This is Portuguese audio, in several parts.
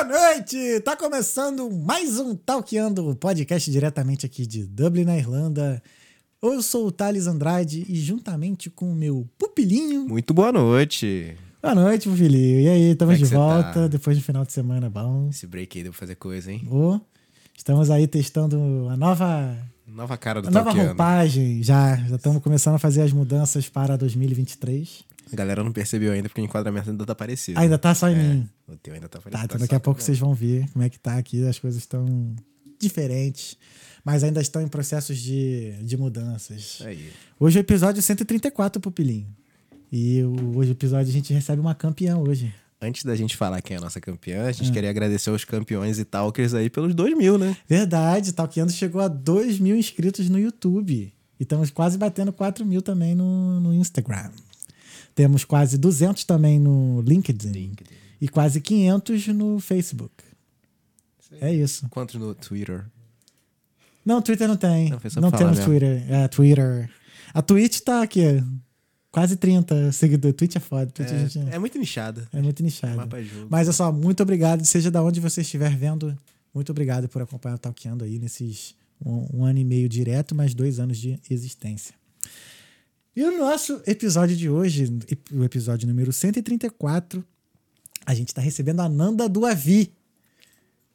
Boa noite! Tá começando mais um Talkeando, podcast diretamente aqui de Dublin, na Irlanda. Eu sou o Thales Andrade e juntamente com o meu pupilinho... Muito boa noite! Boa noite, pupilinho. E aí, estamos é de você volta tá? depois de um final de semana bom. Esse break aí deu pra fazer coisa, hein? Ô, estamos aí testando a nova, Nova cara do a nova roupagem. Já já estamos começando a fazer as mudanças para 2023. A galera não percebeu ainda porque o enquadramento ainda tá parecido. Ainda tá só em É, mim. O teu ainda tá Tá, parecido. então daqui a pouco vocês vão ver como é que tá aqui. As coisas estão diferentes, mas ainda estão em processos de, de mudanças. Aí. Hoje é o episódio 134, Pupilinho. E o, hoje o episódio a gente recebe uma campeã hoje. Antes da gente falar quem é a nossa campeã, a gente queria agradecer aos campeões e talkers aí pelos dois mil, né? Verdade, Talkando chegou a 2 mil inscritos no YouTube. E estamos quase batendo 4 mil também no, no Instagram. Temos quase 200 também no LinkedIn. E quase 500 no Facebook. É isso. Quantos no Twitter? Não, Twitter não tem. Não, Não temos mesmo. Twitter. É, Twitter. A Twitch tá aqui. Quase 30 seguidores. Twitch é foda. Twitch a gente- É, é muito nichada. é muito nichado. Mapa jogo. Mas é só, muito obrigado. Seja da onde você estiver vendo, muito obrigado por acompanhar o Talkeando aí nesses um, um ano e meio direto, mais dois anos de existência. E o nosso episódio de hoje, o episódio número 134, a gente tá recebendo a Nanda do Avi.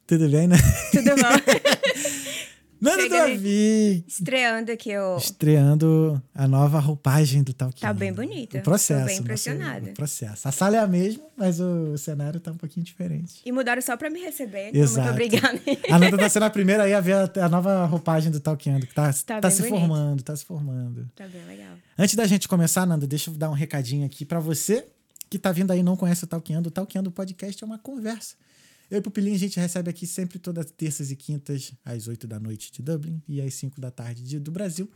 Tudo bem, né? Tudo bom? Nanda do Chega aí. Avi! Estreando aqui o. Estreando a nova roupagem do Talkeando. Tá bem bonita. O processo. Tô bem impressionada. O processo. A sala é a mesma, mas o cenário tá um pouquinho diferente. E mudaram só pra me receber. Então, Exato. muito obrigada. A Nanda tá sendo a primeira aí a ver a, a nova roupagem do Talkeando, que tá, tá, Tá se bonito. formando, tá se formando. tá bem legal. Antes da gente começar, Nanda, deixa eu dar um recadinho aqui pra você que tá vindo aí e não conhece o Talkeando. O Talkeando Podcast é uma conversa. Eu e o Pupilinho a gente recebe aqui sempre todas terças e quintas, às 8 da noite de Dublin e às 5 da tarde de- do Brasil.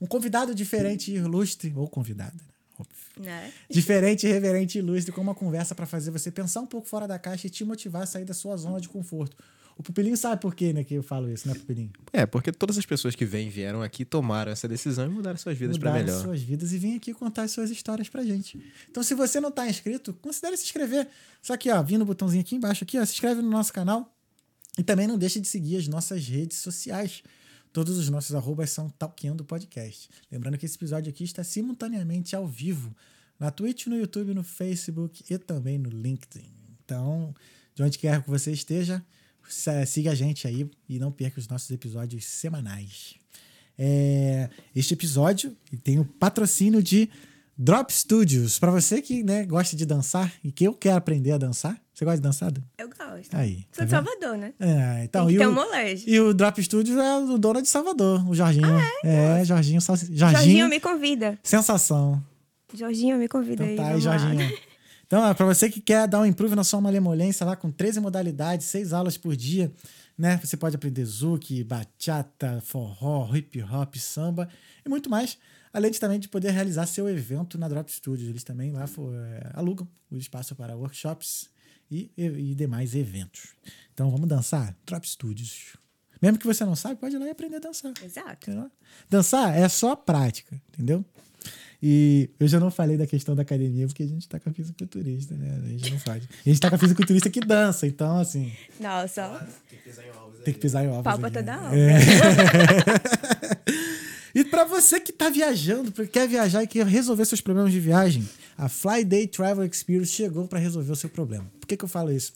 Um convidado diferente e ilustre, ou convidada, né? Óbvio. Né? Diferente, reverente e ilustre, com uma conversa para fazer você pensar um pouco fora da caixa e te motivar a sair da sua zona de conforto. O Pupilinho sabe por quê, né, que eu falo isso, né, Pupilinho? É, porque todas as pessoas que vêm vieram aqui tomaram essa decisão e mudaram suas vidas Mudar melhor. suas vidas e vem aqui contar as suas histórias pra gente. Então, se você não tá inscrito, considere se inscrever. Só que, ó, vindo o botãozinho aqui embaixo, aqui, ó, se inscreve no nosso canal. E também não deixe de seguir as nossas redes sociais. Todos os nossos arrobas são Talkeando Podcast. Lembrando que esse episódio aqui está simultaneamente ao vivo na Twitch, no YouTube, no Facebook e também no LinkedIn. Então, de onde quer que você esteja, siga a gente aí e não perca os nossos episódios semanais. É, este episódio tem o patrocínio de Drop Studios. Para você que né, gosta de dançar e que eu quero aprender a dançar. Você gosta de dançar? Dan? Eu gosto. Aí. Sou tá de? Salvador, né? É, então, Tem e, o, molejo. e o Drop Studios é o dono de Salvador, o Jorginho. é, Jorginho, Sal- Jorginho, Jorginho me convida. sensação. Jorginho me convida Então aí. tá aí. Jorginho. Então, ó, pra você que quer dar um improve na sua malemolência lá com 13 modalidades, 6 aulas por dia, né? Você pode aprender zouk, bachata, forró, hip hop, samba e muito mais. Além de também de poder realizar seu evento na Drop Studios. Eles também lá for, é, alugam o espaço para workshops e, e, e demais eventos. Então vamos dançar? Drop Studios. Mesmo que você não sabe, pode ir lá e aprender a dançar. Exato. Dançar é só prática, entendeu? E eu já não falei da questão da academia, porque a gente tá com a fisiculturista, né? A gente não faz. A gente tá com a fisiculturista que dança, então, assim, Não, só tem que pisar em ovos. pau pra aqui, toda né? hora. E pra você que tá viajando, quer viajar e quer resolver seus problemas de viagem, a Fly Day Travel Experience chegou para resolver o seu problema. Por que, que eu falo isso?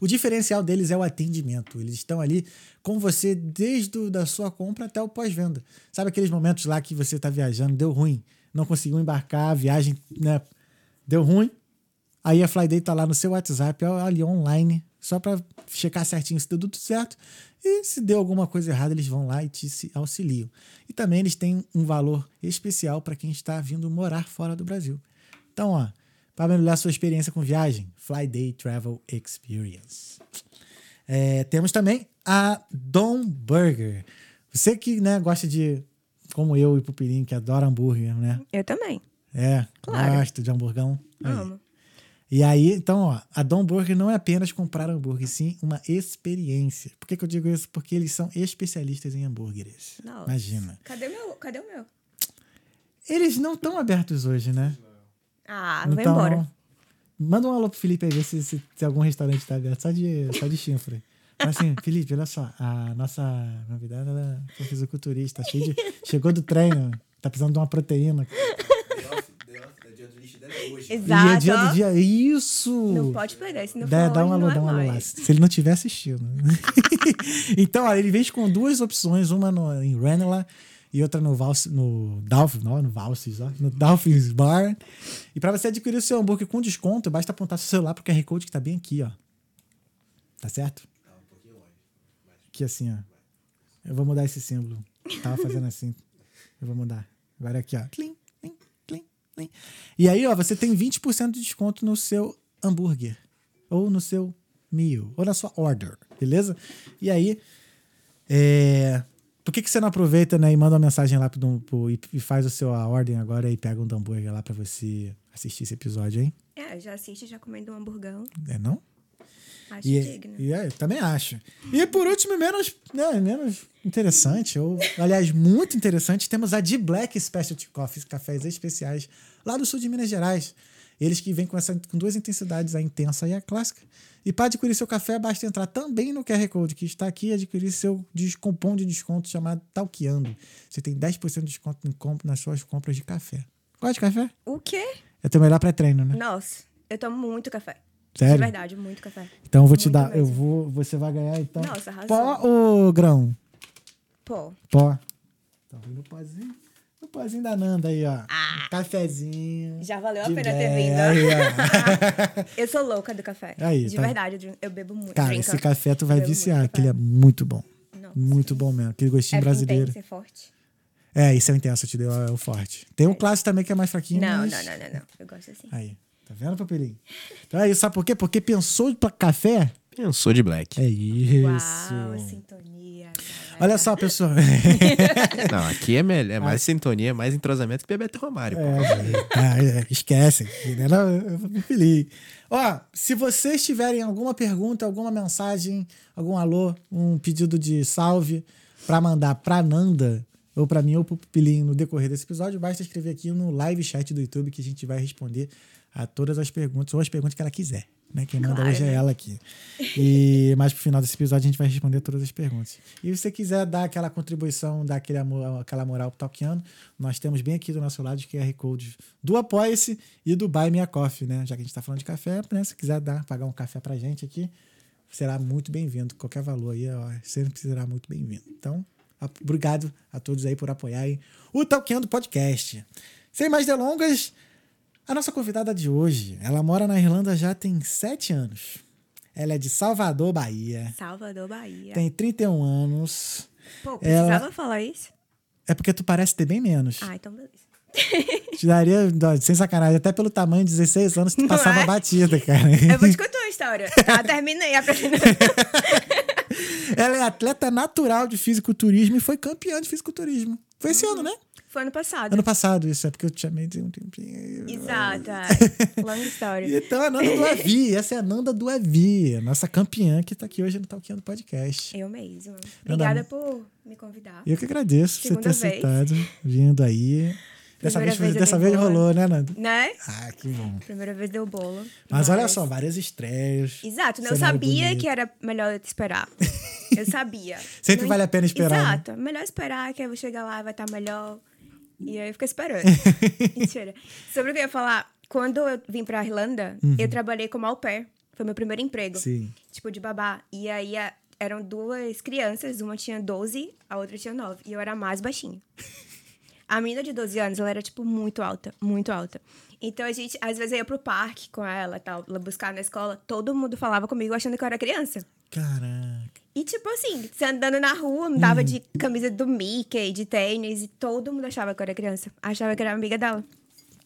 O diferencial deles é o atendimento. Eles estão ali com você desde o, da sua compra até o pós-venda. Sabe aqueles momentos lá que você está viajando, deu ruim, não conseguiu embarcar, a viagem né, deu ruim. Aí a Flyday tá lá no seu WhatsApp, ali online, só para checar certinho se deu tudo certo. E se deu alguma coisa errada, eles vão lá e te auxiliam. E também eles têm um valor especial para quem está vindo morar fora do Brasil. Então, ó, para melhorar sua experiência com viagem, Flyday Travel Experience. É, temos também a Dom Burger. Você que né, gosta de, como eu e Pupilinho, que adora hambúrguer, né? Eu também. É, Claro. gosto de hamburgão. Amo. E aí, então, ó, a Dom Burger não é apenas comprar hambúrguer, sim uma experiência. Por que, que eu digo isso? Porque eles são especialistas em hambúrgueres. Nossa. Imagina. Cadê o meu? Cadê o meu? Eles não estão abertos hoje, né? Ah, Não vai embora. Manda um alô pro Felipe aí, ver se, se, se algum restaurante tá aberto. Só de, só de chifre. Mas assim, Felipe, olha só. A nossa convidada ela foi fisiculturista. Cheio de, chegou do treino. Tá precisando de uma proteína. Exato. E é dia ó. do dia. Isso! Não pode perder, se não Dá, for dá um alô, é dá um alô lá. Se ele não tiver assistindo. então, olha, ele vem com duas opções, uma no, em Ranelagh e outra no Vals, no Dolphins, não, no Valsis, ó, no Dolphins Bar. E para você adquirir o seu hambúrguer com desconto, basta apontar seu celular pro QR Code que tá bem aqui, ó. Tá certo? Aqui assim, ó. Eu vou mudar esse símbolo. Tava fazendo assim. Eu vou mudar. Agora aqui, ó. Clim, clim, clim, clim. E aí, ó, você tem 20% de desconto no seu hambúrguer. Ou no seu meal. Ou na sua order. Beleza? E aí, é... Por que, que você não aproveita, né, e manda uma mensagem lá pro, pro, e, e faz o seu a ordem agora e pega um hambúrguer lá pra você assistir esse episódio, hein? É, já assiste, já comendo um hamburgão. É não? Acho E, digno. e é, também acho. E por último, menos, né, menos interessante, ou aliás, muito interessante, temos a D Black Specialty Coffee, cafés especiais lá do sul de Minas Gerais. Eles que vêm com, essa, com duas intensidades, a intensa e a clássica. E para adquirir seu café, basta entrar também no QR Code que está aqui e adquirir seu cupom de desconto chamado Talqueando. Você tem 10% de desconto nas suas compras de café. Gosta de café? O quê? É teu melhor pré-treino, né? Nossa, eu tomo muito café. Sério? De verdade, muito café. Então eu vou te Muito dar, eu mesmo. vou, você vai ganhar então. Nossa, arrasou. Pó ou grão? Pô, Pó. Tá vendo o pozinho? O pozinho da Nanda aí, ó. Ah. Cafezinho. já valeu a de pena ter vindo. Aí, ó. eu sou louca do café. Aí, de tá. verdade, eu bebo muito. Cara, esse café tu vai viciar, que ele é muito bom. Nossa. Muito bom mesmo. Aquele gostinho É brasileiro. intenso, é forte. É, esse é o intenso, eu te deu é o forte. Tem um clássico também que é mais fraquinho, Não, mas... não, não, não, não. Eu gosto assim. Aí, tá vendo, papelinho? Então é isso, sabe por quê? Porque pensou pra café? Pensou de black. É isso. Uau, sintonia. Olha só, pessoal. Não, aqui é, melhor, é mais sintonia, é mais entrosamento que Bebeto Romário. É, tá, é, esquece. Né? Eu feliz. Ó, se vocês tiverem alguma pergunta, alguma mensagem, algum alô, um pedido de salve pra mandar pra Nanda, ou pra mim, ou pro Pilinho no decorrer desse episódio, basta escrever aqui no live chat do YouTube que a gente vai responder a todas as perguntas, ou as perguntas que ela quiser. Né? Quem manda Claro, hoje é né? ela aqui. E mais pro final desse episódio a gente vai responder todas as perguntas. E se você quiser dar aquela contribuição, dar aquele amor, aquela moral pro Talkiano, nós temos bem aqui do nosso lado os QR Codes do Apoia-se e do Buy Me a Coffee, né? Já que a gente tá falando de café, né? Se quiser dar, pagar um café pra gente aqui, será muito bem-vindo. Qualquer valor aí, ó, sempre será muito bem-vindo. Então, obrigado a todos aí por apoiarem o Talkiano Podcast. Sem mais delongas, a nossa convidada de hoje, ela mora na Irlanda já tem sete anos. Ela é de Salvador, Bahia. Salvador, Bahia. Tem 31 anos. Pô, Ela- precisava falar isso? É porque tu parece ter bem menos. Ah, então beleza. Te daria, sem sacanagem, até pelo tamanho de 16 anos, tu passava é? batida, cara. Eu vou te contar uma história. Tá, terminei a. Ela é atleta natural de fisiculturismo e foi campeã de fisiculturismo. Foi esse ano, né? Foi ano passado. Ano passado, isso é porque eu te chamei de um tempinho. Exato. é. Longa história. Então, a Nanda do Avi, essa é a Nanda do Avi, nossa campeã que tá aqui hoje no Talkiano Podcast. Eu mesmo. Obrigada dá- por me convidar. Eu que agradeço por você ter Segunda vez. aceitado, vindo aí. Dessa Primeira vez, vez dessa vez rolou, né, Nanda? Né? Ah, que bom. Primeira vez deu bolo. Mas olha só, várias estreias. Exato, né? eu sabia bonito. que era melhor esperar. Eu sabia. Sempre Não- vale a pena esperar, né? Exato. Melhor esperar, que eu vou chegar lá, vai estar melhor. E aí eu fiquei esperando. Mentira. Sobre o que eu ia falar, quando eu vim pra Irlanda, eu trabalhei como au pair. Foi meu primeiro emprego. Uhum. Sim. Tipo, de babá. E aí a- eram duas crianças, uma tinha 12, a outra tinha 9. E eu era mais baixinha. A menina de 12 anos, ela era, tipo, muito alta, muito alta. Então, a gente, às vezes, eu ia pro parque com ela, tal, ela buscar na escola. Todo mundo falava comigo achando que eu era criança. Caraca. E, tipo assim, você andando na rua, andava Uhum. de camisa do Mickey, de tênis, e todo mundo achava que eu era criança. Achava que era amiga dela.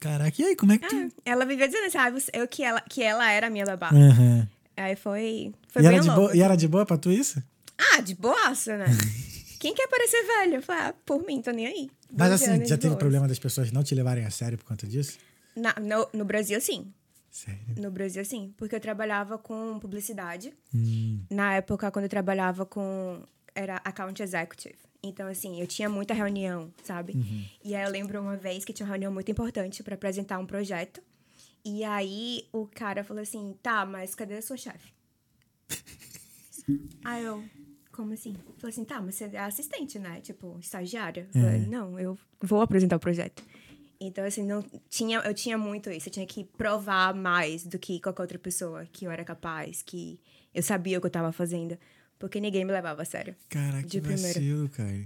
Caraca, e aí, como é que tu. Ah, ela vivia dizendo assim, ah, você- eu, que, ela, que ela era a minha babá. Aham. Aí foi, foi E, bem era de louco. boa, e era de boa pra tu isso? Ah, de boaça, né? Quem quer parecer velho? Eu falei, ah, por mim, tô nem aí. Mas 12 assim, já teve boas. problema das pessoas não te levarem a sério por conta disso? Na- no, no Brasil, sim. Sério. No Brasil, sim. Porque eu trabalhava com publicidade. Hum. Na época, quando eu trabalhava com... Era account executive. Então, assim, eu tinha muita reunião, sabe? Uhum. E aí eu lembro uma vez que tinha uma reunião muito importante para apresentar um projeto. E aí o cara falou assim: tá, mas cadê a sua chefe? aí eu, como assim? Falei assim: tá, mas você é assistente, né? Tipo, estagiária. Eu falei, não, eu vou apresentar o projeto. Então, assim, não tinha, eu tinha muito isso. Eu tinha que provar mais do que qualquer outra pessoa que eu era capaz, que eu sabia o que eu tava fazendo. Porque ninguém me levava a sério. Caraca, que De vacilo, cara.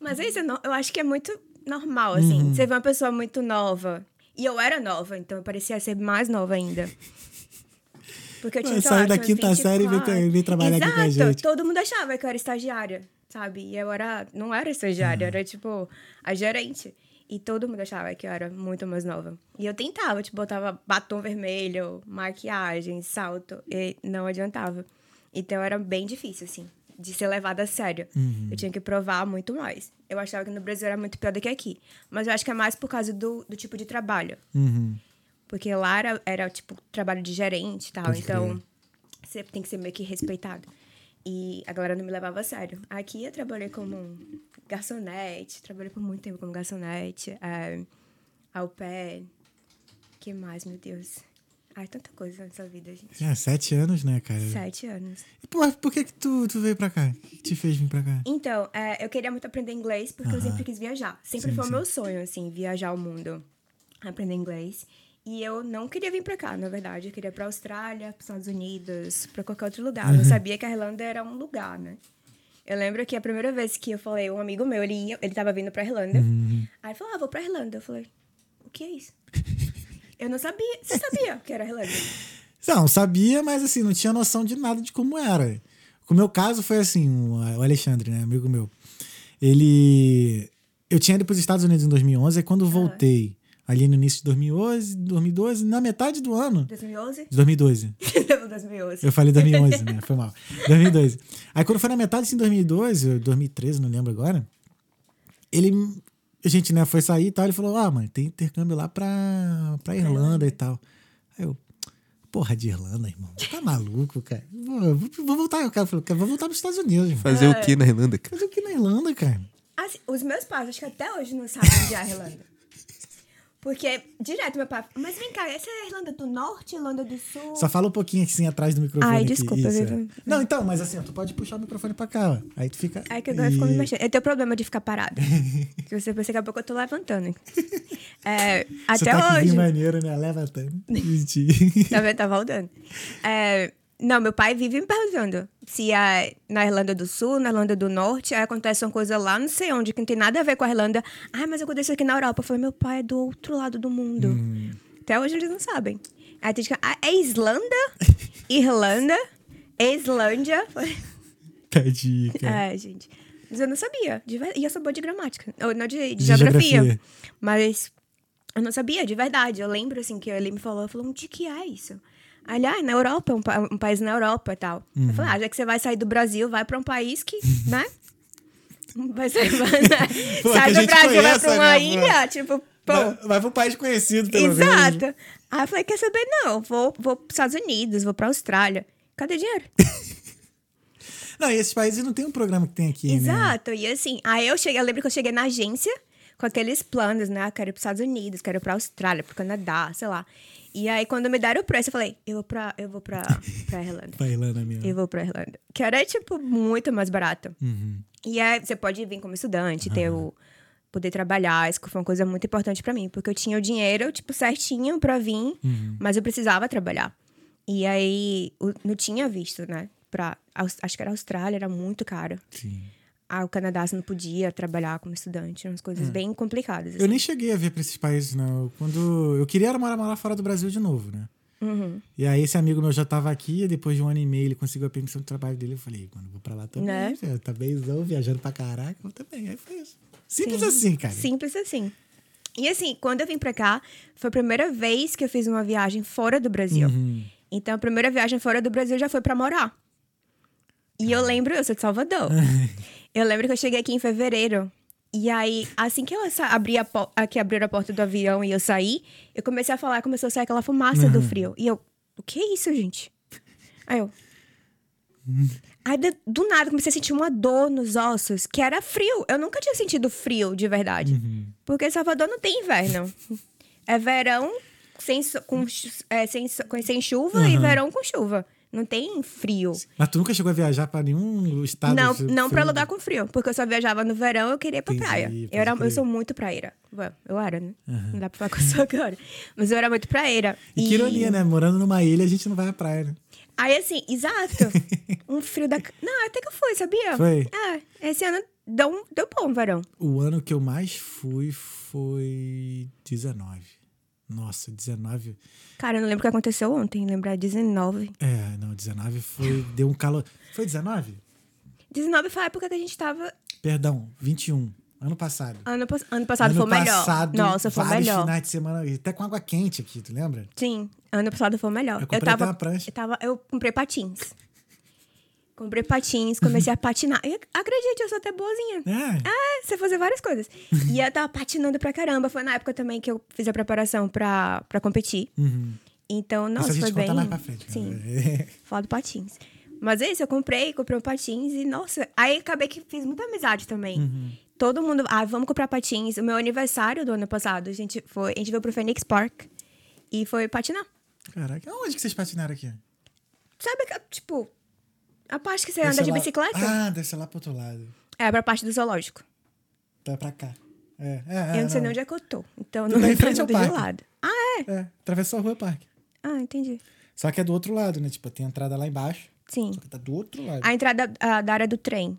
Mas é isso, eu, não- eu acho que é muito normal, assim. Uhum. Você vê uma pessoa muito nova. E eu era nova, então eu parecia ser mais nova ainda. Porque eu tinha, sei lá, Saiu da quinta série e veio- 24. veio trabalhar aqui com a Exato, gente. todo mundo achava que eu era estagiária, sabe? E eu era, não era estagiária, era tipo a gerente. E todo mundo achava que eu era muito mais nova. E eu tentava, tipo, botava batom vermelho, maquiagem, salto, e não adiantava. Então era bem difícil, assim, de ser levada a sério. Uhum. Eu tinha que provar muito mais. Eu achava que no Brasil era muito pior do que aqui. Mas eu acho que é mais por causa do, do tipo de trabalho. Uhum. Porque lá era, era, tipo, trabalho de gerente e tal. Pode então, crer. você tem que ser meio que respeitado. E a galera não me levava a sério. Aqui eu trabalhei como garçonete, trabalhei por muito tempo como garçonete, é, au pair. que mais, meu Deus? Ai, tanta coisa nessa vida, gente. É, sete anos, né, cara? Sete anos. E por, por que que tu, tu veio pra cá? O que que te fez vir pra cá? Então, é, eu queria muito aprender inglês porque eu sempre quis viajar. Sempre Sim, foi o meu sonho, assim, viajar o mundo, aprender inglês. E eu não queria vir pra cá, na verdade. Eu queria ir pra Austrália, pros Estados Unidos, pra qualquer outro lugar. Uhum. Eu sabia que a Irlanda era um lugar, né? Eu lembro que a primeira vez que eu falei, um amigo meu, ele, ia, ele tava vindo pra Irlanda. Uhum. Aí ele falou, ah, vou pra Irlanda. Eu falei, o que é isso? eu não sabia. Você sabia que era Irlanda? Não, sabia, mas assim, não tinha noção de nada de como era. O meu caso foi assim, o Alexandre, né, amigo meu. Ele... Eu tinha ido para os Estados Unidos em 2011, aí quando voltei, ali no início de 2011, 2012, na metade do ano, 2011? de 2012, 2011. eu falei 2011, né, foi mal, 2012. Aí quando foi na metade, assim, 2012, ou 2013, não lembro agora, ele... A gente, né, foi sair e tal, ele falou, ah, mano, tem intercâmbio lá pra, pra Irlanda e tal. Aí eu, Porra de Irlanda, irmão. Tá maluco, cara? Vou, vou voltar, eu quero, eu quero- vou voltar pros Estados Unidos, irmão. Fazer o que na Irlanda, cara? Fazer o que na Irlanda, cara? Assim, os meus pais, acho que até hoje não sabem onde é a Irlanda. Porque, direto, meu pai... Mas vem cá, essa é a Irlanda do Norte, Irlanda do Sul? Só fala um pouquinho assim atrás do microfone. Ai, aqui. desculpa, Isso, é. Não, então, mas assim, ó, tu pode puxar o microfone pra cá, ó. Aí tu fica. É que agora ficou me E- mexendo. Eu tenho problema de ficar parada. Se você perceber, daqui a pouco eu tô levantando. É, Você até tá aqui hoje. bem maneiro, né? Levantando. Tá vendo? Tá voltando. É, não, meu pai vive me perguntando se é na Irlanda do Sul, na Irlanda do Norte, aí acontece uma coisa lá, não sei onde, que não tem nada a ver com a Irlanda. Ah, mas aconteceu aqui na Europa. Eu falei, meu pai é do outro lado do mundo. Hum. Até hoje eles não sabem. Aí tem que ah, é Islândia? Irlanda? Islândia? Tadinho, cara. É, gente. Mas eu não sabia. de ver- E eu sou boa de gramática. Ou não, de, de De geografia. geografia. Mas eu não sabia, de verdade. Eu lembro, assim, que ele me falou. Falou, onde que é isso? Aí ele, ah, na Europa, um, pa- um país na Europa e tal. Uhum. Eu falei, ah, já que você vai sair do Brasil, vai pra um país que, né? Vai sair, vai, Pô, sai do Brasil, vai conheça, pra uma né, pô? ilha, tipo, pô. Vai, vai pra um país conhecido, pelo menos. Exato. Aí eu falei, quer saber? Não, vou, vou pros Estados Unidos, vou pra Austrália. Cadê dinheiro? Não, e esses países não tem um programa que tem aqui, né? Exato. E assim, aí eu cheguei, eu lembro que eu cheguei na agência com aqueles planos, né? Quero ir pros Estados Unidos, quero ir pra Austrália, pro Canadá, sei lá. E aí, quando me deram o preço, eu falei, eu vou pra, eu vou pra, pra Irlanda. Pra Irlanda mesmo. Eu vou pra Irlanda. Que era, tipo, muito mais barato. Uhum. E aí, você pode vir como estudante, ter o... Poder trabalhar, isso foi uma coisa muito importante pra mim. Porque eu tinha o dinheiro, tipo, certinho pra vir, Uhum. mas eu precisava trabalhar. E aí, o- não tinha visto, né? Pra, acho que era Austrália, era muito caro. Sim. Ah, o Canadá você não podia trabalhar como estudante, umas coisas bem complicadas. Eu assim. nem cheguei a ver pra esses países, não. Quando eu queria era morar, morar fora do Brasil de novo, né? Uhum. E aí esse amigo meu já tava aqui, e depois de um ano e meio ele conseguiu a permissão de trabalho dele. Eu falei, quando eu vou pra lá também, Né? né? tá viajando pra caraca, eu também. Aí foi isso. Simples Sim. assim, cara. Simples assim. E assim, quando eu vim pra cá, foi a primeira vez que eu fiz uma viagem fora do Brasil. Uhum. Então, a primeira viagem fora do Brasil já foi pra morar. E eu lembro, eu sou de Salvador. eu lembro que eu cheguei aqui em fevereiro. E aí, assim que eu abri a, que abriram a porta do avião e eu saí, eu comecei a falar, começou a sair aquela fumaça do frio. E eu, o que é isso, gente? Aí eu. Aí de- do nada comecei a sentir uma dor nos ossos, que era frio. Eu nunca tinha sentido frio de verdade. Porque Salvador não tem inverno. É verão sem, com, é, sem, sem chuva e verão com chuva. Não tem frio. Mas tu nunca chegou a viajar pra nenhum estado? Não, não pra frio? lugar com frio, porque eu só viajava no verão eu queria ir pra Entendi, praia. Eu, era, eu sou muito praeira. Eu era, né? Não dá pra falar que eu sou agora. Mas eu era muito praeira. E que ironia, né? Morando numa ilha, a gente não vai à praia, né? Aí, assim, exato. um frio da. Não, até que eu fui, sabia? Foi? É, esse ano deu, deu bom o verão. O ano que eu mais fui foi 19. Nossa, 19. Cara, eu não lembro o que aconteceu ontem, lembrar 19. É, não, 19 foi. Deu um calor. Foi 19? 19 foi a época que a gente tava. Perdão, 21. Ano passado. Ano, ano passado ano foi melhor. passado, Nossa, foi melhor. finais de semana, até com água quente aqui, tu lembra? Sim, ano passado foi melhor. Eu comprei tava, até uma prancha. Eu, tava, eu comprei patins. Comprei patins, comecei a patinar. E acredite, eu sou até boazinha. É. É, você fazer várias coisas. e eu tava patinando pra caramba. Foi na época também que eu fiz a preparação pra, pra competir. Uhum. Então, nossa, a gente foi bem. mais pra frente. cara. Sim, falar do patins. Mas é isso, eu comprei, comprei um patins e, nossa, aí acabei que fiz muita amizade também. Uhum. Todo mundo, ah, vamos comprar patins. O meu aniversário do ano passado, a gente foi, a gente veio pro Phoenix Park e foi patinar. Caraca, aonde que vocês patinaram aqui? Sabe, tipo, a parte que você anda de lá- bicicleta? Ah, deve ser lá pro outro lado. É, pra parte do zoológico. Tá pra cá. É, é, é, eu não sei nem onde é que eu tô. Então, Tu não tá em é frente ao lado. Ah, é? É, atravessou a rua parque. Ah, entendi. Só que é do outro lado, né? Tipo, tem a entrada lá embaixo. Sim. Só que tá do outro lado. A entrada ah, da área do trem.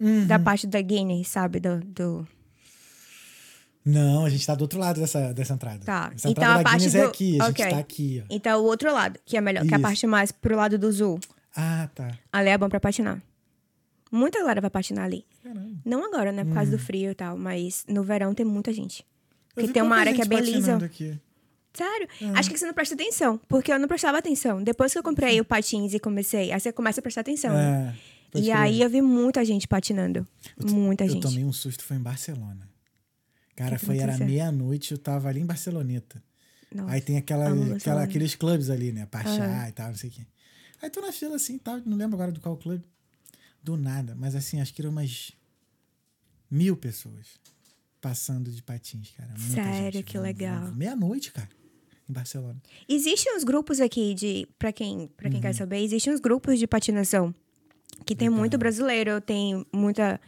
Uhum. Da parte da Guinness, sabe? Do, do... Não, a gente tá do outro lado dessa, dessa entrada. Tá. Essa Então entrada a parte Guinness do... é aqui, a Ok. gente tá aqui, ó. Então o outro lado, que é melhor, que é a Isso. parte mais pro lado do Zul. Ah, tá. Ali é bom pra patinar. Muita galera vai patinar ali. Caramba. Não agora, né? Por causa do frio e tal, mas no verão tem muita gente. Hum. Eu Porque tem uma área que é bem lisa. Aqui. Sério? Ah. Acho que você não presta atenção. Porque eu não prestava atenção. Depois que eu comprei o patins e comecei, aí você começa a prestar atenção. né? É, pode E crer. aí eu vi muita gente patinando. Muita eu gente. tomei um susto, foi em Barcelona. Cara, que foi, era meia-noite, eu tava ali em Barceloneta. Nossa. Aí tem aquela, aquela, aqueles clubes ali, né? Pachá e tal, não sei o quê. Aí tô na fila assim, tal, não lembro agora do qual clube. Do nada, mas assim, acho que eram umas mil pessoas passando de patins, cara. Muita Sério, gente. que legal. Meia-noite, cara, em Barcelona. Existem uns grupos aqui de. Pra quem, pra quem quer Uhum. saber, existem uns grupos de patinação. Que tem muito brasileiro, tem muita.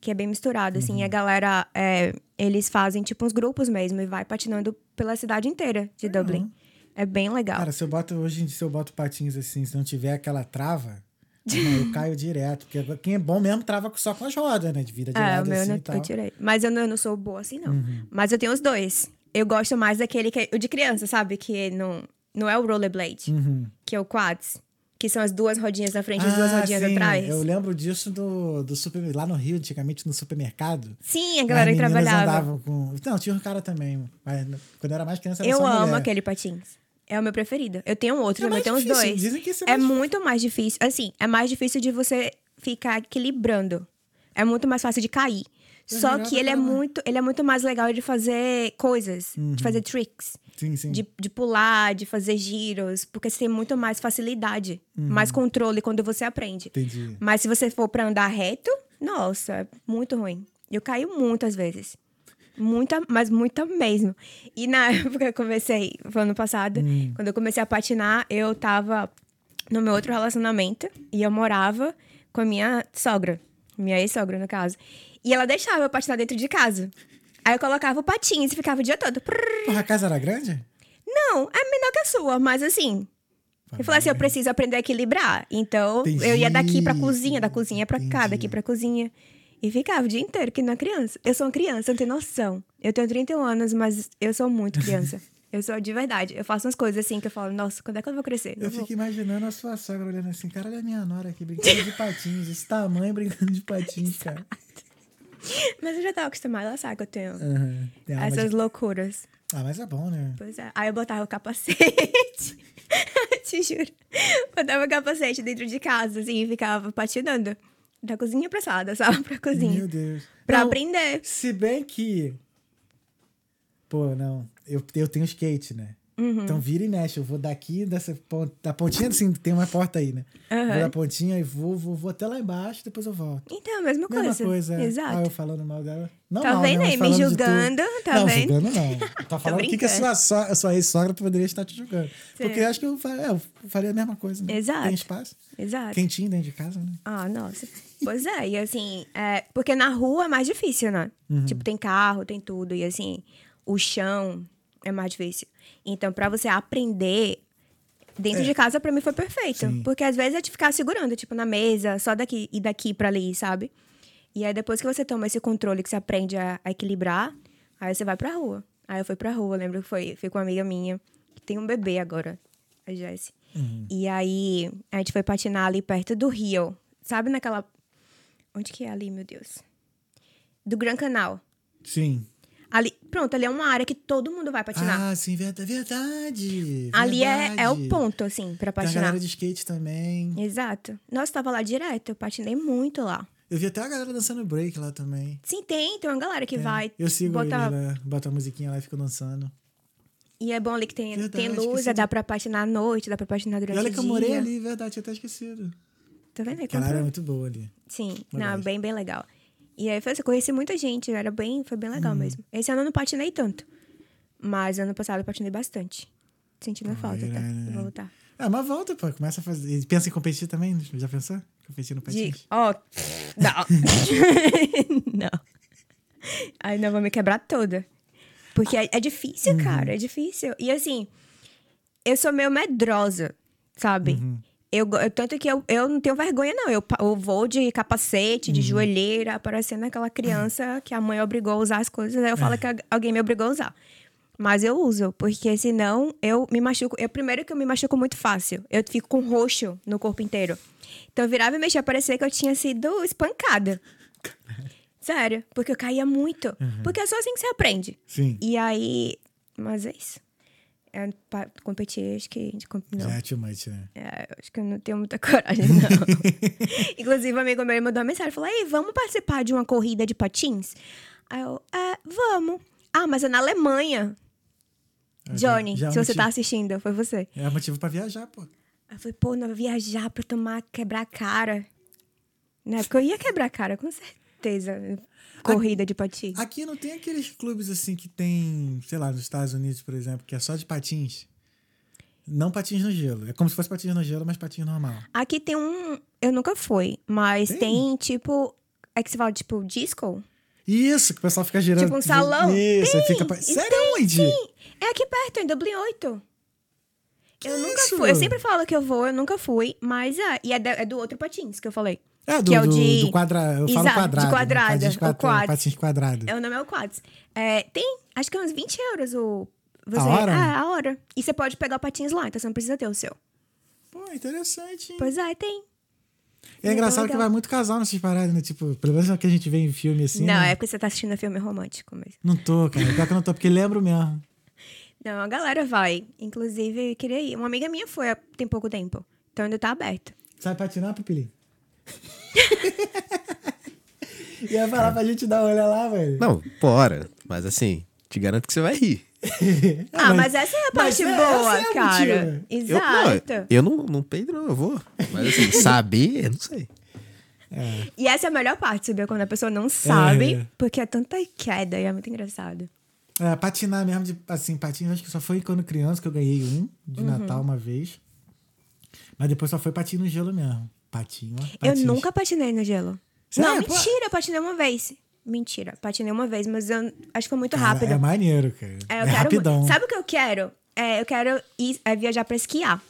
Que é bem misturado, assim. E Uhum. a galera, é, eles fazem tipo uns grupos mesmo e vai patinando pela cidade inteira de Dublin. É bem legal. Cara, se eu boto hoje, em dia, se eu boto patins assim, se não tiver aquela trava, eu caio direto. Porque quem é bom mesmo trava só com as rodas, né? De vira de é, lado o meu assim não e tal. eu tirei. Mas eu não, eu não sou boa assim, não. Uhum. Mas eu tenho os dois. Eu gosto mais daquele que é o de criança, sabe? Que não, não é o rollerblade, Uhum. que é o quads. Que são as duas rodinhas na frente e as duas Ah, rodinhas sim, atrás. Eu lembro disso do, do super, lá no Rio, antigamente, no supermercado. Sim, a galera que trabalhava. andavam com. Não, tinha um cara também. Mas quando eu era mais criança, era Eu amo mulher. aquele patins. É o meu preferido. Eu tenho outro, É mais eu tenho os dois. dizem que esse é é mais muito mais difícil. Assim, é mais difícil de você ficar equilibrando. É muito mais fácil de cair. Só virava que ele é muito, ele é muito mais legal de fazer coisas, de fazer tricks, Sim, sim. de, de pular, de fazer giros, porque você tem muito mais facilidade, Uhum. mais controle quando você aprende. Entendi. Mas se você for pra andar reto, nossa, é muito ruim. Eu caí muitas vezes. Muita, mas muita mesmo. E na época que eu comecei, foi ano passado, quando eu comecei a patinar, eu tava no meu outro relacionamento e eu morava com a minha sogra, minha ex-sogra, no caso. E ela deixava eu patinar dentro de casa. Aí eu colocava o patins e ficava o dia todo. Porra, a casa era grande? Não, é menor que a sua, mas assim. Eu falei assim, eu preciso aprender a equilibrar. Então, eu ia daqui pra cozinha, da cozinha pra cá, Entendi. daqui pra cozinha. E ficava o dia inteiro, que não é criança. Eu sou uma criança, eu não tenho noção. Eu tenho 31 anos, mas eu sou muito criança. eu sou de verdade. Eu faço umas coisas assim que eu falo, nossa, quando é que eu vou crescer? Eu vou. fico imaginando a sua sogra olhando assim, cara, olha a minha nora aqui brincando de patins, esse tamanho brincando de patins, cara. Mas eu já tava acostumada, ela sabe que eu tenho alma essas loucuras. Ah, mas é bom, né? Pois é. Aí eu botava o capacete. Te juro. Botava o capacete dentro de casa, assim, e ficava patinando. Da cozinha pra sala, da sala pra cozinha. Meu Deus. Pra Não, aprender. Se bem que. Pô, não. Eu, eu tenho skate, né? Uhum. Então vira e mexe. Eu vou daqui, dessa ponta, da pontinha, assim, tem uma porta aí, né? Aham. Vou da pontinha e vou, vou, vou até lá embaixo, depois eu volto. Então, a mesma coisa. Mesma coisa, é. Exato. Ah, eu falando mal dela. Não Tá mal, vendo né, aí? Me julgando, tá não, vendo? julgando não. Tá falando o que, que a sua, so, a sua ex-sogra poderia estar te julgando. Porque Sim. eu acho que eu, é, eu faria a mesma coisa, né? Exato. Tem espaço. Exato. Quentinho dentro de casa, né? Ah, nossa. Pois é, e assim, é, porque na rua é mais difícil, né? Uhum. Tipo, tem carro, tem tudo, e assim, o chão é mais difícil. Então, pra você aprender dentro de casa, pra mim foi perfeito. É. Sim. Porque às vezes é de ficar segurando, tipo, na mesa, só daqui e daqui pra ali, sabe? E aí depois que você toma esse controle, que você aprende a, a equilibrar, aí você vai pra rua. Aí eu fui pra rua, lembro que foi, fui com uma amiga minha, que tem um bebê agora, a Jessie. E aí a gente foi patinar ali perto do rio. Sabe naquela. Onde que é ali, meu Deus? Do Gran Canal. Sim. Ali, pronto, ali é uma área que todo mundo vai patinar. Ah, sim, verdade. verdade ali é, é o ponto, assim, pra Tem a patinar. galera de skate também. Exato. Nossa, tava lá direto, eu patinei muito lá. Eu vi até a galera dançando break lá também. Sim, tem, tem uma galera que É. vai. Eu sigo botar... eles, né? Bota a musiquinha lá e fica dançando. E é bom ali que tem, Verdade, tem luz, é, dá pra patinar à noite, dá pra patinar durante E olha o que eu dia. morei ali, verdade, tinha até esquecido. Tá vendo? aí? Aquela área é muito boa ali. Sim, não, bem, bem legal. E aí foi assim, eu conheci muita gente, era bem, foi bem legal mesmo. Esse ano eu não patinei tanto, mas ano passado eu patinei bastante. Sentindo falta, tá? Vou voltar. É, mas volta, pô. Começa a fazer. E pensa em competir também? Já pensou? Competir no patins? ó, não. não. Aí não vou me quebrar toda. Porque é, é difícil, Uhum. cara, é difícil. E assim, eu sou meio medrosa, sabe? Uhum. Eu, eu- tanto que eu, eu não tenho vergonha, não. Eu, eu vou de capacete, Uhum. de joelheira, parecendo aquela criança que a mãe obrigou a usar as coisas. Aí eu É. falo que a- alguém me obrigou a usar. Mas eu uso, porque senão eu me machuco. Eu, primeiro que eu me machuco muito fácil. Eu fico com roxo no corpo inteiro. Então eu virava e mexia, parecia que eu tinha sido espancada. Sério, porque eu caía muito. Porque é só assim que você aprende. Sim. E aí. Mas é isso. É, pra competir, acho que. Não. Já é too much, né? É, acho que eu não tenho muita coragem, não. Inclusive, um amigo meu mandou uma mensagem. Falou, ei, vamos participar de uma corrida de patins? Aí eu, é, vamos. Ah, mas é na Alemanha. Já- Johnny, já é se você tá assistindo, foi você. É motivo pra viajar, pô. Aí eu falei, pô, não viajar pra tomar, quebrar a cara. Né? Porque eu ia quebrar a cara, com certeza. Corrida de patins. Aqui não tem aqueles clubes assim que tem, sei lá, nos Estados Unidos, por exemplo, que é só de patins. Não patins no gelo. É como se fosse patins no gelo, mas patins normal. Aqui tem um. Eu nunca fui, mas Tem? tem, tipo. É que você fala, tipo, disco? Isso, que o pessoal fica girando. Tipo um salão? Isso, Tem, fica. e Sério, tem, onde? Sim, é aqui perto, em Dublin 8. eu nunca isso? fui. Eu sempre falo que eu vou, eu nunca fui, mas é. E é, é do outro patins que eu falei. É, do, que é o de. do quadrado. Eu falo Exato, quadrado. De né? quadrada. Patins, o quadra- quads. patins quadrado. É, o nome é o quads. É, tem, acho que é uns 20 euros o. Você, hora? Ah, a hora. E você pode pegar o patins lá, então você não precisa ter o seu. Pô, interessante. hein? Pois é, tem. É engraçado legal. que vai muito casal nessas paradas, né? Tipo, pelo menos é o que a gente vê em filme assim. não, né? é porque você tá assistindo filme romântico mesmo. Não tô, cara. Pior que eu não tô, porque lembro mesmo. Não, a galera vai. Inclusive, eu queria ir. Uma amiga minha foi há tem pouco tempo. Então ainda tá aberto. Sabe patinar, Pupilinho? Ia falar pra gente dar uma olhada lá, velho. Não, bora. Mas assim, te garanto que você vai rir. Ah, mas, essa é a mas parte é- boa, é cara. motivo. Eu, Exato. não, eu não, não peido, não, eu vou. Mas assim, saber, eu não sei. E essa é a melhor parte, sabia? Quando a pessoa não sabe, É. porque é tanta queda e é muito engraçado. É, patinar mesmo, de, assim, patins, acho que só foi quando criança que eu ganhei um de Uhum. Natal uma vez. Mas depois só foi patinho no gelo mesmo. Patinho. Eu nunca patinei no gelo. Sério? Não, mentira, eu patinei uma vez. Mentira, patinei uma vez, mas eu acho que foi muito Cara, rápido. É maneiro, cara. É, É, quero rapidão. Sabe o que eu quero? É, eu quero ir, é, viajar pra esquiar.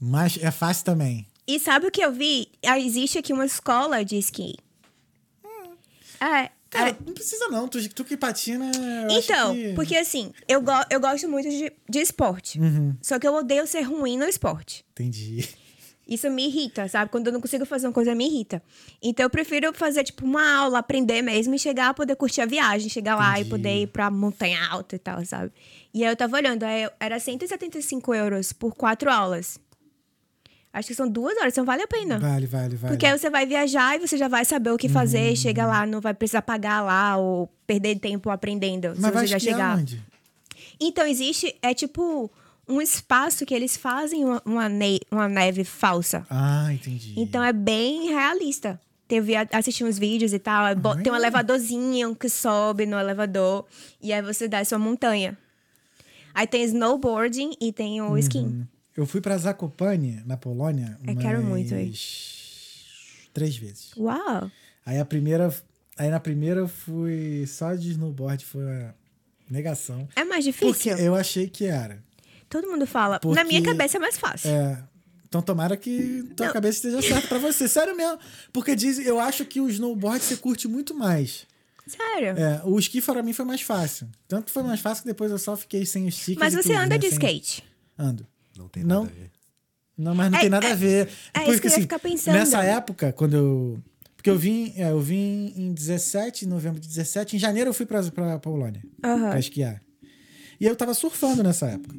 Mas é fácil também. E sabe o que eu vi? Ah, Existe aqui uma escola de esqui. É, Cara, é. não precisa não. Tu, tu que patina. Então, que- porque assim, eu, go eu gosto muito de, de esporte. Uhum. Só que eu odeio ser ruim no esporte. Entendi. Isso me irrita, sabe? Quando eu não consigo fazer uma coisa, me irrita. Então eu prefiro fazer, tipo, uma aula, aprender mesmo e chegar, poder curtir a viagem, chegar lá e Entendi. poder ir pra montanha alta e tal, sabe? E aí eu tava olhando, aí era 175 euros por quatro aulas. Acho que são duas horas, então vale a pena. Vale, vale, vale. Porque aí você vai viajar e você já vai saber o que Uhum. fazer, chega lá, não vai precisar pagar lá ou perder tempo aprendendo. Mas vai se você já esquiar chegar. onde? Então, existe, é tipo um espaço que eles fazem uma, uma, ne- uma neve falsa. Ah, entendi. Então é bem realista. Teve assistir uns vídeos e tal. é bo- Tem um elevadorzinho que sobe no elevador. E aí você desce uma montanha. Aí tem snowboarding e tem o ski. Eu fui pra Zakopane, na Polônia, Eu quero muito umas três vezes. Uau! Aí a primeira, aí na primeira eu fui só de snowboard, foi uma negação. É mais Porque difícil. eu achei que era. Todo mundo fala. Porque- Na minha cabeça é mais fácil. É, então tomara que tua Não. cabeça esteja certa pra você. Sério mesmo. Porque diz, eu acho que o snowboard você curte muito mais. Sério. É, o esqui para mim foi mais fácil. Tanto foi mais fácil que depois eu só fiquei sem os stickers Mas você tudo, anda né? de Sem- skate. Ando. Não tem Não. nada a ver. Não, mas não É- tem nada a ver. é Porque, isso que eu ia ficar pensando. Nessa época, quando eu. Porque eu vim, é, eu vim em 17, em novembro de 17. Em janeiro eu fui pra, pra Polônia Aham. pra esquiar. E eu tava surfando nessa época.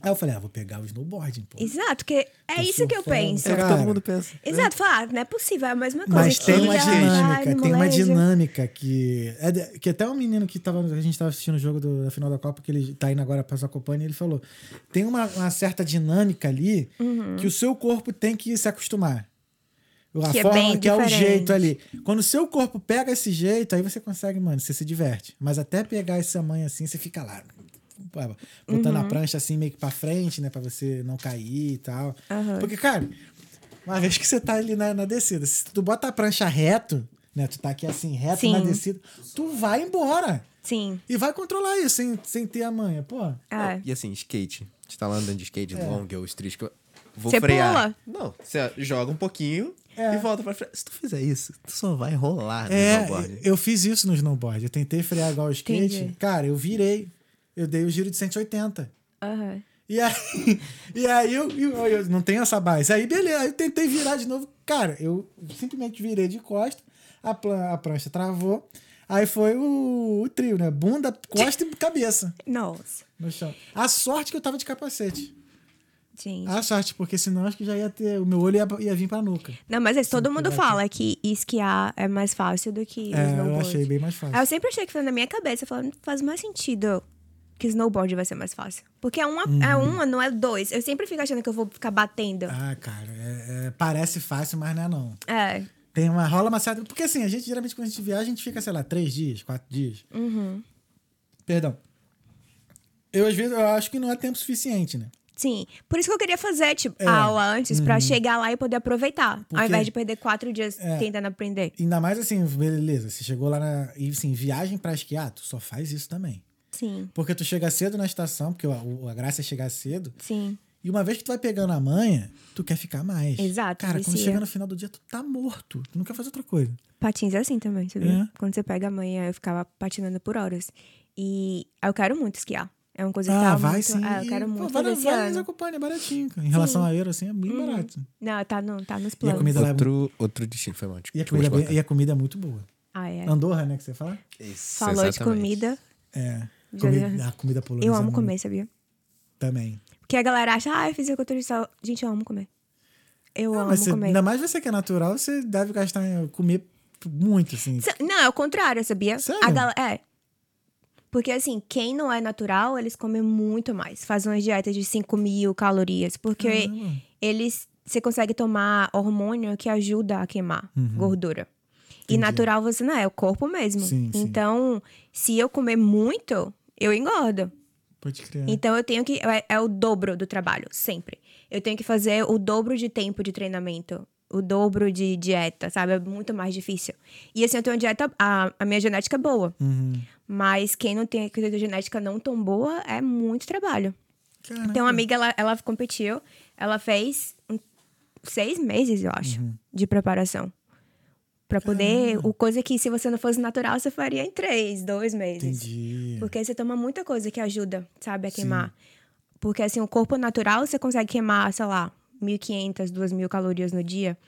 Aí eu falei, ah, vou pegar o snowboarding, pô. Exato, que é Tô isso que eu penso. É o que todo mundo pensa. Exato, falar, ah, não é possível, é a mesma coisa. Mas tem uma dinâmica, tem uma dinâmica que. É de- que até um menino que tava, a gente tava assistindo o jogo do- da final da Copa, que ele tá indo agora pra Zakopane, ele falou: tem uma, uma certa dinâmica ali Uhum. que o seu corpo tem que se acostumar. A Que é forma bem que é o diferente. jeito ali. Quando o seu corpo pega esse jeito, aí você consegue, mano, você se diverte. Mas até pegar essa manha assim, você fica lá. Botando Uhum. a prancha assim meio que pra frente, né? Pra você não cair e tal. Aham. Porque, cara, uma vez que você tá ali na, na descida, se tu bota a prancha reto, né? Tu tá aqui assim, reto Sim. na descida, tu vai embora. Sim. E vai controlar isso sem, sem ter a manha, pô. É. E assim, skate. Você tá lá andando de skate long ou street. que eu Vou Você frear. Não, você joga um pouquinho É. e volta pra frente. Se tu fizer isso, tu só vai rolar no É, snowboard. eu fiz isso no snowboard. Eu tentei frear igual o skate. Entendi. Cara, eu virei. Eu dei o giro de 180. Aham. E aí, e aí eu, eu, eu não tenho essa base. Aí, beleza, aí eu tentei virar de novo. Cara, eu simplesmente virei de costa, a, plan- a prancha travou. Aí foi o, o trio, né? Bunda, costa e cabeça Nossa. no chão. A sorte que eu tava de capacete. Gente. A sorte, porque senão acho que já ia ter. O meu olho ia, ia vir pra nuca. Não, mas é, todo mundo vai fala que esquiar é mais fácil do que É, eu achei bem mais fácil. Aí eu sempre achei que foi na minha cabeça, falando, faz mais sentido que snowboard vai ser mais fácil. Porque é uma, é Uhum. uma, não é dois. Eu sempre fico achando que eu vou ficar batendo. Ah, cara, é- é- parece fácil, mas não é não. É. Tem uma rola uma certa. Porque assim, a gente geralmente quando a gente viaja, a gente fica, sei lá, três dias, quatro dias. Uhum. Perdão. Eu, às vezes, eu acho que não é tempo suficiente, né? Sim. Por isso que eu queria fazer, tipo, É. a aula antes, pra chegar lá e poder aproveitar. Porque- Ao invés de perder quatro dias É. tentando aprender. Ainda mais assim, beleza, você chegou lá na. E assim, viagem pra esquiar, tu só faz isso também. Sim. Porque tu chega cedo na estação, porque a, o- a graça é chegar cedo. Sim. E uma vez que tu vai pegando a manha, tu quer ficar mais. Exato, Cara, quando chega no final do dia, tu tá morto. Tu não quer fazer outra coisa. Patins é assim também, sabia? É? Quando você pega a manhã, eu ficava patinando por horas. E eu quero muito esquiar. É uma coisa que Ah, tava vai muito... sim. É, eu quero E, muito pô, vai, vai nos acompanha, é baratinho. cara. Em relação a euro, assim, é bem barato. Não, tá, no, tá nos E a planos. comida lá é Outro, outro destino foi mal. E a, comida é e a comida é muito boa. Ah, é. Andorra, né, que você fala? Isso, Falou de exatamente. comida. É. Já- Comida, a comida polonesa. Eu é amo muito- comer, sabia? Também. Porque a galera acha, ah, eu fiz fisiculturista. Gente, eu amo comer. Eu Não, amo mas você- comer. ainda mais você que é natural, você deve gastar em comer muito, assim. Não, é o contrário, sabia? Sério? A gal- É. Porque, assim, quem não é natural, eles comem muito mais. Fazem umas dietas de 5 mil calorias. Porque Caramba. eles... Você consegue tomar hormônio que ajuda a queimar gordura. E Entendi. natural você não é, é o corpo mesmo. Sim, sim. então, se eu comer muito, eu engordo. Pode crer. Então eu tenho que. É, é o dobro do trabalho, sempre. Eu tenho que fazer o dobro de tempo de treinamento. O dobro de dieta, sabe? É muito mais difícil. E assim, eu tenho uma dieta. A, a minha genética é boa. Uhum. Mas quem não tem a genética não tão boa é muito trabalho. Caraca. Tem uma amiga, ela, ela competiu, ela fez um- seis meses, eu acho, Uhum. de preparação. Pra poder. O coisa que se você não fosse natural, você faria em três, dois meses. Entendi. Porque você toma muita coisa que ajuda, sabe, a queimar. Porque assim, o corpo natural, você consegue queimar, sei lá, 1.500, 2.000 calorias no dia.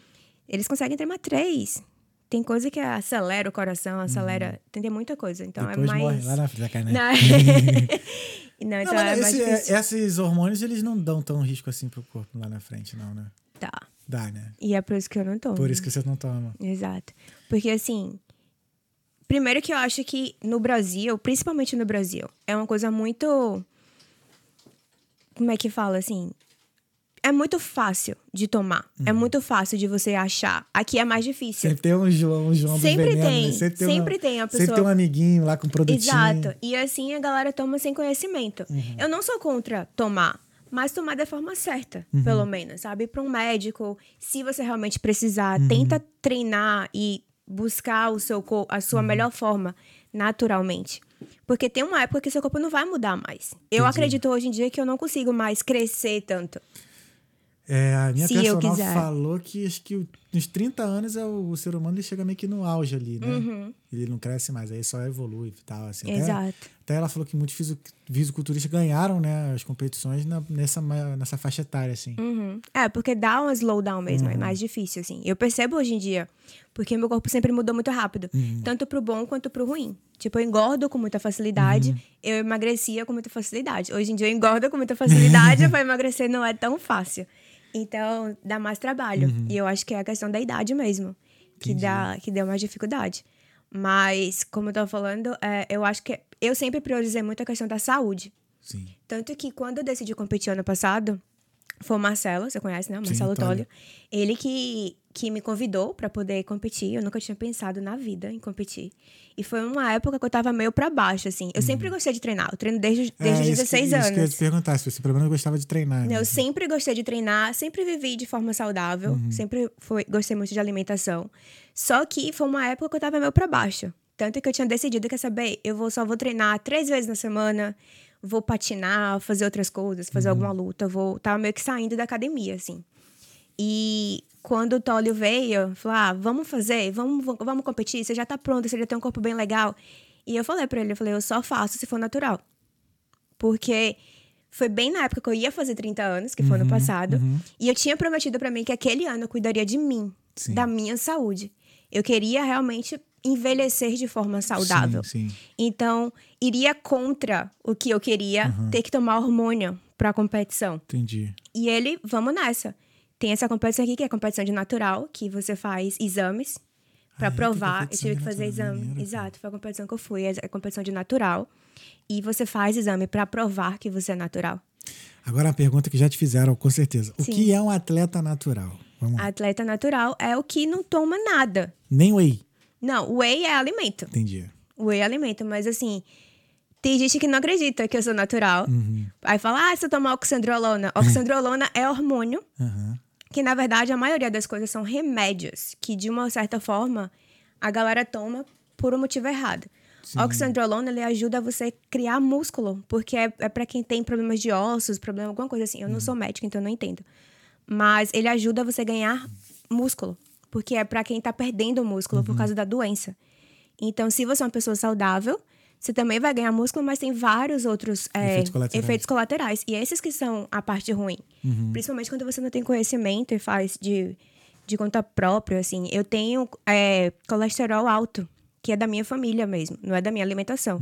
Eles conseguem queimar três. Tem coisa que acelera o coração, acelera. Tem, tem muita coisa. Então Uhum. Depois é mais. morre lá na sacanagem. Não, não, Não, então é mais esse- difícil. esses hormônios, eles não dão tão risco assim pro corpo lá na frente, não, né? Tá. Dá, né? E é por isso que eu não tomo. Por isso que você não toma. Exato. Porque assim, Primeiro que eu acho que no Brasil, principalmente no Brasil, é uma coisa muito. Como é que fala assim? É muito fácil de tomar. É muito fácil de você achar. Aqui é mais difícil. Sempre tem um João, um João Sempre veneno, tem, né? sempre uma- tem a Sempre tem pessoa- um amiguinho lá com produtinho. Exato. E assim a galera toma sem conhecimento. Uhum. Eu não sou contra tomar, mas tomar da forma certa, Uhum. pelo menos, sabe? Para um médico, se você realmente precisar, Uhum. tenta treinar e buscar o seu a Uhum. sua melhor forma naturalmente. Porque tem uma época que seu corpo não vai mudar mais. Eu acredito hoje em dia que eu não consigo mais crescer tanto. É, a minha Se personal falou que acho que o- nos 30 anos é o, ser humano ele chega meio que no auge ali, né? Uhum. Ele não cresce mais, aí só evolui e tal. Assim. Até- Exato. Até ela falou que muitos fisiculturistas ganharam né, as competições na- nessa, nessa faixa etária, assim. Uhum. É, porque dá um slowdown mesmo, Uhum. é mais difícil, assim. Eu percebo hoje em dia, porque meu corpo sempre mudou muito rápido, Uhum. tanto pro bom quanto pro ruim. Tipo, eu engordo com muita facilidade, Uhum. eu emagrecia com muita facilidade. Hoje em dia eu engordo com muita facilidade, pra emagrecer não é tão fácil. Então, dá mais trabalho. Uhum. E eu acho que é a questão da idade mesmo, que dá, que deu mais dificuldade. Mas, como eu tava falando, é, eu acho que eu sempre priorizei muito a questão da saúde. Sim. Tanto que quando eu decidi competir ano passado, foi o Marcelo, você conhece, né? O Marcelo. Tólio. Ele que, que me convidou pra poder competir. Eu nunca tinha pensado na vida em competir. E foi uma época que eu tava meio pra baixo, assim. Eu sempre gostei de treinar. Eu treino desde, desde Uhum. É, os isso que- 16 Isso que eu ia anos. te perguntar, se você pelo menos gostava de treinar. né? Eu sempre gostei de treinar, sempre vivi de forma saudável, Uhum. sempre foi, gostei muito de alimentação. Só que foi uma época que eu tava meio pra baixo. Tanto que eu tinha decidido, quer saber, eu vou, só vou treinar três vezes na semana, vou patinar, fazer outras coisas, fazer Uhum. alguma luta, vou. Tava meio que saindo da academia, assim. E quando o Tólio veio, falou: ah, vamos fazer, vamos, vamos competir, você já tá pronto, você já tem um corpo bem legal. E eu falei pra ele, eu falei, eu só faço se for natural. Porque foi bem na época que eu ia fazer 30 anos, que foi Uhum, ano passado. E eu tinha prometido pra mim que aquele ano eu cuidaria de mim, Sim. da minha saúde. Eu queria realmente envelhecer de forma saudável. Sim, sim. Então, iria contra o que eu queria Uhum. ter que tomar hormônio pra competição. Entendi. E ele, vamos nessa. Tem essa competição aqui, que é a competição de natural, que você faz exames pra Ah, é? Provar. Eu tive que fazer exame. maneiro. Exato, foi a competição que eu fui, é a competição de natural. E você faz exame pra provar que você é natural. Agora uma pergunta que já te fizeram, com certeza. O Sim. que é um atleta natural? Atleta natural é o que não toma nada. Nem whey. Não, whey é alimento. Entendi. Whey é alimento, mas assim, tem gente que não acredita que eu sou natural. Uhum. Aí fala, ah, você toma oxandrolona. Oxandrolona é hormônio, Aham. que na verdade a maioria das coisas são remédios, que de uma certa forma a galera toma por um motivo errado. Oxandrolona, ele ajuda você a criar músculo, porque é, é para quem tem problemas de ossos, problema, alguma coisa assim. Eu não sou médica, então eu não entendo. Mas ele ajuda você a ganhar músculo, porque é para quem tá perdendo músculo por causa da doença. Então, se você é uma pessoa saudável, você também vai ganhar músculo, mas tem vários outros é, Efeitos colaterais. efeitos colaterais. E esses que são a parte ruim. Principalmente quando você não tem conhecimento e faz de, de conta própria, assim. Eu tenho é, colesterol alto, que é da minha família mesmo, não é da minha alimentação.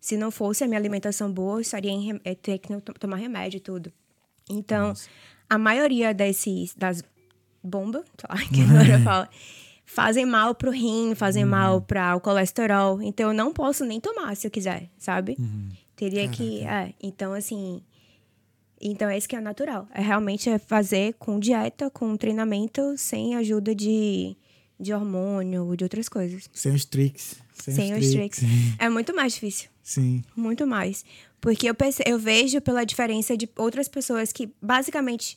Se não fosse a minha alimentação boa, eu estaria em é, ter que to- tomar remédio e tudo. Então, a maioria desses, das bombas, sei lá, que agora fala, fazem mal pro rim, fazem mal para o colesterol. Então, eu não posso nem tomar se eu quiser, sabe? Teria que. É, então, assim. Então, é isso que é natural. É realmente é fazer com dieta, com treinamento, sem ajuda de, de hormônio ou de outras coisas. Sem os tricks. Sem, Sem os tricks. É muito mais difícil. Sim. Muito mais. Porque eu, perce- eu vejo pela diferença de outras pessoas que basicamente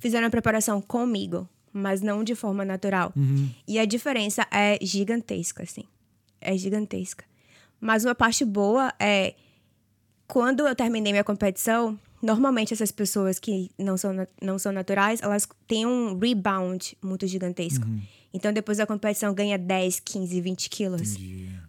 fizeram a preparação comigo, mas não de forma natural. E a diferença é gigantesca, assim. É gigantesca. Mas uma parte boa é quando eu terminei minha competição, normalmente essas pessoas que não são, não são naturais, elas têm um rebound muito gigantesco. Então, depois da competição, ganha 10, 15, 20 quilos.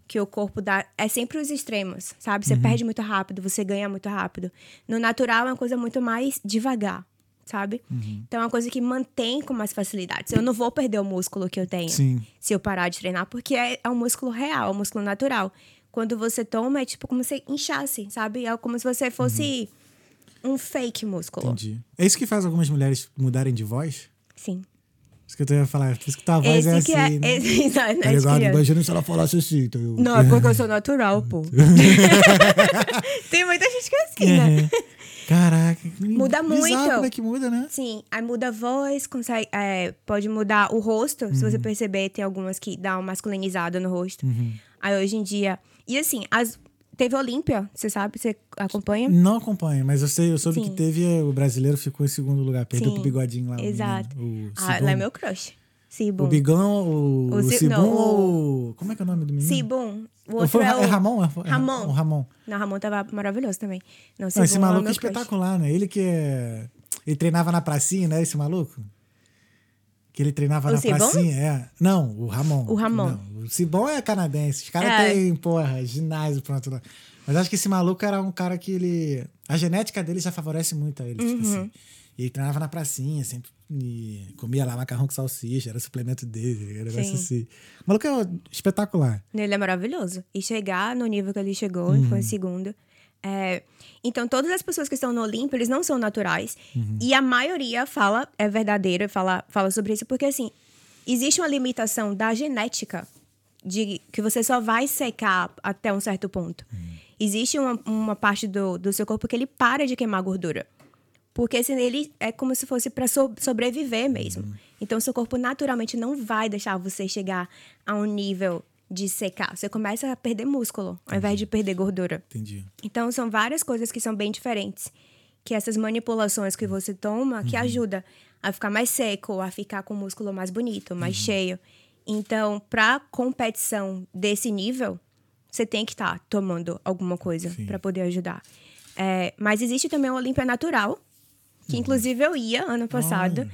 Que o corpo dá. É sempre os extremos, sabe? Você perde muito rápido, você ganha muito rápido. No natural, é uma coisa muito mais devagar, sabe? Então, é uma coisa que mantém com mais facilidade. Eu não vou perder o músculo que eu tenho Sim. se eu parar de treinar, porque é, é um músculo real, é um músculo natural. Quando você toma, é tipo como se inchasse, sabe? É como se você fosse um fake músculo. Entendi. É isso que faz algumas mulheres mudarem de voz? Sim. Isso que eu ia falar. Por isso que tua voz é Esse que assim, é. né? Esse, não, não Tá é ligado? criança. Imagina se ela falasse assim. Então eu... Não, é porque eu sou natural, pô. Tem muita gente que é assim, né? Uhum. Caraca. Muda bizarro muito. como é que muda, né? Sim, aí muda a voz, consegue, é, pode mudar o rosto. Se Uhum. você perceber, tem algumas que dão uma masculinizada no rosto. Uhum. Aí hoje em dia. E assim, as, teve Olímpia, você sabe? Você acompanha? Não acompanho, mas eu sei, eu soube Sim. que teve o brasileiro ficou em segundo lugar, perdeu Sim, pro bigodinho lá. o Exato. menino, o ah, lá é meu crush. O Bigão, o, O o Ci- Sibum não, ou. Como é que é o nome do menino? Sibum. O Ou outro foi é o... é Ramon? É- é Ramon. O Ramon. Não, Ramon tava maravilhoso também. Não, Não, esse maluco é meu crush. espetacular, né? Ele que é. Ele treinava na pracinha, né? Esse maluco? Que ele treinava O na Sibon? pracinha, é. Não, o Ramon. O Ramon. Não, o Sibon é canadense. Os caras É. têm, porra, ginásio pronto lá. Mas acho que esse maluco era um cara que ele. A genética dele já favorece muito a ele, tipo Uhum. assim. E ele treinava na pracinha, sempre. E comia lá macarrão com salsicha, era o suplemento dele, era negócio Sim. assim. O maluco é espetacular. Ele é maravilhoso. E chegar no nível que ele chegou, ele Uhum. foi em segundo. É, então, todas as pessoas que estão no Olimpo, eles não são naturais. Uhum. E a maioria fala, é verdadeira, fala, fala sobre isso, porque assim, existe uma limitação da genética de que você só vai secar até um certo ponto. Uhum. Existe uma, uma parte do, do seu corpo que ele para de queimar gordura. Porque assim, ele é como se fosse para sobreviver mesmo. Uhum. Então, seu corpo naturalmente não vai deixar você chegar a um nível de secar. Você começa a perder músculo, ao invés de perder gordura. Entendi. Então, são várias coisas que são bem diferentes. Que essas manipulações que você toma, que ajuda a ficar mais seco, a ficar com o músculo mais bonito, mais cheio. Então, para competição desse nível, você tem que estar tomando alguma coisa para poder ajudar. É, mas existe também o Olímpia Natural, que inclusive eu ia ano passado. Olha.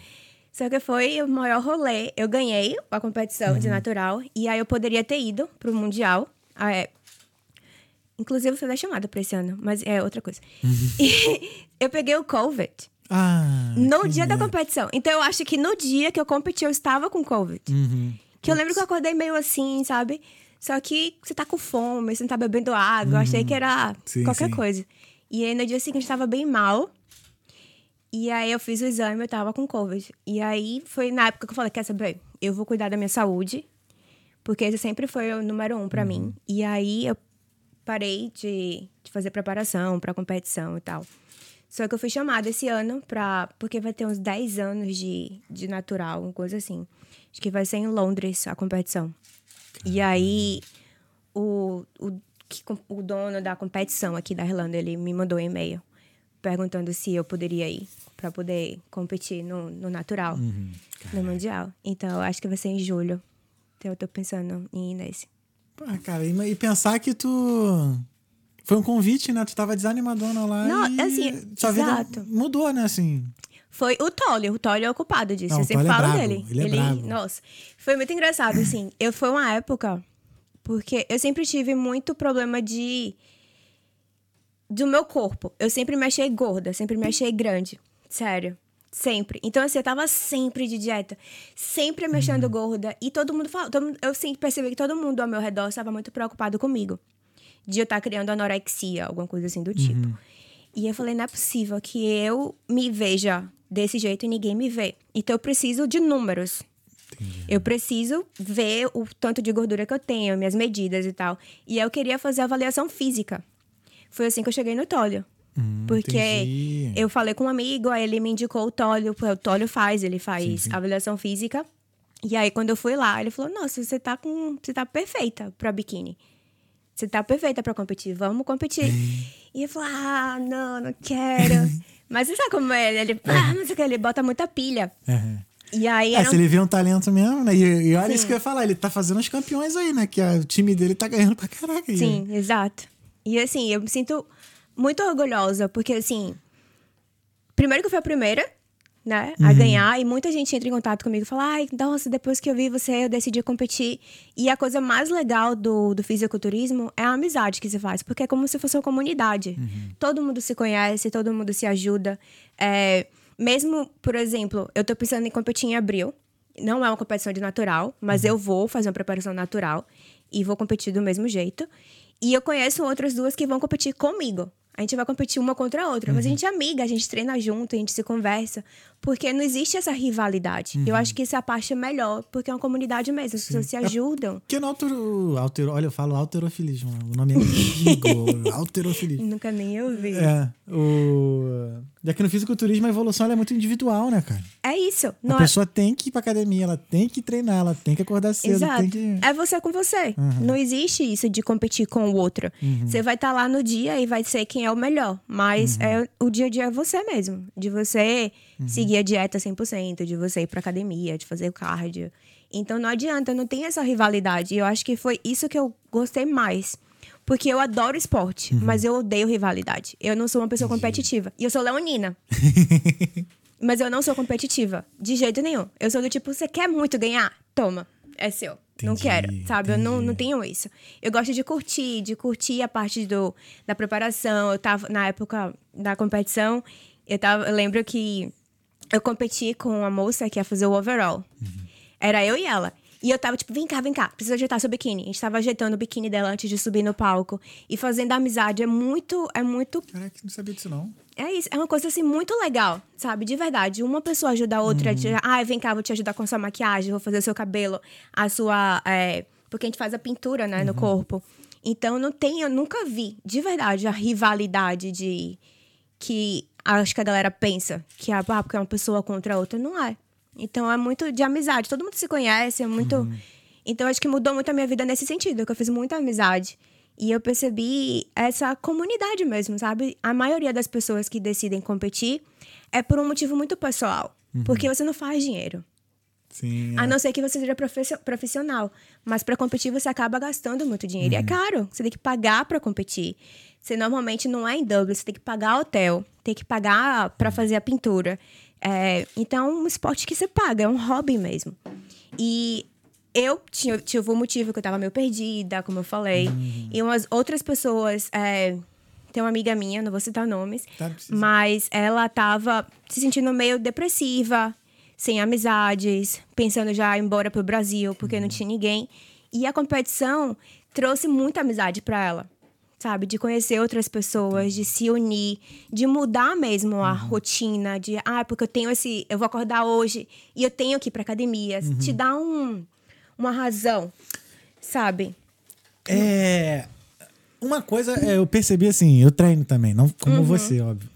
Só que foi o maior rolê. Eu ganhei a competição de natural. E aí eu poderia ter ido pro Mundial. Ah, é. Inclusive, eu fui da chamada pra esse ano, mas é outra coisa. E eu peguei o Covid Ah. no dia da competição. Então eu acho que no dia que eu competi, eu estava com Covid. Uhum. Que eu lembro que eu acordei meio assim, sabe? Só que você tá com fome, você não tá bebendo água. Eu achei que era Uhum. Sim, qualquer sim. coisa. E aí no dia seguinte eu tava bem mal. E aí eu fiz o exame, eu tava com Covid. E aí foi na época que eu falei, quer saber? Eu vou cuidar da minha saúde. Porque esse sempre foi o número um pra Uhum. mim. E aí eu parei de, de fazer preparação pra competição e tal. Só que eu fui chamada esse ano pra. Porque vai ter uns 10 anos de, de natural, uma coisa assim. Acho que vai ser em Londres a competição. E aí, o, o, o dono da competição aqui da Irlanda, ele me mandou um e-mail perguntando se eu poderia ir pra poder competir no, no natural, Uhum. no Mundial. Então, eu acho que vai ser em julho. Então, eu tô pensando em ir nesse. Pô, cara, e, e pensar que tu. Foi um convite, né? Tu tava desanimadona lá. Não, e assim, sua vida exato. mudou, né? Assim. Foi o Tolly, o Tolly é o culpado disso. Não, eu sempre é falo brabo, dele. ele é brabo. Nossa, foi muito engraçado, assim. Eu foi uma época, porque eu sempre tive muito problema de. Do meu corpo. Eu sempre me achei gorda, sempre me achei grande. Sério. Sempre. Então, assim, eu tava sempre de dieta. Sempre me achando Uhum. gorda. E todo mundo todo mundo- eu sempre percebi que todo mundo ao meu redor estava muito preocupado comigo. De eu estar criando anorexia, alguma coisa assim do tipo. Uhum. E eu falei, não é possível que eu me veja desse jeito e ninguém me vê. Então eu preciso de números. Eu preciso ver o tanto de gordura que eu tenho, minhas medidas e tal. E eu queria fazer avaliação física. Foi assim que eu cheguei no Tólio. Hum, Porque entendi. eu falei com um amigo, aí ele me indicou o Tólio, porque o Tólio faz, ele faz Sim, sim. avaliação física. E aí, quando eu fui lá, ele falou: Nossa, você tá com. Você tá perfeita pra biquíni. Você tá perfeita pra competir, vamos competir. E eu falei: Ah, não, não quero. Mas você sabe como é? Ele, ah, não sei o que, ele bota muita pilha. Uhum. E aí É, era se um ele vê um talento mesmo, né? E, e olha Sim. isso que eu ia falar, ele tá fazendo os campeões aí, né? Que a- o time dele tá ganhando pra caraca. Sim, exato. E assim, eu me sinto muito orgulhosa, porque assim. Primeiro que eu fui a primeira, né, a ganhar, e muita gente entra em contato comigo e fala: ai, nossa, depois que eu vi você, eu decidi competir. E a coisa mais legal do, do fisiculturismo é a amizade que se faz, porque é como se fosse uma comunidade. Todo mundo se conhece, todo mundo se ajuda. É, mesmo, por exemplo, eu tô pensando em competir em abril. Não é uma competição de natural, mas eu vou fazer uma preparação natural e vou competir do mesmo jeito. E eu conheço outras duas que vão competir comigo. A gente vai competir uma contra a outra. Mas a gente é amiga, a gente treina junto, a gente se conversa. Porque não existe essa rivalidade. Eu acho que isso é a parte melhor, porque é uma comunidade mesmo. As pessoas se ajudam. Porque no altero, altero, olha, eu falo alterofilismo. O nome é antigo. alterofilismo. Nunca nem ouvi. É. O... Já que no fisiculturismo a evolução é muito individual, né, cara? É isso. A é- pessoa tem que ir pra academia, ela tem que treinar, ela tem que acordar cedo, Exato. tem que. É você com você. Não existe isso de competir com o outro. Você vai estar lá no dia e vai ser quem é o melhor. Mas é, o dia a dia é você mesmo. De você seguir a dieta 100%, de você ir pra academia, de fazer o cardio. Então não adianta, não tem essa rivalidade. E eu acho que foi isso que eu gostei mais. Porque eu adoro esporte, mas eu odeio rivalidade. Eu não sou uma pessoa competitiva. E eu sou leonina. Mas eu não sou competitiva, de jeito nenhum. Eu sou do tipo, você quer muito ganhar? Toma, é seu. não Entendi, quero, sabe? Eu não, entendi. não tenho isso. Eu gosto de curtir, de curtir a parte do, da preparação. Eu tava, na época da competição, eu, tava, eu lembro que eu competi com uma moça que ia fazer o overall. Era eu e ela. E eu tava tipo, vem cá, vem cá, precisa ajeitar seu biquíni. A gente tava ajeitando o biquíni dela antes de subir no palco. E fazendo amizade é muito, é muito Caraca, não sabia disso, não. é isso, é uma coisa assim muito legal, sabe? De verdade. Uma pessoa ajuda a outra. Te, ah, vem cá, vou te ajudar com a sua maquiagem, vou fazer o seu cabelo, a sua. é, porque a gente faz a pintura, né, no corpo. Então não tem, eu nunca vi, de verdade, a rivalidade de. que acho que a galera pensa que ah, porque é uma pessoa contra a outra. Não é. Então é muito de amizade. Todo mundo se conhece, é muito. Então acho que mudou muito a minha vida nesse sentido, que eu fiz muita amizade. E eu percebi essa comunidade mesmo, sabe? A maioria das pessoas que decidem competir é por um motivo muito pessoal. Porque você não faz dinheiro. Sim. A não ser que você seja profissional. Mas para competir você acaba gastando muito dinheiro. E é caro. Você tem que pagar para competir. Você normalmente não é em Dublin, você tem que pagar hotel, tem que pagar para fazer a pintura. É, então, é um esporte que você paga, é um hobby mesmo. E eu tinha, tive um motivo que eu tava meio perdida, como eu falei. E umas outras pessoas. É, tem uma amiga minha, não vou citar nomes, Tá, mas ela tava se sentindo meio depressiva, sem amizades, pensando já em ir embora pro Brasil, porque não tinha ninguém. E a competição trouxe muita amizade para ela. Sabe, de conhecer outras pessoas, de se unir, de mudar mesmo a rotina, de ah, porque eu tenho esse, eu vou acordar hoje e eu tenho que ir pra academia. Te dá um, uma razão, sabe? É. Uma coisa é, eu percebi assim, eu treino também, não como Uhum. você, óbvio.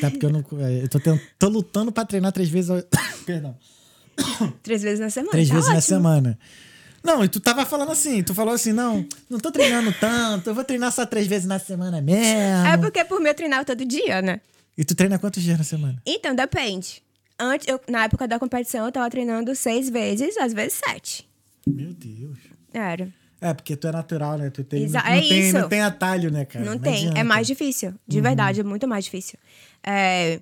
Tá porque eu não. Eu tô, tô lutando pra treinar três vezes. ao- Perdão. Três vezes na semana. Três tá vezes na ótimo. semana. Não, e tu tava falando assim, tu falou assim, não, não tô treinando tanto, eu vou treinar só três vezes na semana mesmo. É porque por mim eu treinava todo dia, né? E tu treina quantos dias na semana? Então, depende. Antes, eu, na época da competição, eu tava treinando seis vezes, às vezes sete. Meu Deus. Era. É, porque tu é natural, né? Tu tem, Exa- não, é tem, isso. não tem atalho, né, cara? Não, tem. adianta. É mais difícil. De verdade, é muito mais difícil. É,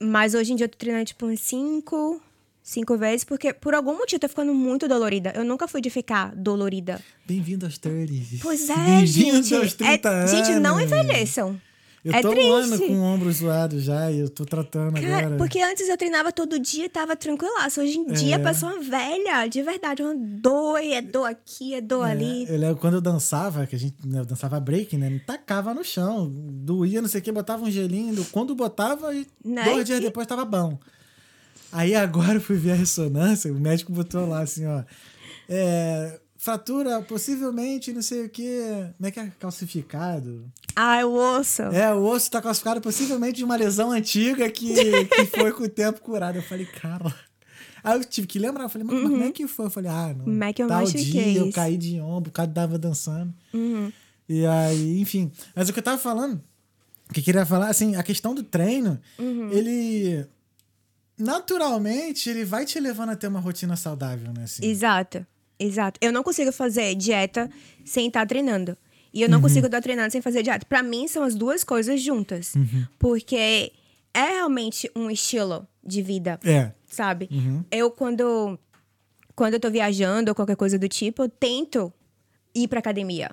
mas hoje em dia eu tô treinando, tipo, uns cinco, cinco vezes, porque por algum motivo eu tô ficando muito dolorida. Eu nunca fui de ficar dolorida. Bem-vindo aos 30. Pois é, Bem-vindo gente. aos 30 É, gente, não anos. envelheçam. Eu é tô triste. um ano com o ombro zoado já e eu tô tratando Cara, agora. porque antes eu treinava todo dia e tava tranquilaço. Hoje em dia, É. a pessoa velha, de verdade, uma dor, é dor aqui, é dor ali. Eu lembro quando eu dançava, que a gente né, dançava break, né? Me tacava no chão, doía, não sei o que, botava um gelinho. Quando botava, e Né? dois dias depois tava bom. Aí agora eu fui ver a ressonância, o médico botou lá assim, ó. É, fratura, possivelmente, não sei o que. Como é que é? Calcificado. Ai, o osso. É, o osso tá calcificado possivelmente de uma lesão antiga que, que foi com o tempo curada. Eu falei, cara. Aí eu tive que lembrar, eu falei, mas como é que foi? Eu falei, ah, não. Como é que eu tal dia eu caí de ombro, o cara tava dançando. Uhum. E aí, enfim. Mas o que eu tava falando, o que eu queria falar, assim, a questão do treino, Uhum. ele. Naturalmente, ele vai te levando a ter uma rotina saudável, né? Assim. Exato, exato. Eu não consigo fazer dieta sem estar treinando. E eu não Uhum. consigo estar treinando sem fazer dieta. Pra mim, são as duas coisas juntas. Uhum. Porque é realmente um estilo de vida, É. sabe? Eu, quando, quando eu tô viajando ou qualquer coisa do tipo, eu tento ir pra academia.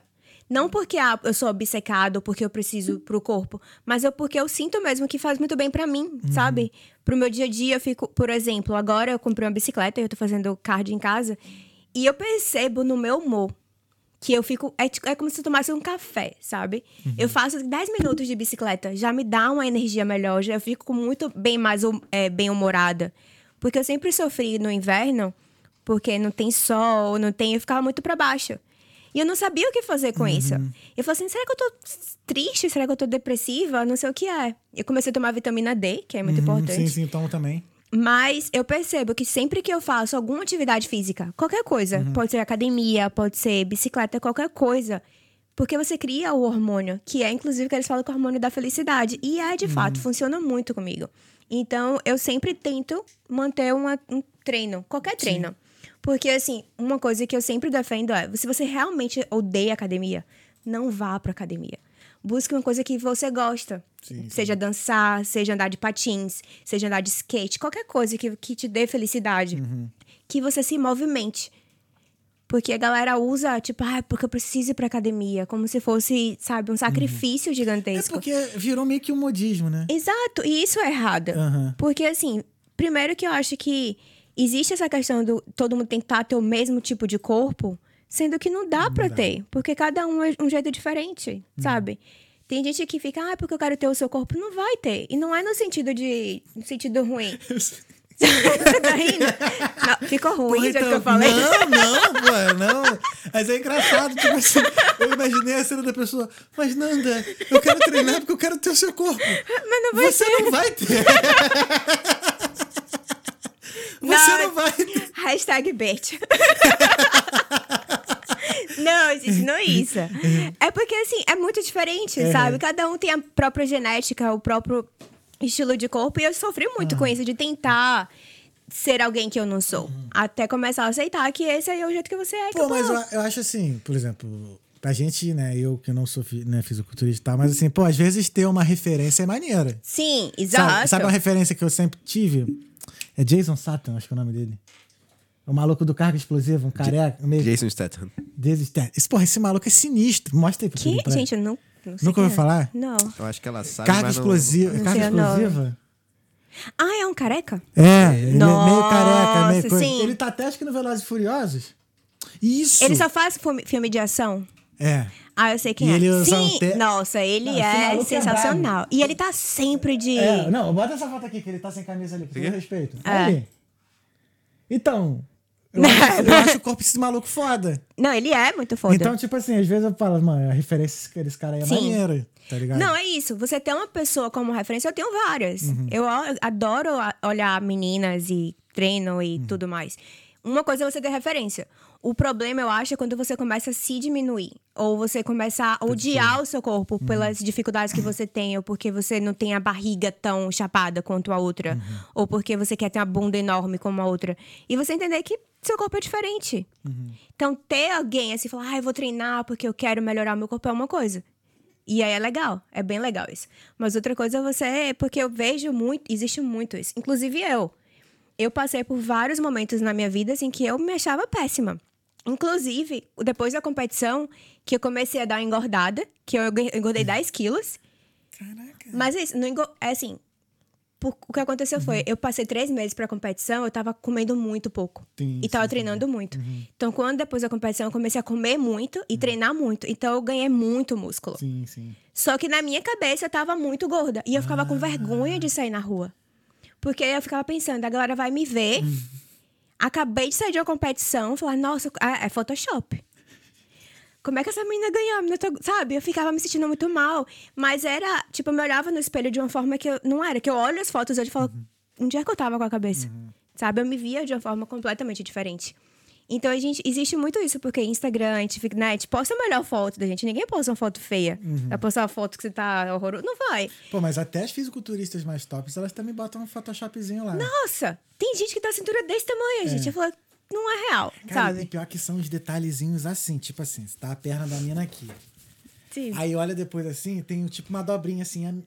Não porque ah, eu sou obcecado, ou porque eu preciso pro corpo, mas é porque eu sinto mesmo que faz muito bem pra mim, sabe? Pro meu dia a dia, eu fico, por exemplo, agora eu comprei uma bicicleta e eu tô fazendo cardio em casa, e eu percebo no meu humor que eu fico. É, ti- é como se eu tomasse um café, sabe? Eu faço 10 minutos de bicicleta, já me dá uma energia melhor, já fico muito bem mais hum- é, bem-humorada. Porque eu sempre sofri no inverno, porque não tem sol, não tem. Eu ficava muito pra baixo. E eu não sabia o que fazer com isso. Eu falei assim: será que eu tô triste? Será que eu tô depressiva? Não sei o que é. Eu comecei a tomar vitamina D, que é muito Uhum, importante. Sim, sim, tomo também. Mas eu percebo que sempre que eu faço alguma atividade física, qualquer coisa, pode ser academia, pode ser bicicleta, qualquer coisa, porque você cria o hormônio, que é inclusive que eles falam que é o hormônio da felicidade. E é de fato, funciona muito comigo. Então eu sempre tento manter uma- um treino, qualquer treino. Porque assim, uma coisa que eu sempre defendo é: se você realmente odeia academia, não vá pra academia. Busque uma coisa que você gosta. Sim, sim. Seja dançar, seja andar de patins, seja andar de skate, qualquer coisa que, que te dê felicidade. Uhum. Que você se movimente. Porque a galera usa, tipo, ah, porque eu preciso ir pra academia. Como se fosse, sabe, um sacrifício É gigantesco. porque virou meio que um modismo, né? Exato, e isso é errado. Aham. Porque, assim, primeiro que eu acho que existe essa questão do todo mundo tentar ter o mesmo tipo de corpo, sendo que não dá pra ter. Porque cada um é um jeito diferente, sabe? Tem gente que fica, ah, porque eu quero ter o seu corpo. Não vai ter. E não é no sentido de. no sentido ruim. Você tá rindo? Não, ficou ruim Porra, o jeito que então, eu falei. Não, não, pô, não. Mas é engraçado, tipo assim, eu imaginei a cena da pessoa, mas Nanda, eu quero treinar porque eu quero ter o seu corpo. Mas não vai Você ter. não vai ter. Você não vai ter. Hashtag bitch. não, gente, não é isso. É porque, assim, é muito diferente, Uhum. sabe? Cada um tem a própria genética, o próprio estilo de corpo. E eu sofri muito com isso, de tentar ser alguém que eu não sou. Até começar a aceitar que esse aí é o jeito que você é. Pô, mas eu, eu acho assim, por exemplo, pra gente, né, eu que não sou né, fisiculturista e tal, mas assim, pô, às vezes ter uma referência é maneira. Sim, Sabe, exato. sabe uma referência que eu sempre tive? É Jason Statham, acho que é o nome dele. O maluco do carro explosivo, um careca, meio... Jason Statham. Jason Statham. Esse, porra, esse maluco é sinistro. Mostra aí pra Que? pra- Gente, eu não, não sei Nunca ouviu é. falar? Não. Eu acho que ela sabe, Carga explosiva. não Carga explosiva? Ah, é um careca? É, ele é meio Nossa, careca, meio coisa. sim. Ele tá até acho que no Velozes e Furiosos. Isso! Ele só faz filme de ação? É. Ah, eu sei quem E é. ele usa Sim, um te- nossa, ele Não, é é sensacional. e ele tá sempre de. É, não, bota essa foto aqui, que ele tá sem camisa ali, com todo respeito. É. Ali. Então, eu acho, eu acho o corpo desse maluco foda. Não, ele é muito foda. Então, tipo assim, às vezes eu falo, mano, a referência desse cara aí é Sim. maneira, tá ligado? Não, é isso. Você tem uma pessoa como referência, eu tenho várias. Uhum. Eu adoro olhar meninas e treino Uhum. e tudo mais. Uma coisa é você ter referência. O problema, eu acho, é quando você começa a se diminuir. Ou você começa a odiar o seu corpo Uhum. pelas dificuldades que você tem, ou porque você não tem a barriga tão chapada quanto a outra. Uhum. Ou porque você quer ter uma bunda enorme como a outra. E você entender que seu corpo é diferente. Uhum. Então, ter alguém assim, falar, ah, eu vou treinar porque eu quero melhorar meu corpo é uma coisa. E aí é legal, é bem legal isso. Mas outra coisa é você, porque eu vejo muito, existe muito isso. Inclusive eu. Eu passei por vários momentos na minha vida assim que eu me achava péssima. Inclusive, depois da competição, que eu comecei a dar uma engordada, que eu engordei 10 quilos. Caraca. Mas é isso, não é assim. por- o que aconteceu foi, eu passei três meses pra competição, eu tava comendo muito pouco. Sim, e tava sim, treinando muito. Então, quando depois da competição, eu comecei a comer muito e treinar muito. Então, eu ganhei muito músculo. Sim, sim. Só que na minha cabeça eu tava muito gorda. E eu ficava Ah. com vergonha de sair na rua. Porque eu ficava pensando, a galera vai me ver. Acabei de sair de uma competição, falar, nossa, é, é Photoshop. Como é que essa menina ganhou? Menina tá- Sabe? Eu ficava me sentindo muito mal. Mas era, tipo, eu me olhava no espelho de uma forma que eu não era. Que eu olho as fotos hoje e falo, onde é que eu tava com a cabeça? Sabe? Eu me via de uma forma completamente diferente. Então, a gente, existe muito isso, porque Instagram, a gente, né, a gente posta a melhor foto da gente. Ninguém posta uma foto feia. Vai postar uma foto que você tá horroroso. Não vai. Pô, mas até as fisiculturistas mais tops, elas também botam um photoshopzinho lá. Nossa, tem gente que tá a cintura desse tamanho, gente. Eu falo, não é real, Cara, e sabe? pior que são os detalhezinhos assim, tipo assim, você tá a perna da mina aqui. Sim. Aí olha depois assim, tem tipo uma dobrinha assim,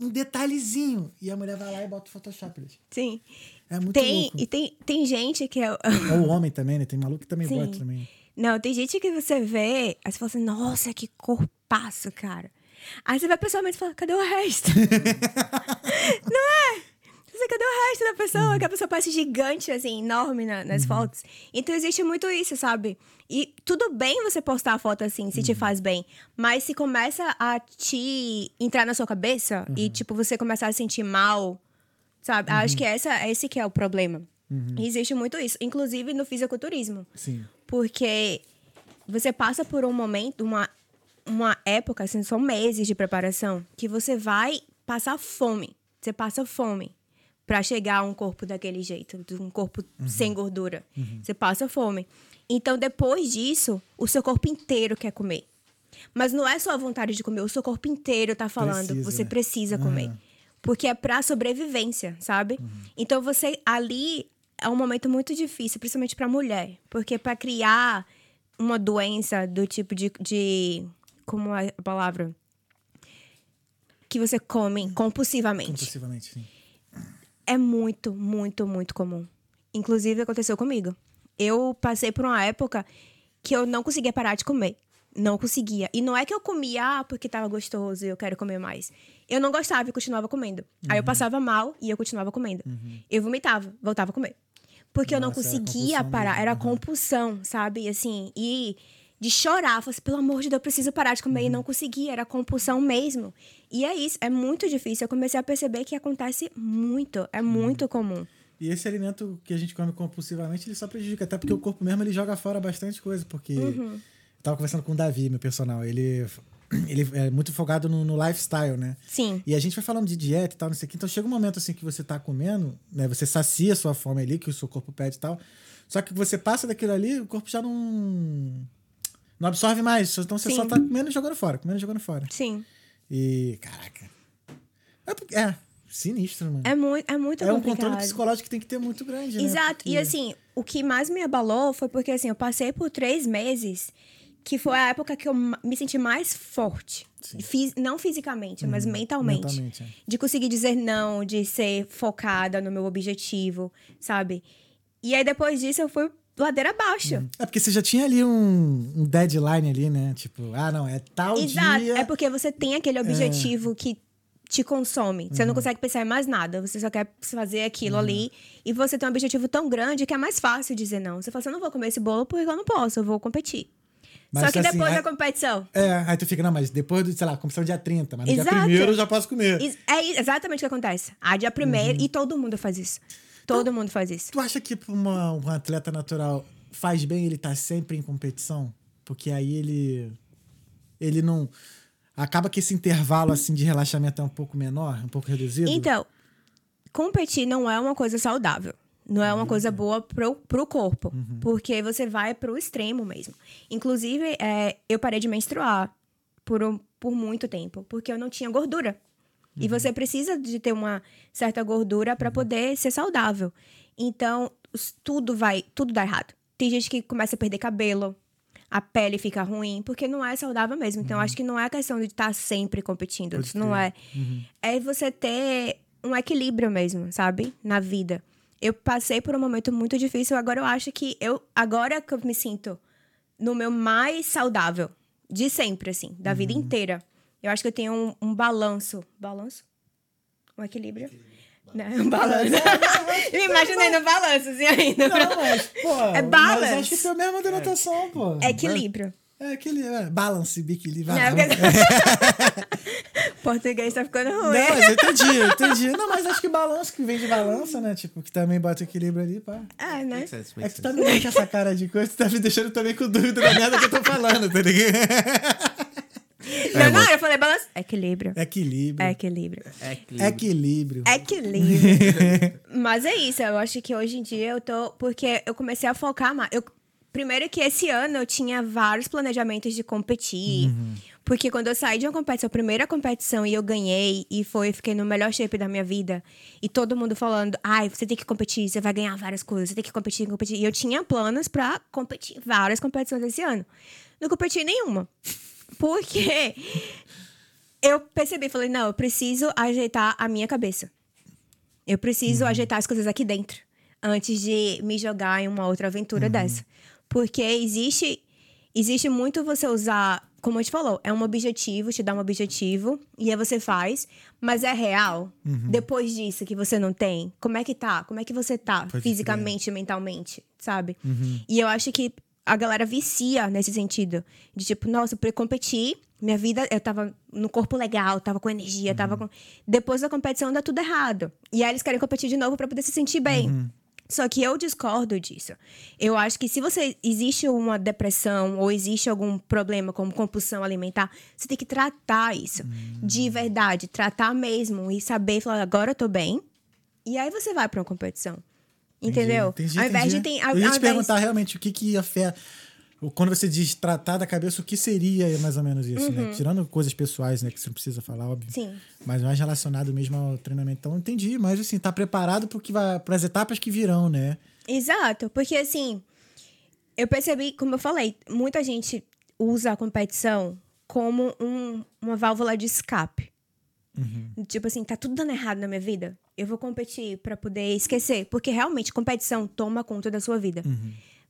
um detalhezinho. E a mulher vai lá e bota o Photoshop. Sim. É muito Tem, louco. e tem, tem gente que é. É o homem também, né? Tem maluco que também Sim. bota também. Não, tem gente que você vê, aí você fala assim, nossa, que corpaço, cara. Aí você vai pessoalmente e fala, cadê o resto? não é? Você, cadê o resto da pessoa? Que a pessoa parece gigante, assim, enorme na- nas fotos. Então existe muito isso, sabe? E tudo bem você postar a foto assim, se te faz bem. Mas se começa a te entrar na sua cabeça e, tipo, você começar a se sentir mal, sabe? Acho que essa, esse que é o problema. E existe muito isso. Inclusive no fisiculturismo. Sim. Porque você passa por um momento, uma, uma época, assim, são meses de preparação, que você vai passar fome. Você passa fome pra chegar a um corpo daquele jeito, um corpo sem gordura. Você passa fome. Então, depois disso, o seu corpo inteiro quer comer. Mas não é só a vontade de comer, o seu corpo inteiro tá falando, Precisa, você né? precisa comer. Porque é pra sobrevivência, sabe? Então você ali é um momento muito difícil, principalmente pra mulher, porque pra criar uma doença do tipo de, de como é a palavra que você come compulsivamente Compulsivamente, sim. é muito, muito, muito comum. Inclusive, aconteceu comigo. Eu passei por uma época que eu não conseguia parar de comer. Não conseguia. E não é que eu comia ah, porque tava gostoso e eu quero comer mais. Eu não gostava e continuava comendo. Aí eu Uhum. passava mal e eu continuava comendo. Eu vomitava, voltava a comer. Porque eu não Nossa, era conseguia compulsão parar. Era Uhum. compulsão, sabe? E assim, e de chorar. Falei assim, pelo amor de Deus, eu preciso parar de comer. E Uhum. não conseguia, era compulsão mesmo. E é isso, é muito difícil. Eu comecei a perceber que acontece muito. Uhum. É muito comum. E esse alimento que a gente come compulsivamente, ele só prejudica. Até porque o corpo mesmo, ele joga fora bastante coisa. Porque Uhum. Tava conversando com o Davi, meu personal. Ele, ele é muito focado no, no lifestyle, né? Sim. E a gente vai falando de dieta e tal, não sei o que. Então chega um momento assim que você tá comendo, né? Você sacia a sua fome ali, que o seu corpo pede e tal. Só que você passa daquilo ali, o corpo já não. Não absorve mais. Então você Sim. só tá comendo e jogando fora, comendo e jogando fora. Sim. E. Caraca. É, é sinistro, mano. É muito, é muito É um complicado. controle psicológico que tem que ter muito grande, né? Exato. E Porque- assim, o que mais me abalou foi porque assim, eu passei por três meses que foi a época que eu me senti mais forte. Fis- não fisicamente, mas mentalmente. Uhum. mentalmente, é. De conseguir dizer não, de ser focada no meu objetivo, sabe? E aí depois disso eu fui ladeira abaixo. É porque você já tinha ali um, um deadline ali, né? Tipo, ah, não, é tal Exato. dia. É porque você tem aquele objetivo que te consome. Você não consegue pensar em mais nada. Você só quer fazer aquilo ali. E você tem um objetivo tão grande que é mais fácil dizer não. Você fala assim, eu não vou comer esse bolo porque eu não posso, eu vou competir. Mas, só que assim, depois aí- da competição. É, aí tu fica, não, mas depois do, sei lá, competição dia 30, mas no dia Exato. primeiro eu já posso comer. É exatamente o que acontece. Ah, dia primeiro, Uhum. e todo mundo faz isso. Todo mundo faz isso. Tu acha que uma, um atleta natural faz bem ele estar sempre em competição? Porque aí ele. Ele não. Acaba que esse intervalo assim de relaxamento é um pouco menor, um pouco reduzido? Então, competir não é uma coisa saudável. Não é uma Uhum. coisa boa pro, pro corpo. Porque você vai pro extremo mesmo. Inclusive, é, eu parei de menstruar por, um- por muito tempo. Porque eu não tinha gordura. Uhum. E você precisa de ter uma certa gordura para poder ser saudável. Então, tudo vai, tudo dá errado. Tem gente que começa a perder cabelo, a pele fica ruim, porque não é saudável mesmo. Então, acho que não é questão de estar sempre competindo. Uhum. Pode Isso não crer. é. É você ter um equilíbrio mesmo, sabe? Na vida. Eu passei por um momento muito difícil, agora eu acho que eu. Agora que eu me sinto no meu mais saudável, de sempre, assim, da vida Uhum. inteira. Eu acho que eu tenho um, um balanço. Balanço? Um equilíbrio? Não, um balanço. Me imaginei no balanço, assim, ainda. Não, mas, pô. É Mas balance. acho que foi a mesma denotação, pô. É equilíbrio. É aquele. É, balance, biquilíbrio. É, Ah, porque- Português tá ficando ruim. Não, mas eu entendi, eu entendi. Não, mas acho que balanço que vem de balança, né? Tipo, que também bota equilíbrio ali, pá. É, né? Makes sense, É que tu tá me com essa cara de coisa, tu tá me deixando também com dúvida da merda que eu tô falando, tá ligado? não, não, eu falei balanço. Equilíbrio. Equilíbrio. É equilíbrio. É equilíbrio. Equilíbrio. Equilíbrio. Mas é isso, eu acho que hoje em dia eu tô. Porque eu comecei a focar mais. Eu, primeiro que esse ano eu tinha vários planejamentos de competir. Porque quando eu saí de uma competição, a primeira competição, e eu ganhei, e foi, fiquei no melhor shape da minha vida. E todo mundo falando, ai, você tem que competir, você vai ganhar várias coisas, você tem que competir, competir. E eu tinha planos pra competir várias competições esse ano. Não competi nenhuma. Porque eu percebi, falei, não, eu preciso ajeitar a minha cabeça. Eu preciso ajeitar as coisas aqui dentro antes de me jogar em uma outra aventura dessa. Porque existe existe muito você usar como a gente falou, é um objetivo, te dá um objetivo, e aí você faz, mas é real? Uhum. Depois disso que você não tem, como é que tá? Como é que você tá Pode fisicamente mentalmente, sabe? Uhum. E eu acho que a galera vicia nesse sentido. De tipo, nossa, pra eu competir, minha vida, eu tava no corpo legal, tava com energia, Uhum. tava com. Depois da competição dá tudo errado. E aí eles querem competir de novo pra poder se sentir bem. Só que eu discordo disso. Eu acho que se você existe uma depressão ou existe algum problema como compulsão alimentar, você tem que tratar isso de verdade, tratar mesmo e saber falar agora eu tô bem. E aí você vai pra uma competição. Entendeu? Entendi, ao invés de entendi. tem, ao, Eu ia te perguntar realmente o que que afeta. Quando você diz tratar da cabeça, o que seria mais ou menos isso, né? Tirando coisas pessoais, né? Que você não precisa falar, óbvio. Uhum. Sim. Mas mais relacionado mesmo ao treinamento. Então, entendi. Mas, assim, tá preparado pro que vai, pras etapas que virão, né? Exato, porque assim, eu percebi, como eu falei, muita gente usa a competição como um- uma válvula de escape. Tipo assim, tá tudo dando errado na minha vida. Eu vou competir pra poder esquecer. Porque realmente, competição toma conta da sua vida.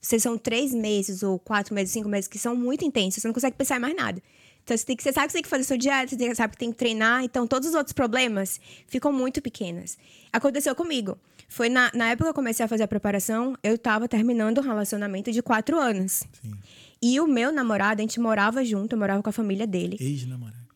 Vocês são três meses, ou quatro meses, cinco meses, que são muito intensos. Você não consegue pensar em mais nada. Então, você, tem que, você sabe que você tem que fazer sua dieta, você sabe que tem que treinar. Então, todos os outros problemas ficam muito pequenos. Aconteceu comigo. Foi na, na época que eu comecei a fazer a preparação, eu tava terminando um relacionamento de quatro anos. Sim. E o meu namorado, a gente morava junto, eu morava com a família dele. Ex-namorado.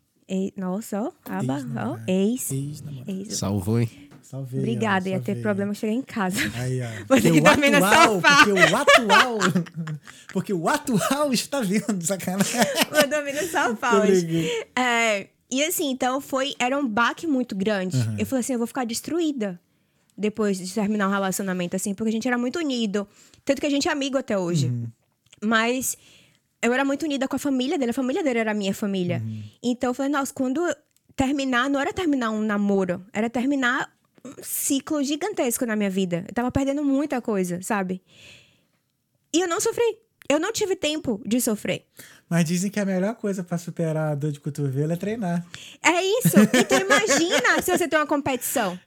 Nossa, ó, aba, ó, Ex-namorado. ex. Ex-namorado. ex. Salvou, hein? Salvei. Obrigada, ó, ia ter problema chegar em casa. Aí, ó. Vou ter que no atual, sofá. porque o atual, porque o atual está vendo, sacanagem. Vou dormir no sofá hoje. É, e assim, então foi. Era um baque muito grande. Eu falei assim: eu vou ficar destruída depois de terminar um relacionamento, assim, porque a gente era muito unido. Tanto que a gente é amigo até hoje. Mas eu era muito unida com a família dele, a família dele era a minha família. Então eu falei, nossa, quando terminar, não era terminar um namoro, era terminar ciclo gigantesco na minha vida. Eu tava perdendo muita coisa, sabe? E eu não sofri. Eu não tive tempo de sofrer. Mas dizem que a melhor coisa pra superar a dor de cotovelo é treinar. É isso. Então imagina se você tem uma competição.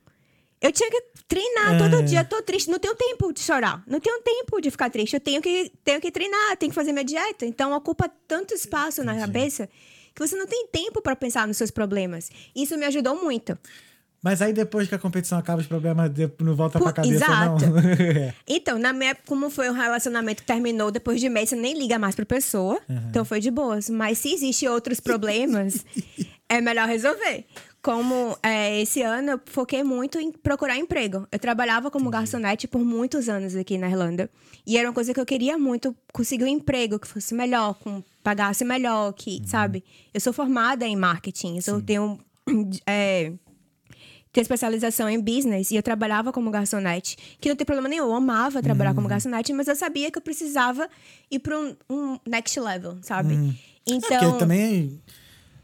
Eu tinha que treinar todo É. dia, tô triste. Não tenho tempo de chorar. Não tenho tempo de ficar triste. Eu tenho que, tenho que treinar, tenho que fazer minha dieta. Então ocupa tanto espaço na cabeça que você não tem tempo para pensar nos seus problemas. Isso me ajudou muito. Mas aí depois que a competição acaba, os problemas não voltam pra cabeça, exato. não. Então, na minha época, como foi um relacionamento que terminou depois de mês, você nem liga mais pra pessoa. Então foi de boas. Mas se existem outros problemas, é melhor resolver. Como é, esse ano eu foquei muito em procurar emprego. Eu trabalhava como garçonete por muitos anos aqui na Irlanda. E era uma coisa que eu queria muito conseguir um emprego que fosse melhor, com pagasse melhor, que, sabe? Eu sou formada em marketing, eu sou- tenho. é, tenho especialização em business e eu trabalhava como garçonete, que não tem problema nenhum, eu amava trabalhar Uhum. como garçonete, mas eu sabia que eu precisava ir para um, um next level, sabe? É, Então, porque também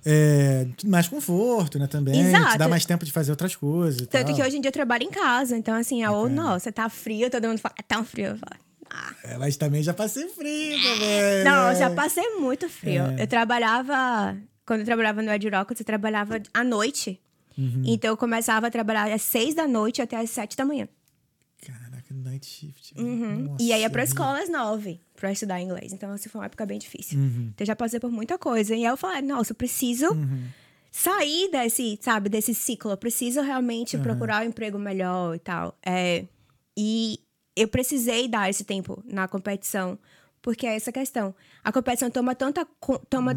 é, mais conforto, né? Também. Exato. Te dá mais tempo de fazer outras coisas. tanto tal. que hoje em dia eu trabalho em casa, então assim, é ou nossa, tá frio, todo mundo fala, "Ah, tá um frio, eu falo, ah. É, mas também já passei frio também. Não, eu já passei muito frio. É. Eu trabalhava, quando eu trabalhava no Ed Rockets, eu trabalhava à noite. Uhum. Então eu começava a trabalhar às seis da noite até às sete da manhã. Caraca, night shift. Uhum. Nossa, e aí ia pra escola às nove pra estudar inglês. Então, assim, foi uma época bem difícil. Uhum. Então, eu já passei por muita coisa. E aí eu falei, nossa, eu preciso sair desse, sabe, desse ciclo. Eu preciso realmente procurar um emprego melhor e tal. É, e eu precisei dar esse tempo na competição. Porque é essa questão. A competição toma tanta toma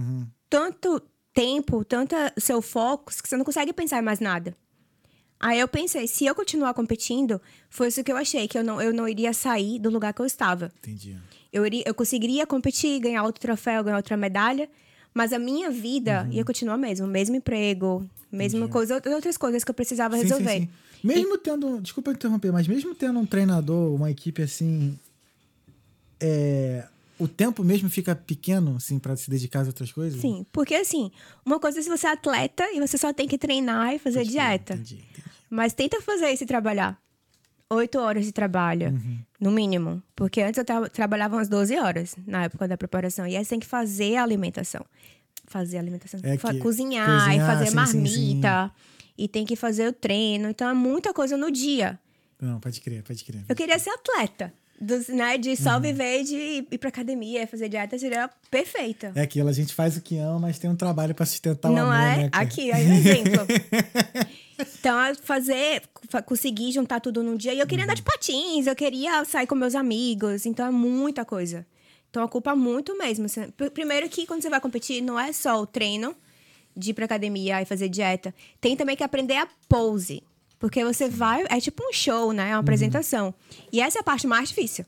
tanto tempo, tanta seu foco, que você não consegue pensar em mais nada. Aí eu pensei, se eu continuar competindo, foi isso que eu achei, que eu não, eu não iria sair do lugar que eu estava. Entendi. Eu, iria, eu conseguiria competir, ganhar outro troféu, ganhar outra medalha, mas a minha vida ia continuar mesmo, mesmo emprego, mesma coisa, out- outras coisas que eu precisava Sim, resolver. sim, sim. Mesmo tendo. Desculpa interromper, mas mesmo tendo um treinador, uma equipe assim. É, o tempo mesmo fica pequeno, assim, pra se dedicar às outras coisas? Sim, porque assim, uma coisa é se você é atleta e você só tem que treinar e fazer Pode crer, dieta. Entendi, entendi. Mas tenta fazer isso e trabalhar. Oito horas de trabalho, Uhum. no mínimo. Porque antes eu tra- trabalhava umas 12 horas na época da preparação. E aí você tem que fazer a alimentação. Fazer a alimentação. É que- cozinhar, cozinhar, e fazer sim, sim, marmita. E tem que fazer o treino. Então é muita coisa no dia. Não, pode crer, pode crer. Eu queria ser atleta. Dos, né, de só Uhum. viver de ir pra academia, fazer dieta, seria perfeito. É aquilo, a gente faz o que ama, mas tem um trabalho pra sustentar o Não amor, é? né? Aqui, aí um exemplo. então, é fazer, fa- conseguir juntar tudo num dia. E eu queria andar de patins, eu queria sair com meus amigos. Então, é muita coisa. Então, ocupa muito mesmo. Assim, pr- Primeiro que quando você vai competir, não é só o treino de ir pra academia e fazer dieta. Tem também que aprender a pose. Porque você vai... É tipo um show, né? É uma apresentação. E essa é a parte mais difícil.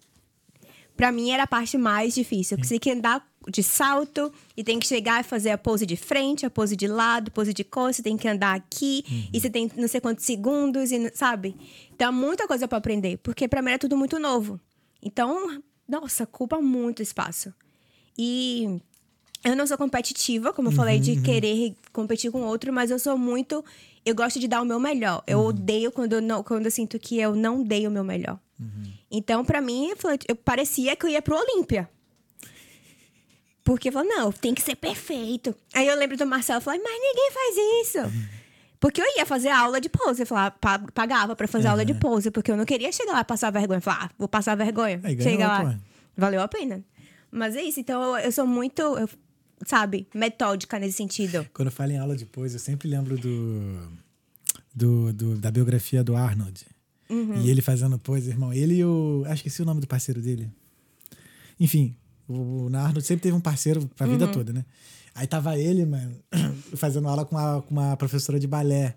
Pra mim era a parte mais difícil. Porque você tem que andar de salto e tem que chegar e fazer a pose de frente, a pose de lado, pose de costas, você tem que andar aqui e você tem não sei quantos segundos e sabe? Então, muita coisa pra aprender, porque pra mim era tudo muito novo. Então, nossa, ocupa muito espaço. E eu não sou competitiva, como eu falei, de querer competir com outro, mas eu sou muito. Eu gosto de dar o meu melhor. Eu odeio quando eu, não, quando eu sinto que eu não dei o meu melhor. Então, pra mim, eu, falei- eu parecia que eu ia pro Olímpia. Porque eu falei, não, tem que ser perfeito. Aí eu lembro do Marcelo, eu falei, mas ninguém faz isso. Porque eu ia fazer aula de pose, eu falava, pa- pagava pra fazer aula de pose, porque eu não queria chegar lá e passar vergonha. Falar, ah, vou passar vergonha. Aí Chega lá. Valeu a pena. Mas é isso, então eu, eu sou muito, eu- sabe, metódica nesse sentido. Quando eu falo em aula de pose, eu sempre lembro do, do, do- da biografia do Arnold. Uhum. E ele fazendo pose, irmão. Ele e o. Acho que esqueci o nome do parceiro dele. Enfim, o, o Arnold sempre teve um parceiro pra Uhum. vida toda, né? Aí tava ele, mano, fazendo aula com uma, com uma professora de balé.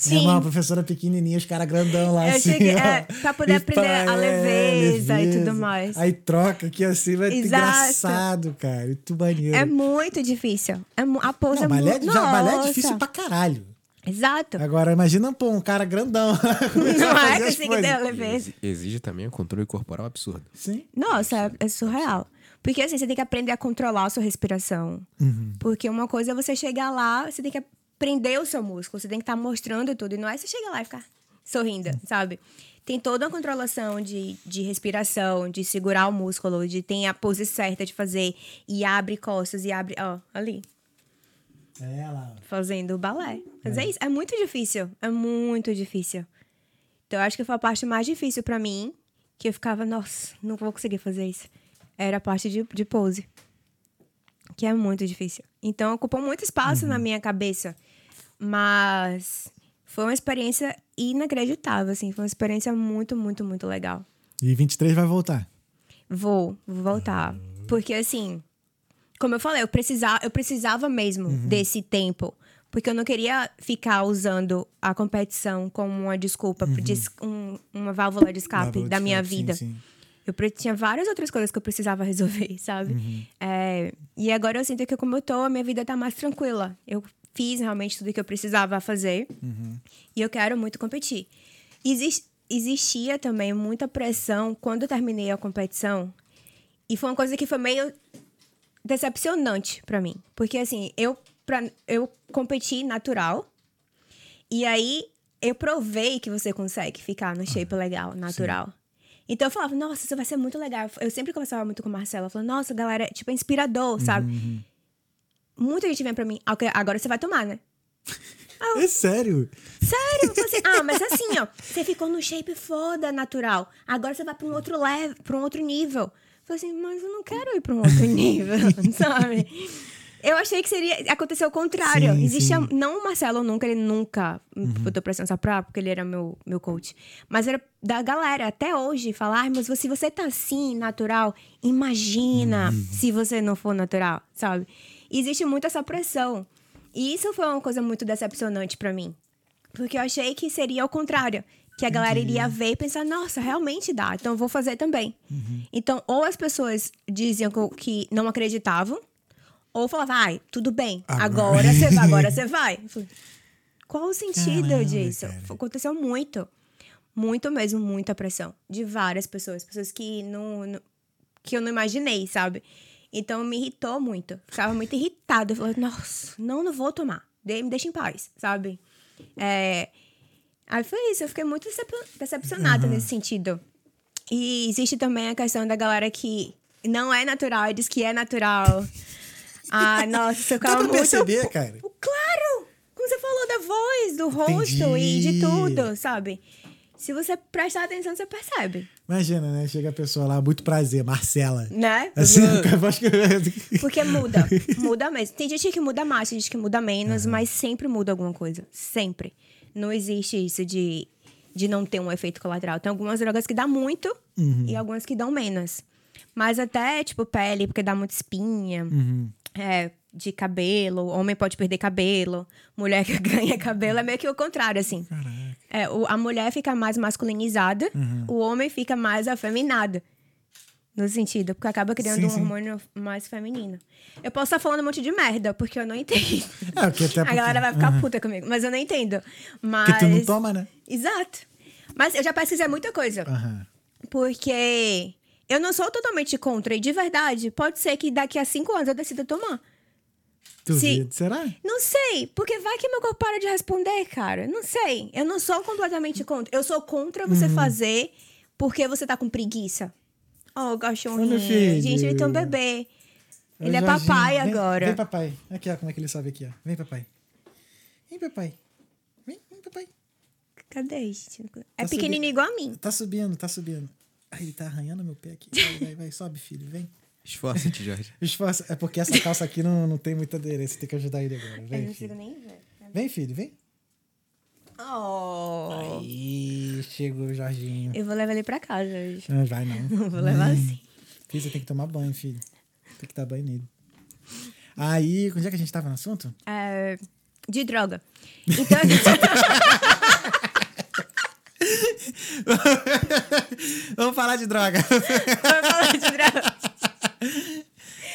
Sim. É uma professora pequenininha, os caras grandão lá, Eu assim. cheguei- ó. é, pra poder aprender a leveza e tudo mais. Aí troca aqui assim, vai Exato. engraçado, cara. Muito maneiro. É muito difícil. É, a pose Não, é balé, muito. já, balé é difícil pra caralho. Exato. Agora, imagina, pô, um cara grandão. Não é que conseguir ter a leveza. Exi- Exige também um controle corporal absurdo. Sim. Nossa, é, é surreal. Porque assim, você tem que aprender a controlar a sua respiração. Uhum. Porque uma coisa é você chegar lá, você tem que aprender o seu músculo, você tem que estar mostrando tudo. E não é você chegar lá e ficar sorrindo, sabe? Tem toda uma controlação de, de respiração, de segurar o músculo, de ter a pose certa de fazer. E abre costas e abre. Ó, ali. É lá. Fazendo balé. Mas é isso. É muito difícil. É muito difícil. Então, eu acho que foi a parte mais difícil pra mim. Que eu ficava, nossa, não vou conseguir fazer isso. Era a parte de, de pose. Que é muito difícil. Então, ocupou muito espaço na minha cabeça. Mas foi uma experiência inacreditável, assim. Foi uma experiência muito, muito, muito legal. E 23 vai voltar. Vou, vou voltar. Porque, assim, como eu falei, eu precisava, eu precisava mesmo Uhum. desse tempo. Porque eu não queria ficar usando a competição como uma desculpa, de es- um- uma válvula de escape Uhum. Válvula de da minha escape, sim, vida. sim. Eu pre- tinha várias outras coisas que eu precisava resolver, sabe? Uhum. É, e agora eu sinto que, como eu tô, a minha vida tá mais tranquila. Eu fiz realmente tudo que eu precisava fazer. Uhum. E eu quero muito competir. Exis- existia também muita pressão quando eu terminei a competição. E foi uma coisa que foi meio decepcionante pra mim. Porque, assim, eu, pra, eu competi natural. E aí, eu provei que você consegue ficar no shape legal, natural. Então, eu falava, nossa, isso vai ser muito legal. Eu sempre conversava muito com a Marcela. Eu falava, nossa, galera, tipo, é inspirador, sabe? Muita gente vem pra mim, "Ah, ok, agora você vai tomar, né? É sério? Sério? Eu assim, ah, mas assim, ó, você ficou no shape foda, natural. Agora você vai pra um outro level, pra um outro nível. Eu falei assim, mas eu não quero ir pra um outro nível, sabe? Eu achei que seria. Aconteceu o contrário. Sim, Existia. sim. Não o Marcelo nunca, ele nunca me botou pressão só pra, porque ele era meu, meu coach. Mas era da galera, até hoje, falar, "Ai, mas se você tá assim, natural, imagina se você não for natural, sabe? Existe muito essa pressão. E isso foi uma coisa muito decepcionante pra mim. Porque eu achei que seria o contrário. Que a galera iria ver e pensar, nossa, realmente dá, então eu vou fazer também. Então, ou as pessoas diziam que não acreditavam, ou falavam, ai, tudo bem, Agora- você vai, agora você vai. Falei, Qual o sentido Caramba, disso? cara. Aconteceu muito. Muito mesmo, muita pressão. De várias pessoas. Pessoas que não, não- que eu não imaginei, sabe? Então me irritou muito. Ficava muito irritada. Eu falei, nossa, não, não vou tomar. De- Me deixa em paz, sabe? É, Aí foi isso, eu fiquei muito decep- decepcionada nesse sentido. E existe também a questão da galera que não é natural e diz que é natural. Ai, nossa, isso ficava pra muito. perceber, cara. Claro! Como você falou da voz, do rosto e de Entendi. tudo, sabe? Se você prestar atenção, você percebe. Imagina, né? Chega a pessoa lá, muito prazer, Marcela. Né? Assim, que- Porque muda. Muda mesmo. Tem gente que muda mais, tem gente que muda menos, mas sempre muda alguma coisa. Sempre. Não existe isso de, de não ter um efeito colateral. Tem algumas drogas que dá muito e algumas que dão menos. Mas até, tipo, pele, porque dá muita espinha. É, de cabelo. Homem pode perder cabelo. Mulher que ganha cabelo é meio que o contrário, assim. É, o- a mulher fica mais masculinizada, o homem fica mais afeminado. No sentido, porque acaba criando Sim, um sim. hormônio mais feminino. Eu posso estar falando um monte de merda, porque eu não entendo. É, porque até A porque- galera vai ficar puta comigo, mas eu não entendo. Mas... Porque tu não toma, né? Exato. Mas eu já pesquisei muita coisa. Aham. Porque eu não sou totalmente contra. E de verdade, pode ser que daqui a cinco anos eu decida tomar. Duvido. Será? Não sei, porque vai que meu corpo para de responder, cara. Não sei. Eu não sou completamente contra. Eu sou contra você Uhum. fazer porque você tá com preguiça. Oh, cachorrinho. Gente, ele tem um bebê. Ele é Jorginho, papai vem- agora. Vem, papai. Aqui, ó, como é que ele sobe aqui, ó. Vem, papai. Vem, papai. Vem, vem, papai. Cadê, gente? É Tá pequenininho igual a mim. Tá subindo, tá subindo. Ai, ele tá arranhando meu pé aqui. Vai, vai, vai. Sobe, filho. Vem. Esforça-te, Jorge. Esforça. É porque essa calça aqui não, não tem muita aderência. Tem que ajudar ele agora. Eu Vem, não consigo filho. nem ver. Vem, filho, vem. Oh. Aí, chegou o Jorginho. Eu vou levar ele pra casa hoje. Não vai, não. Vou levar assim. Filho, você tem que tomar banho, filho. Tem que dar banho nele. Aí, onde é que a gente tava no assunto? É, de droga. Então, a gente... Vamos falar de droga. Vamos falar de droga.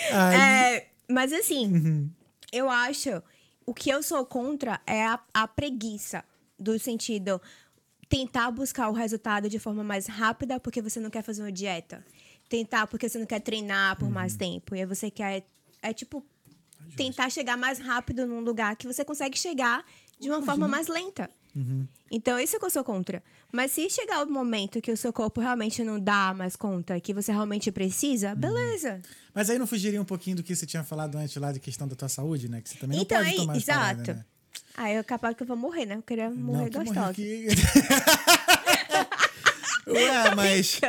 É, mas assim, eu acho. O que eu sou contra é a, a preguiça. Do sentido. Tentar buscar o resultado de forma mais rápida porque você não quer fazer uma dieta. Tentar porque você não quer treinar por mais tempo. E você quer. É tipo. Tentar chegar mais rápido num lugar que você consegue chegar de uma forma mais lenta. Então, isso que eu sou contra. Mas se chegar o momento que o seu corpo realmente não dá mais conta, que você realmente precisa, beleza. Mas aí não fugiria um pouquinho do que você tinha falado antes lá de questão da tua saúde, né? Que você também não Então, pode aí, tomar exato. paradas, né? Ah, eu capaz que eu vou morrer, né? Eu queria morrer não, que gostosa. aqui. Ué, mas...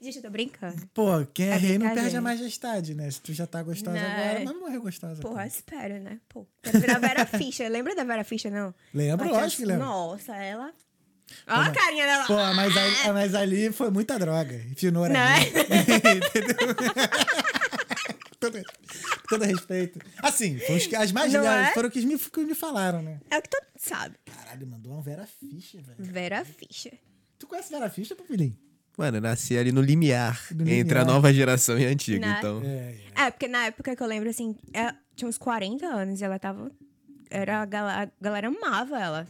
Gente, eu tô brincando. Pô, quem é, É rei não perde a majestade, né? Se tu já tá gostosa Não. agora, mas não morreu gostosa. Porra, espera, né? Pô, quero virar Vera Fischer. Lembra da Vera Fischer, não? Lembro, lógico que lembro. Nossa, ela... Olha a carinha dela. Pô, mas ali, mas ali foi muita droga. Finura Né? ali. Entendeu? todo, todo respeito. Assim, os as mais Não legais é? foram que me, que me falaram, né? É o que todo mundo sabe. Caralho, mandou uma Vera Fischer, velho. Vera Fischer. Tu conhece Vera Fischer, papilinho? Mano, eu nasci ali no limiar No entre a nova geração e a antiga, Né? então. É, é. É, porque na época que eu lembro, assim, ela tinha uns 40 anos e ela tava... Era, a galera, a galera amava ela.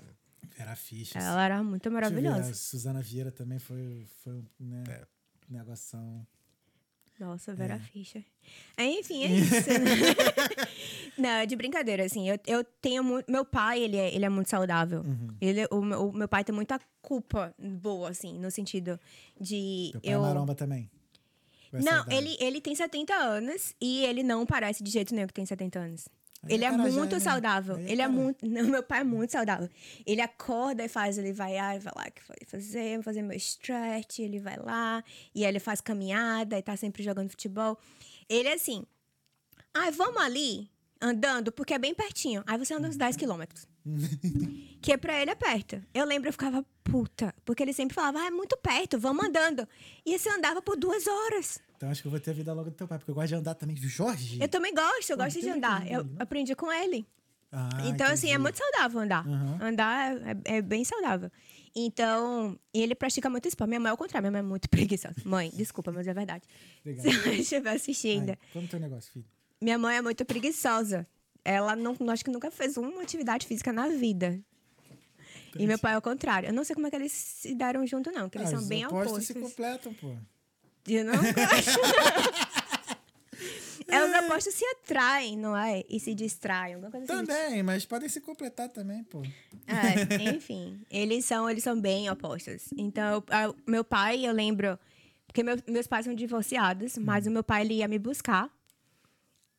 Vera Fischer. Ela era muito ver, maravilhosa. a Suzana Vieira também foi, foi né, É. negoção. Nossa, Vera Fischer. É, Enfim, é isso. né? Não, é de brincadeira, assim. Eu, eu tenho muito. Meu pai, ele é, ele é muito saudável. Uhum. Ele, o, meu- o meu pai tem muita culpa boa, assim, no sentido de. Teu pai eu... é maromba também. Com essa Não, ele, ele tem 70 anos e ele não parece de jeito nenhum que tem 70 anos. Ele é muito né? saudável. Ele é muito. Não, meu pai é muito saudável. Ele acorda e faz, ele vai, ah, vai lá que vai fazer, fazer meu stretch, ele vai lá, e aí ele faz caminhada e tá sempre jogando futebol. Ele é assim. Ah, vamos ali andando, porque é bem pertinho. Aí você anda uns 10 quilômetros. que pra ele é perto. Eu lembro, eu ficava puta, porque ele sempre falava, ah, é muito perto, vamos andando. E você andava por duas horas. Então acho que eu vou ter a vida logo do teu pai, porque eu gosto de andar também. Jorge? Eu também gosto, eu Pô, gosto de andar. Eu né? aprendi com ele. Ah, então, assim, é entendi. muito saudável andar. Aham. Andar é, é bem saudável. Então, ele pratica muito esporte. Minha mãe é o contrário, minha mãe é muito preguiçosa. Mãe, desculpa, mas é verdade. Legal. Se ela estiver assistindo. Ai, Como teu negócio, filho? Minha mãe é muito preguiçosa. Ela não, acho que nunca fez uma atividade física na vida. E meu pai é o contrário. Eu não sei como é que eles se deram junto, não, porque eles Ah, são os bem opostos opostos. se completam, pô. Eu não gosto. É, os opostos se atraem, não é? E se distraem. Alguma coisa assim. Também, mas podem se completar também, pô. É, enfim, eles são, eles são bem opostos. Então, eu- meu pai, eu lembro, porque meu- meus pais são divorciados, mas o meu pai ele ia me buscar.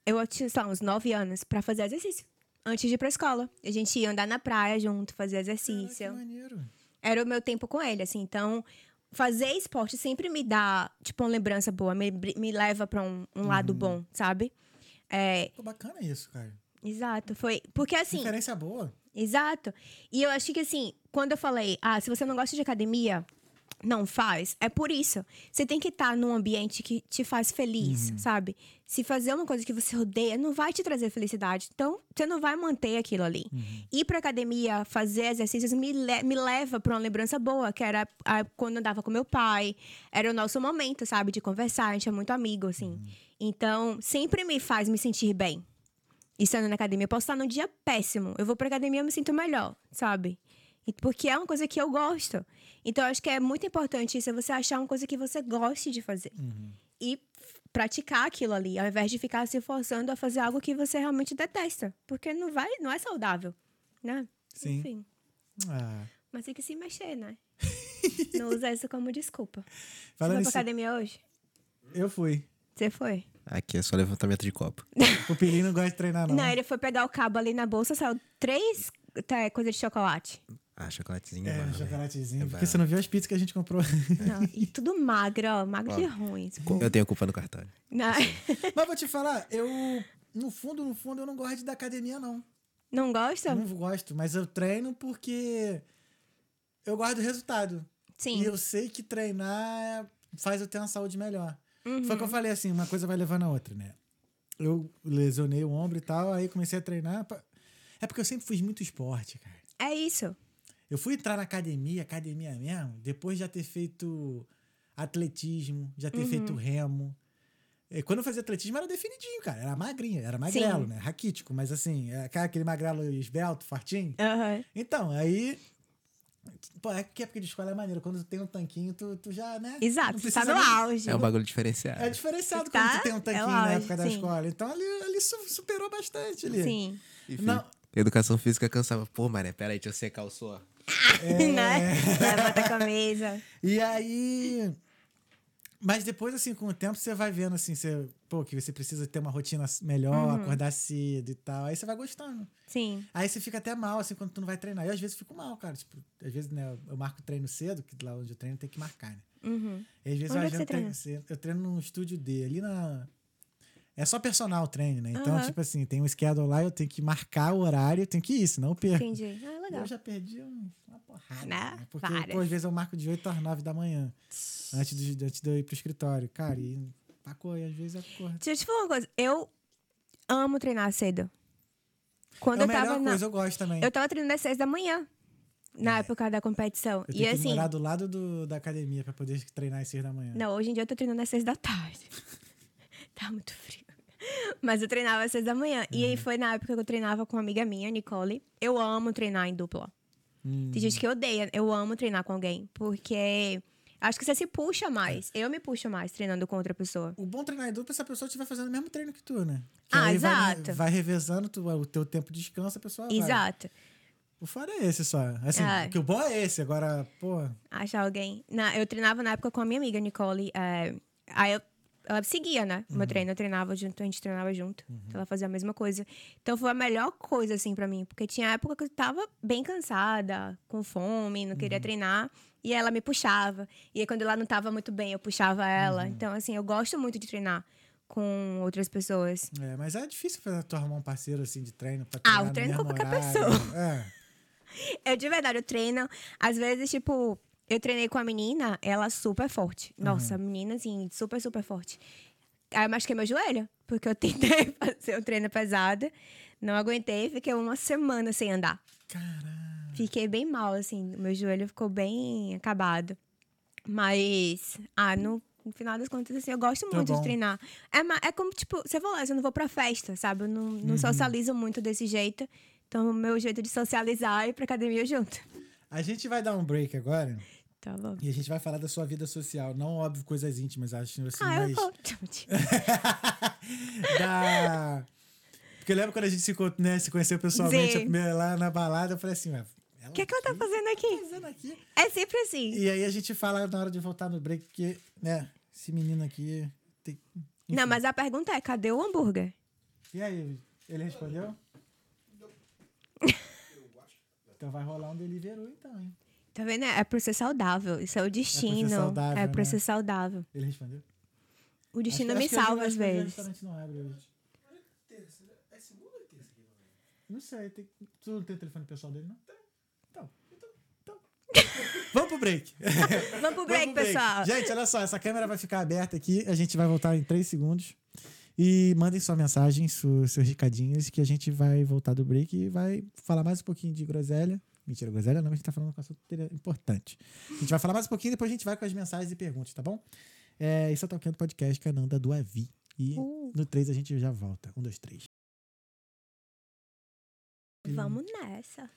Eu tinha, sei lá, uns nove anos pra fazer exercício. Antes de ir pra escola. A gente ia andar na praia junto, fazer Caraca, que exercício. maneiro. era o meu tempo com ele, assim. Então, fazer esporte sempre me dá, tipo, uma lembrança boa, me, me leva pra um, um lado Uhum. bom, sabe? É, Pô, bacana isso, cara. exato. Foi. Porque assim. Referência boa. Exato. E eu acho que assim, quando eu falei, ah, se você não gosta de academia, não faz, é por isso. Você tem que estar num ambiente que te faz feliz, sabe? Se fazer uma coisa que você odeia, não vai te trazer felicidade. Então, você não vai manter aquilo ali. Ir pra academia, fazer exercícios, me, le- me leva pra uma lembrança boa, que era a- quando eu andava com meu pai. Era o nosso momento, sabe? De conversar, a gente é muito amigo, assim. Então, sempre me faz me sentir bem estando na academia. Eu posso estar num dia péssimo. Eu vou pra academia e me sinto melhor, sabe? E- Porque é uma coisa que eu gosto. Então, eu acho que é muito importante isso, é você achar uma coisa que você goste de fazer. E f- praticar aquilo ali, ao invés de ficar se forçando a fazer algo que você realmente detesta. Porque não vai, não é saudável, né? Sim. Enfim. Ah, Mas tem que se mexer, né? não usa isso como desculpa. Você Falando foi pra academia hoje? eu fui. Você foi? Aqui é só levantamento de copo. O Pilinho não gosta de treinar, não. Não, ele foi pegar o cabo ali na bolsa, saiu três tá, coisas de chocolate. Ah, chocolatezinho. É, bom, né? chocolatezinho. É porque você não viu as pizzas que a gente comprou. Não, e tudo magro, ó. Magro de ruim. Eu tenho culpa no cartório. Não, Mas vou te falar, eu. No fundo, no fundo, eu não gosto da academia, não. não gosta? Eu não gosto, mas eu treino porque eu gosto do resultado. Sim. E eu sei que treinar faz eu ter uma saúde melhor. Uhum. Foi o que eu falei assim, uma coisa vai levando a outra, né? Eu lesionei o ombro e tal, aí comecei a treinar. pa- É porque eu sempre fiz muito esporte, cara. É isso. Eu fui entrar na academia, academia mesmo, depois de já ter feito atletismo, já ter feito Uhum. remo. E quando eu fazia atletismo era definidinho, cara. Era magrinho, era magrelo, Sim. né? Raquítico, mas assim, é aquele magrelo esbelto, fortinho. Aham. Então, aí. Pô, é que época de escola é maneiro. Quando tu tem um tanquinho, tu, tu já, né? Exato, você tá no auge. É um bagulho diferenciado. É diferenciado Tá? quando tu tem um É tanquinho na auge, época da sim. escola. Então ali, ali su- superou bastante ali. Sim. E, Não. Educação física cansava. Pô, mané, peraí, deixa eu secar o suor. É. né? Levanta a camisa. E aí. Mas depois, assim, com o tempo, você vai vendo, assim, você, pô, que você precisa ter uma rotina melhor, Uhum. acordar cedo e tal. Aí você vai gostando. Sim. Aí você fica até mal, assim, quando tu não vai treinar. Eu, às vezes, fico mal, cara. Tipo, às vezes, né, eu marco treino cedo, que lá onde eu treino tem que marcar, né? Uhum. E às vezes Onde eu é você treino cedo. Eu treino num estúdio D, ali na. É só personal treino, né? Então, Aham. tipo assim, tem um schedule lá, eu tenho que marcar o horário, eu tenho que ir, senão eu perco. Entendi. Ah, legal. Eu já perdi um- uma porrada. Né? Né? Porque, Várias. pô, às vezes eu marco de 8 às 9 da manhã. Antes de, antes de eu ir pro escritório. Cara, e pacou, e às vezes eu acordo. Deixa eu te falar uma coisa. Eu amo treinar cedo. Quando é a eu tava na... coisa, eu gosto também. Eu tava treinando às seis da manhã. Na época da competição. Eu e tenho que assim... morar do lado do, da academia pra poder treinar às 6 da manhã. Não, hoje em dia eu tô treinando às seis da tarde. tá muito frio. Mas eu treinava às seis da manhã. E Uhum. aí foi na época que eu treinava com uma amiga minha, Nicole. Eu amo treinar em dupla. Hum. Tem gente que odeia. Eu amo treinar com alguém. Porque acho que você se puxa mais. Eu me puxo mais treinando com outra pessoa. O bom treinar em dupla é se a pessoa estiver fazendo o mesmo treino que tu, né? Que Ah, aí vai- exato. Vai, revezando tu- o teu tempo de descanso, a pessoa vai. Exato. O fora é esse só. Assim, É. que o bom é esse. Agora, pô... Achar alguém. Na, eu treinava na época com a minha amiga, Nicole. é, aí eu, ela seguia, né? O meu treino, eu treinava junto, a gente treinava junto. Então ela fazia a mesma coisa. Então foi a melhor coisa, assim, pra mim. Porque tinha época que eu tava bem cansada, com fome, não queria treinar. E ela me puxava. E aí, quando ela não tava muito bem, eu puxava ela. Então, assim, eu gosto muito de treinar com outras pessoas. É, mas é difícil fazer tu arrumar um parceiro assim de treino pra Ah, treinar eu no treino com qualquer horário. pessoa. É. Eu, de verdade, eu treino. Às vezes, tipo, eu treinei com a menina, ela super forte. Nossa, a menina, assim, super, super forte. Aí eu machuquei meu joelho, porque eu tentei fazer um treino pesado, não aguentei, fiquei uma semana sem andar. Caralho. Fiquei bem mal, assim, meu joelho ficou bem acabado. Mas, ah, no, no final das contas, assim, eu gosto Tá muito bom. de treinar. É, é como, tipo, você falou, eu não vou pra festa, sabe? Eu não, não socializo muito desse jeito. Então, o meu jeito de socializar é ir pra academia junto. A gente vai dar um break agora Tá bom. e a gente vai falar da sua vida social. Não, óbvio, coisas íntimas, acho assim, Ah, eu mas. vou. da... Porque eu lembro quando a gente se, né, se conheceu pessoalmente primeira- lá na balada, eu falei assim, ué, ela O que, é que ela tá fazendo tá aqui? fazendo aqui? É sempre assim. E aí a gente fala na hora de voltar no break, porque, né, esse menino aqui. Tem... Não, mas a pergunta é: cadê o hambúrguer? E aí, ele respondeu? Então vai rolar um Deliveroo então, hein? Tá vendo? É pra ser saudável. Isso é o destino. saudável, É pra né? ser saudável. Ele respondeu? O destino Acho me acho salva às o vezes. restaurante não abre hoje. Não sei, tem... tu não tem o telefone pessoal dele, não? Então, então, então. Vamos pro break. Vamos pro break, Vamos pro pessoal. Gente, olha só, essa câmera vai ficar aberta aqui, a gente vai voltar em 3 segundos. E mandem sua mensagem, su- seus recadinhos, que a gente vai voltar do break e vai falar mais um pouquinho de groselha. Mentira, groselha não, a gente tá falando com um assunto importante. A gente vai falar mais um pouquinho, depois a gente vai com as mensagens e perguntas, tá bom? É, isso é o Talkando Podcast, Cananda do Avi. E Uh. no 3 a gente já volta. Um, dois, três. Vamos nessa.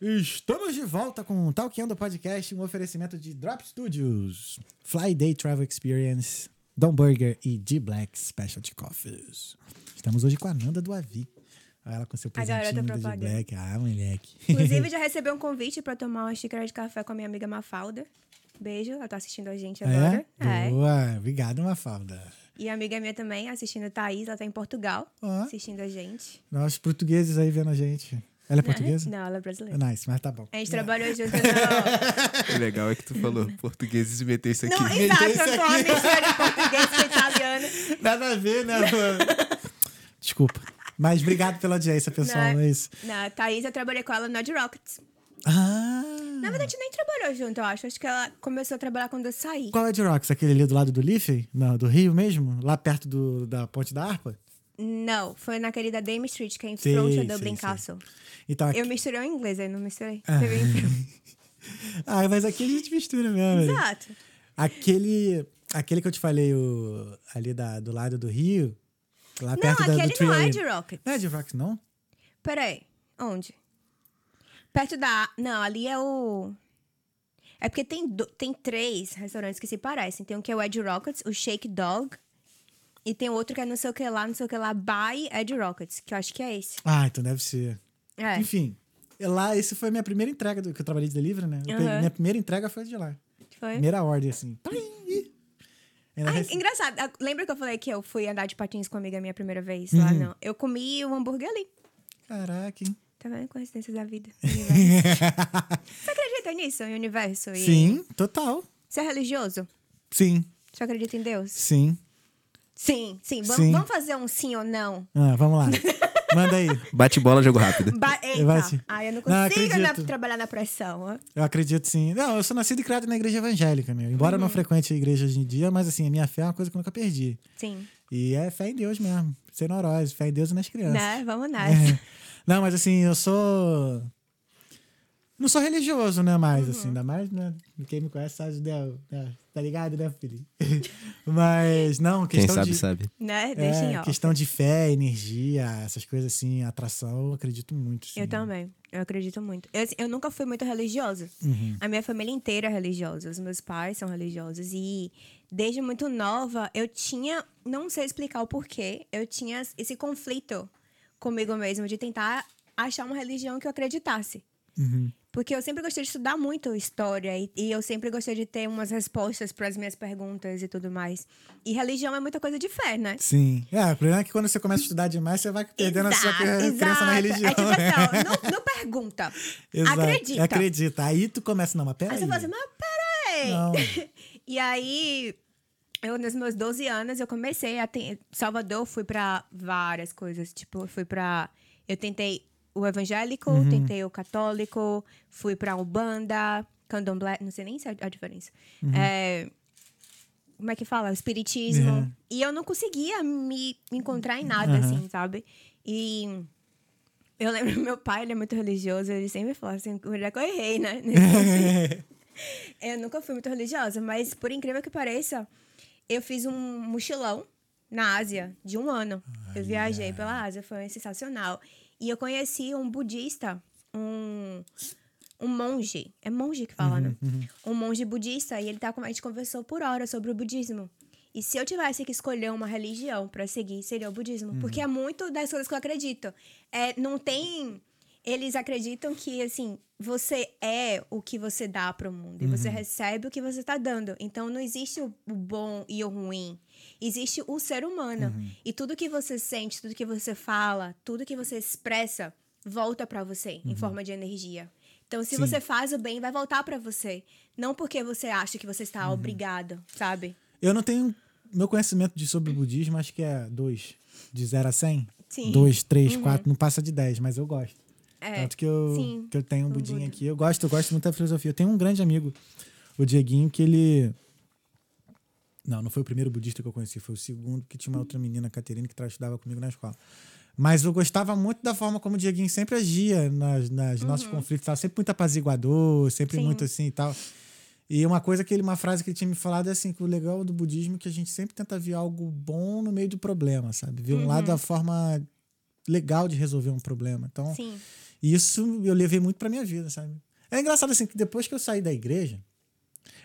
Estamos de volta com o Talkando Podcast, um oferecimento de Drop Studios, Fly Day Travel Experience, Don Burger e D-Black Specialty Coffees. Estamos hoje com a Nanda do Avi. Olha ela com seu presentinho do propaganda. D-Black. Ah, moleque. Inclusive, já recebi um convite pra tomar uma xícara de café com a minha amiga Mafalda. Beijo, ela tá assistindo a gente agora. é? Boa. Obrigado, Mafalda. E a amiga minha também, assistindo a Thaís, ela tá em Portugal, Ó. assistindo a gente. Nós portugueses aí vendo a gente. Ela é portuguesa? Não, ela é brasileira. Nice, mas tá bom. A gente trabalhou junto no... O legal é que tu falou português e meter isso aqui. Não, exato, eu tô uma mistura de português com italiano. Nada a ver, né? mano? Desculpa. Mas obrigado pela audiência, pessoal. Não. É isso. Na Thaís, eu trabalhei com ela no Ed Rockets. Ah! Na verdade, nem trabalhou junto, eu acho. Acho que ela começou a trabalhar quando eu saí. Qual é de Rocks? Aquele ali do lado do Liffey? Não, do Rio mesmo? Lá perto do, da Ponte da Harpa? Não, foi naquele da Dame Street, que é em frente sei, a Dublin sei. Castle. Então, aqui... Eu misturei o inglês, aí não misturei. Ah. Ah, mas aqui a gente mistura mesmo. Exato. Aquele, aquele que eu te falei, o, ali da, do lado do Rio, lá Não, perto da, do aquele não é de Rockets. Não é de Rocks, não? Peraí, onde? Perto da. Não, ali é o. É porque tem, do- tem três restaurantes que se parecem. Tem um que é o Ed Rockets, o Shake Dog. E tem outro que é não sei o que lá, não sei o que lá, by Ed Rockets, que eu acho que é esse. Ah, então deve ser. É. Enfim, lá, esse foi a minha primeira entrega do que eu trabalhei de delivery, né? Eu peguei- minha primeira entrega foi de lá. Foi? Primeira ordem, assim. Ai, rece- engraçado. Ah, Lembra que eu falei que eu fui andar de patins com uma amiga minha primeira vez lá? Uhum. Não. Eu comi o hambúrguer ali. Caraca, hein? Tá vendo? Coincidências da vida. Você acredita nisso, em universo? E... Sim, total. Você é religioso? Sim, Você acredita em Deus? sim. Sim, sim. Vamos, Sim. vamos fazer um sim ou não? Ah, vamos lá. Manda aí. Bate bola, jogo rápido. Ba Eita. Bate. Ai, eu não Não, consigo né, acredito. trabalhar na pressão. Eu acredito sim. Não, eu sou nascido e criado na igreja evangélica, meu. Embora eu não frequente a igreja hoje em dia, mas assim, a minha fé é uma coisa que eu nunca perdi. Sim. E é fé em Deus mesmo. Ser neurose, fé em Deus e nas crianças. Né? Vamos nessa. É. Não, mas assim, eu sou. Não sou religioso, né? Mais, Uhum. assim, ainda mais, né? Quem me conhece sabe, né? Tá ligado, né, filho? mas, não, Quem questão sabe, de. sabe. Né? Deixa em É, off. questão de fé, energia, essas coisas assim, atração, eu acredito muito. Sim. Eu também. Eu acredito muito. Eu, assim, eu nunca fui muito religiosa. Uhum. A minha família inteira é religiosa. Os meus pais são religiosos. E desde muito nova, eu tinha... Não sei explicar o porquê. Eu tinha esse conflito comigo mesmo de tentar achar uma religião que eu acreditasse. Uhum. Porque eu sempre gostei de estudar muito história e, e eu sempre gostei de ter umas respostas para as minhas perguntas e tudo mais. E religião é muita coisa de fé, né? Sim. É, o problema é que quando você começa a estudar demais, você vai perdendo a sua Exato, cre- crença na exato. religião. É tipo né? assim, ó, não, não pergunta. Exato. Acredita. Acredita. Aí tu começa, não, mas peraí. Aí você fala assim, mas peraí. Não. E aí, eu, nos meus 12 anos, eu comecei a ter... Salvador, fui pra várias coisas. Tipo, eu fui pra... Eu tentei o evangélico, Uhum. tentei o católico, fui pra Ubanda, candomblé, não sei nem se é a diferença. Uhum. É, como é que fala? O espiritismo. Uhum. E eu não conseguia me encontrar em nada, Uhum. assim, sabe? E... Eu lembro meu pai, ele é muito religioso, ele sempre fala assim, é que eu errei, né? Eu nunca fui muito religiosa, mas por incrível que pareça, eu fiz um mochilão na Ásia de um ano. Eu viajei pela Ásia, foi sensacional. E eu conheci um budista, um, um monge. É monge que fala, né? Um monge budista, e ele tá com a gente conversou por horas sobre o budismo. E se eu tivesse que escolher uma religião pra seguir, seria o budismo. Porque é muito das coisas que eu acredito. É, não tem. Eles acreditam que, assim, você é o que você dá pro mundo. E você recebe o que você tá dando. Então, não existe o o bom e o ruim. Existe o ser humano. E tudo que você sente, tudo que você fala, tudo que você expressa, volta pra você em forma de energia. Então, se Sim. você faz o bem, vai voltar pra você. Não porque você acha que você Uhum. está obrigado, sabe? Eu não tenho. Meu conhecimento de, sobre o budismo, acho que é dois. De 0 a 100? Sim. Uhum. 2, 3, 4, não passa de 10, mas eu gosto. É. Tanto que eu, sim, que eu tenho um budinho aqui. Eu gosto, eu gosto muito da filosofia. Eu tenho um grande amigo, o Dieguinho, que ele. Não, não foi o primeiro budista que eu conheci, foi o segundo, que tinha uma outra menina, a Caterine, que estudava comigo na escola. Mas eu gostava muito da forma como o Dieguinho sempre agia nas, nas nossos conflitos, tal. sempre muito apaziguador, sempre Uhum. Sim. muito assim e tal. E uma coisa que ele, uma frase que ele tinha me falado é assim, que o legal do budismo é que a gente sempre tenta ver algo bom no meio do problema, sabe? Ver um lado da forma legal de resolver um problema. Então, Sim. Isso eu levei muito pra minha vida, sabe? É engraçado assim que depois que eu saí da igreja,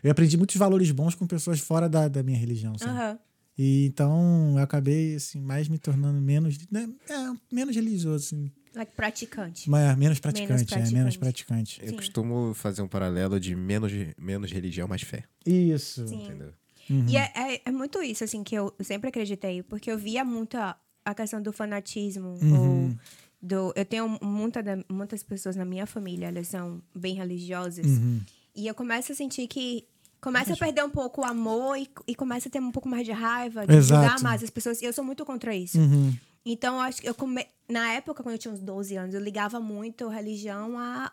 eu aprendi muitos valores bons com pessoas fora da, da minha religião, sabe? Aham. E então eu acabei assim mais me tornando menos, né, é, menos religioso, assim, Like praticante. mas menos praticante, é, menos praticante. praticante. Eu Sim. costumo fazer um paralelo de menos, menos religião, mais fé. Isso. Sim. Entendeu? E é, é, é muito isso, assim, que eu sempre acreditei. Porque eu via muito a, a questão do fanatismo. Uhum. Ou do, eu tenho muita, muitas pessoas na minha família, elas são bem religiosas. Uhum. E eu começo a sentir que... Começa a perder um pouco o amor e, e começa a ter um pouco mais de raiva, de Exato. julgar mais as pessoas. E eu sou muito contra isso. Uhum. Então, eu acho que eu come... na época, quando eu tinha uns 12 anos, eu ligava muito religião a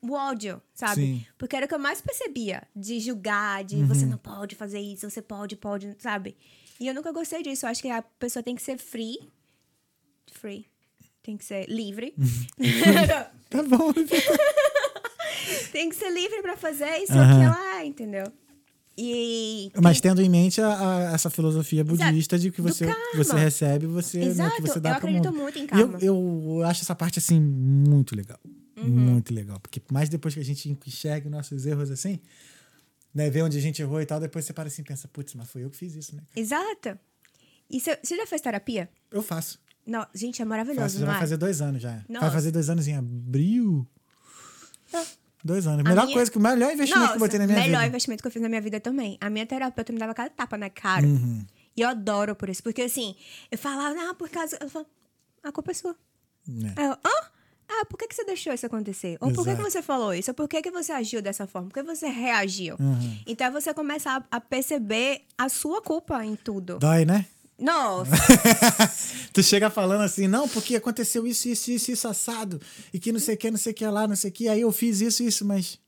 o ódio, sabe? Sim. Porque era o que eu mais percebia, de julgar, de Uhum. você não pode fazer isso, você pode, pode, sabe? E eu nunca gostei disso. Eu acho que a pessoa tem que ser free. Free. Tem que ser livre. Tá bom. tem que ser livre pra fazer isso que ela é, entendeu? E. Mas tendo em mente a- a- essa filosofia Exato. budista de que você, você recebe, você, né, Exato. que você dá Eu acredito mundo. muito em karma. Eu, eu acho essa parte assim muito legal. Uhum. Muito legal. Porque mais depois que a gente enxerga os nossos erros assim, né, vê onde a gente errou e tal, depois você para assim e pensa, putz, mas foi eu que fiz isso, né? Exato. E você já fez terapia? Eu faço. Não, gente, é maravilhoso, não vai é? fazer dois anos já. Vai Nossa. fazer dois anos em abril. É, dois anos. Melhor minha- coisa, o melhor investimento que eu botei na minha melhor vida. investimento que eu fiz na minha vida também. A minha terapeuta me dava cada tapa na cara. Uhum. E eu adoro por isso. Porque assim, eu falava, ah, por causa. Ela falou, a culpa é sua. É. Aí eu, hã? Ah, por que, que você deixou isso acontecer? Ou por que, que Exato. você falou isso? Ou por que, que você agiu dessa forma? Por que você reagiu? Uhum. Então você começa a, a perceber a sua culpa em tudo. Dói, né? Nossa! tu chega falando assim, não, porque aconteceu isso, isso, isso, isso assado, e que não sei o que, não sei o que lá, não sei o que, aí eu fiz isso, isso, mas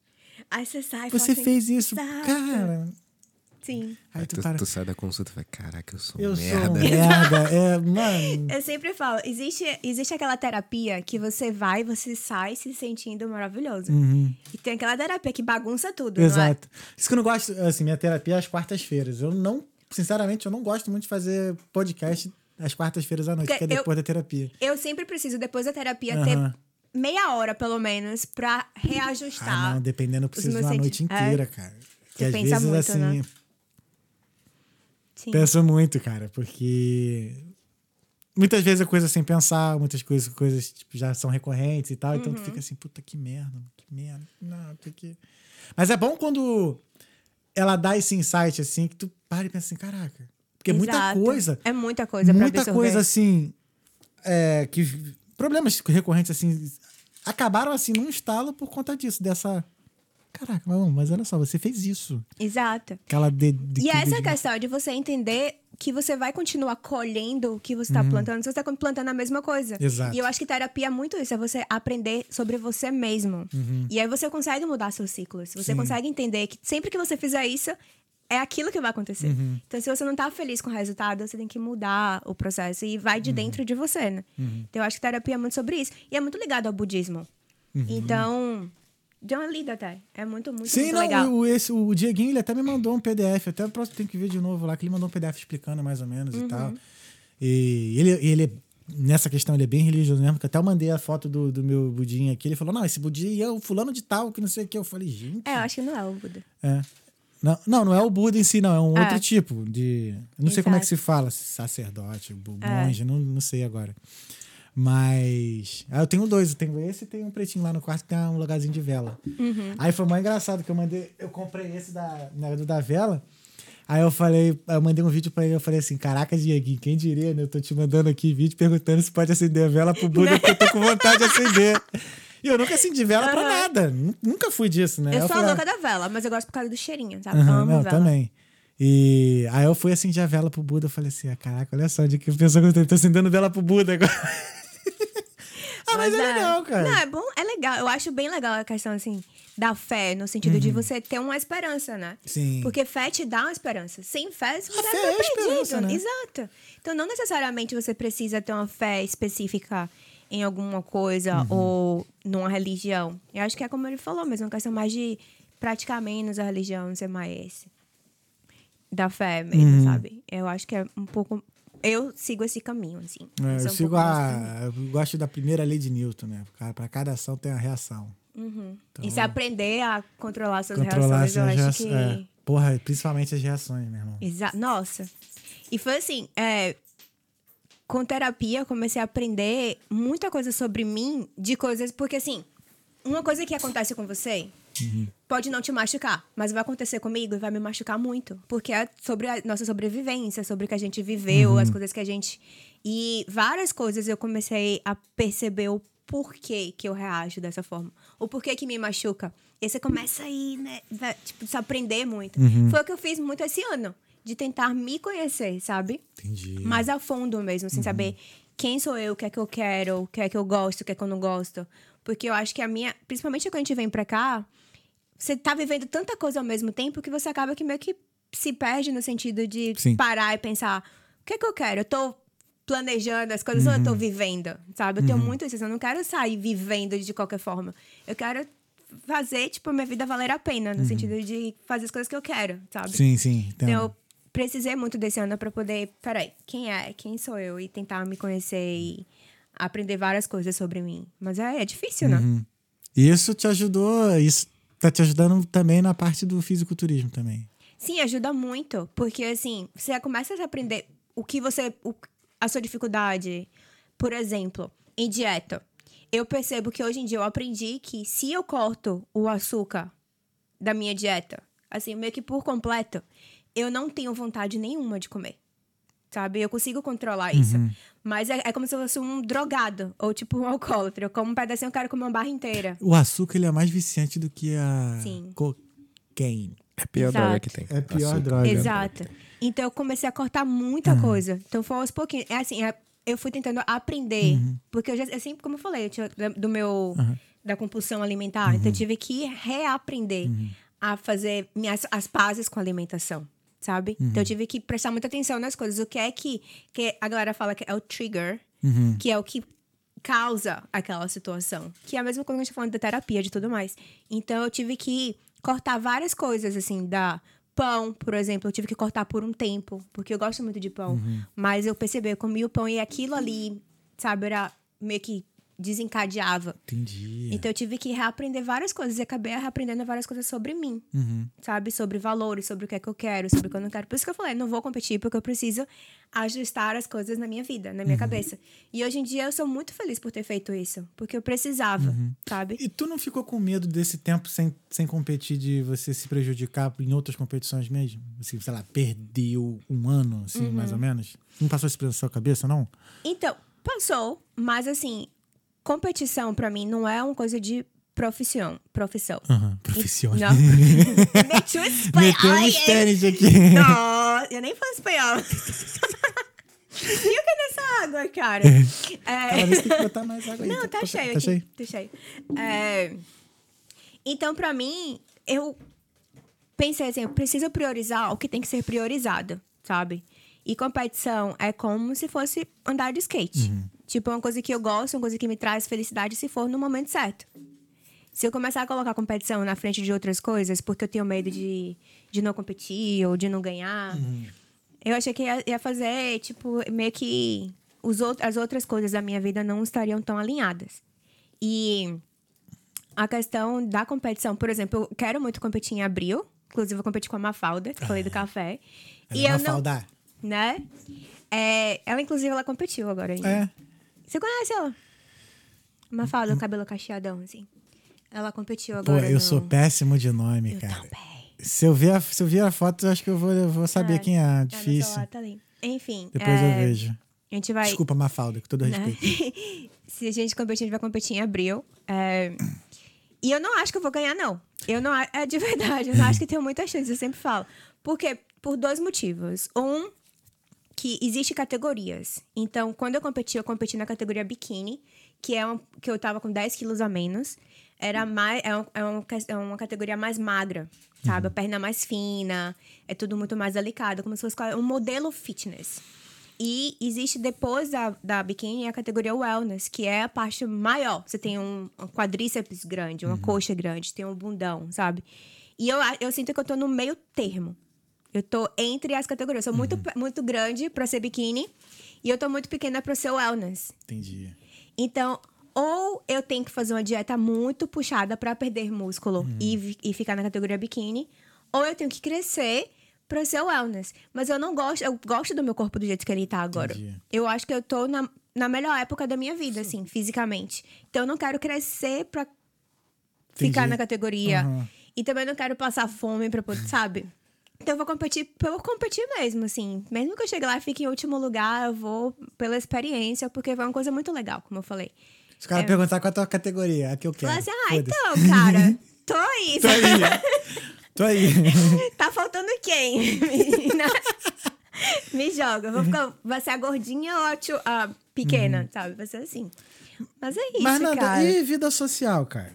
Aí você sai você assim, fez isso, "Exato." cara. Sim. Aí Aí tu tu, para. tu sai da consulta e fala, caraca, eu sou um Eu sou merda. um merda. É, mano. Eu sempre falo, existe, existe aquela terapia que você vai, você sai se sentindo maravilhoso. E tem aquela terapia que bagunça tudo, não é? Uhum. Exato. Isso que eu não gosto, assim, minha terapia é às quartas-feiras. Eu não, sinceramente, eu não gosto muito de fazer podcast às quartas-feiras à noite, que é eu- depois da terapia. Eu sempre preciso, depois da terapia, Aham. ter meia hora, pelo menos, pra reajustar. Ah, não, dependendo, eu preciso de uma noite é. inteira, cara. Que Você às pensa vezes, muito, assim, né? Sim. Penso muito, cara, porque muitas vezes é coisa sem pensar, muitas coisas, coisas tipo, já são recorrentes e tal, então Uhum. tu fica assim, puta que merda, que merda. Não, tem que. Mas é bom quando ela dá esse insight assim, que tu para e pensa assim, caraca. Porque é muita coisa. É muita coisa muita coisa assim. É, que problemas recorrentes assim acabaram assim num estalo por conta disso, dessa. Caraca, mas, mas olha só, você fez isso. Exato. Aquela de, de, E essa de- questão de você entender que você vai continuar colhendo o que você está plantando, se você está plantando a mesma coisa. Uhum. Exato. E eu acho que terapia é muito isso, é você aprender sobre você mesmo. E aí você consegue mudar seus ciclos. Você Uhum. Sim. consegue entender que sempre que você fizer isso, é aquilo que vai acontecer. Uhum. Então, se você não tá feliz com o resultado, você tem que mudar o processo e vai Uhum. de dentro de você, né? Então, eu acho que terapia é muito sobre isso. E é muito ligado ao budismo. Então, dê uma lida até. É muito, muito. Sim, muito não, legal. o, esse, o Dieguinho, ele até me mandou um PDF, até o próximo tem que ver de novo lá, que ele mandou um PDF explicando mais ou menos Uhum. e tal. E ele, ele, nessa questão, ele é bem religioso mesmo, que até eu mandei a foto do, do meu budinho aqui, ele falou, não, esse budinho é o fulano de tal, que não sei o que. Eu falei, gente... É, eu acho que não é o Buda. É. Não, não, não é o Buda em si, não. É um É. outro tipo de. Não sei como é que se fala, sacerdote, É. monge, não, não sei agora. Mas. Ah, eu tenho dois. Eu tenho esse e tem um pretinho lá no quarto que tem um lugarzinho de vela. Uhum. Aí foi mais engraçado que eu mandei. Eu comprei esse da, né, do da vela. Aí eu falei, eu mandei um vídeo pra ele, eu falei assim, caraca, Dieguinho, quem diria, né? Eu tô te mandando aqui vídeo perguntando se pode acender a vela pro Buda, porque eu tô com vontade de acender. E eu nunca acendi vela pra Aham. nada. Nu- Nunca fui disso, né? Eu sou a louca da vela, mas eu gosto por causa do cheirinho, sabe? Aham, Amo não, vela. também. E aí eu fui acender a vela pro Buda. Eu falei assim: ah, caraca, olha só, de que pessoa que eu tô acendendo vela pro Buda agora. Ah, mas, é legal, cara. Não, é bom, é legal. Eu acho bem legal a questão, assim, da fé, no sentido Uhum. de você ter uma esperança, né? Sim. Porque fé te dá uma esperança. Sem fé, você A fé é perdido. né? Exato. Então, não necessariamente você precisa ter uma fé específica em alguma coisa Uhum. ou numa religião. Eu acho que é como ele falou mesmo, uma questão mais de praticar menos a religião, ser mais da fé Uhum. mesmo, sabe? Eu acho que é um pouco... Eu sigo esse caminho, assim. É, eu um sigo a. Eu gosto da primeira lei de Newton, né? Pra cada ação tem a reação. E se aprender a controlar suas Controlar reações, eu acho que. É. Porra, principalmente as reações, meu irmão. Exa- Nossa. E foi assim, é, com terapia eu comecei a aprender muita coisa sobre mim, de coisas, porque assim, uma coisa que acontece com você pode não te machucar, mas vai acontecer comigo e vai me machucar muito, porque é sobre a nossa sobrevivência, sobre o que a gente viveu, as coisas que a gente e várias coisas eu comecei a perceber o porquê que eu reajo dessa forma, o porquê que me machuca. E você começa aí, né, vai, tipo, se aprender muito. Foi o que eu fiz muito esse ano, de tentar me conhecer, sabe? Entendi. mais a fundo mesmo, sem saber quem sou eu, o que é que eu quero, o que é que eu gosto, o que é que eu não gosto. Porque eu acho que a minha. Principalmente quando a gente vem pra cá, você tá vivendo tanta coisa ao mesmo tempo que você acaba que meio que se perde no sentido de Sim. parar e pensar: o que é que eu quero? Eu tô planejando as coisas ou eu tô vivendo, sabe? Eu tenho muito isso. Eu não quero sair vivendo de qualquer forma. Eu quero fazer, tipo, minha vida valer a pena, no sentido de fazer as coisas que eu quero, sabe? Sim, sim. Então, eu precisei muito desse ano pra poder, peraí, quem é? Quem sou eu? E tentar me conhecer e aprender várias coisas sobre mim. Mas é, é difícil, né? Uhum. Isso te ajudou, isso tá te ajudando também na parte do fisiculturismo também. Sim, ajuda muito. Porque, assim, você começa a aprender o que você. o- a sua dificuldade. Por exemplo, em dieta. Eu percebo que hoje em dia eu aprendi que se eu corto o açúcar da minha dieta, assim, meio que por completo, eu não tenho vontade nenhuma de comer. Sabe? Eu consigo controlar isso. Mas é, é como se eu fosse um drogado, ou tipo um alcoólatra. Eu como um pedacinho, eu quero comer uma barra inteira. O açúcar ele é mais viciante do que a Sim. cocaine. É a pior Exato. droga que tem. É a pior Açúcar. droga. Exato. Então eu comecei a cortar muita coisa. Então foi aos pouquinhos. É assim, é- eu fui tentando aprender. Porque eu já, é sempre como eu falei, eu do meu. da compulsão alimentar. Então eu tive que reaprender a fazer minhas, as pazes com a alimentação. Sabe? Então eu tive que prestar muita atenção nas coisas. O que é que, que a galera fala que é o trigger, que é o que causa aquela situação. Que é a mesma coisa que a gente tá falando da terapia, de tudo mais. Então eu tive que cortar várias coisas, assim, da pão, por exemplo, eu tive que cortar por um tempo, porque eu gosto muito de pão. Mas eu percebi, eu comi o pão e aquilo ali, sabe, era meio que desencadeava. Entendi. Então eu tive que reaprender várias coisas e acabei reaprendendo várias coisas sobre mim, Uhum. sabe? Sobre valores, sobre o que é que eu quero, sobre o que eu não quero. Por isso que eu falei, não vou competir porque eu preciso ajustar as coisas na minha vida, na Uhum. minha cabeça. E hoje em dia eu sou muito feliz por ter feito isso, porque eu precisava, Uhum. sabe? E tu não ficou com medo desse tempo sem, sem competir, de você se prejudicar em outras competições mesmo? Assim, sei lá, perdeu um ano, assim, mais Uhum. ou menos? Não passou isso pela sua cabeça, não? Então, passou, mas assim, competição pra mim não é uma coisa de profissão, profissão. Aham, profissional. Não. Meteu espanhol. Meteu um. Spanish aqui. Não, eu nem falo espanhol. Fica nessa água, cara. É... Vez tem que botar mais água aí. Não, tá cheio Tá cheio? Tá cheio. É, Então, pra mim, eu pensei assim, eu preciso priorizar o que tem que ser priorizado, sabe? E competição é como se fosse andar de skate. Uhum. Tipo, é uma coisa que eu gosto, uma coisa que me traz felicidade se for no momento certo. Se eu começar a colocar competição na frente de outras coisas, porque eu tenho medo de, de não competir ou de não ganhar, Uhum. eu achei que ia, ia fazer, tipo, meio que os as outras coisas da minha vida não estariam tão alinhadas. E a questão da competição, por exemplo, eu quero muito competir em abril. Inclusive, eu competi com a Mafalda, que falei do café. Ela e é eu uma falda. não. Né? É, ela, inclusive, ela competiu agora ainda. É. Você conhece ela? Mafalda, o cabelo cacheadão, assim. Ela competiu Pô, agora. eu no... sou péssimo de nome, Eu cara. também. Se eu, ver a, se eu ver a foto, eu acho que eu vou, eu vou saber É, quem é. Tá Difícil. celular, tá ali. Enfim. Depois é, eu vejo. A gente vai. Desculpa, Mafalda, com todo né? respeito. se a gente competir, a gente vai competir em abril. É, E eu não acho que eu vou ganhar, não. Eu não é de verdade, eu não acho que tenho muita chance, eu sempre falo. Porque por dois motivos. Um, que existe categorias. Então, quando eu competi, eu competi na categoria biquíni, que é um, que eu tava com 10 quilos a menos. Era mais, é, um- é um é uma categoria mais magra, sabe? A perna mais fina, é tudo muito mais delicado, como se fosse um modelo fitness. E existe depois da, da biquíni a categoria wellness, que é a parte maior. Você tem um, um quadríceps grande, uma coxa grande, tem um bundão, sabe? E eu, eu sinto que eu tô no meio termo. Eu tô entre as categorias. Eu sou muito, pe- muito grande pra ser biquíni e eu tô muito pequena pra ser wellness. Entendi. Então, ou eu tenho que fazer uma dieta muito puxada pra perder músculo e, vi- e ficar na categoria biquíni, ou eu tenho que crescer pra ser wellness. Mas eu não gosto, eu gosto do meu corpo do jeito que ele tá agora. Entendi. Eu acho que eu tô na, na melhor época da minha vida, assim, fisicamente. Então eu não quero crescer pra ficar Entendi. na categoria. Aham. E também não quero passar fome pra poder, sabe? Então eu vou competir pelo competir mesmo, assim. Mesmo que eu chegue lá e fique em último lugar, eu vou pela experiência, porque foi uma coisa muito legal, como eu falei. Se o cara É. perguntar qual é a tua categoria, a que eu quero. Falar assim, ah, então, cara, tô aí. Tô aí. Tô aí. tá faltando quem? menina? Me joga. Eu vou ficar, vai ser a gordinha ou a, tio- a pequena, sabe? Vai ser assim. Mas é isso, Uhum. Mas nada, cara. e vida social, cara?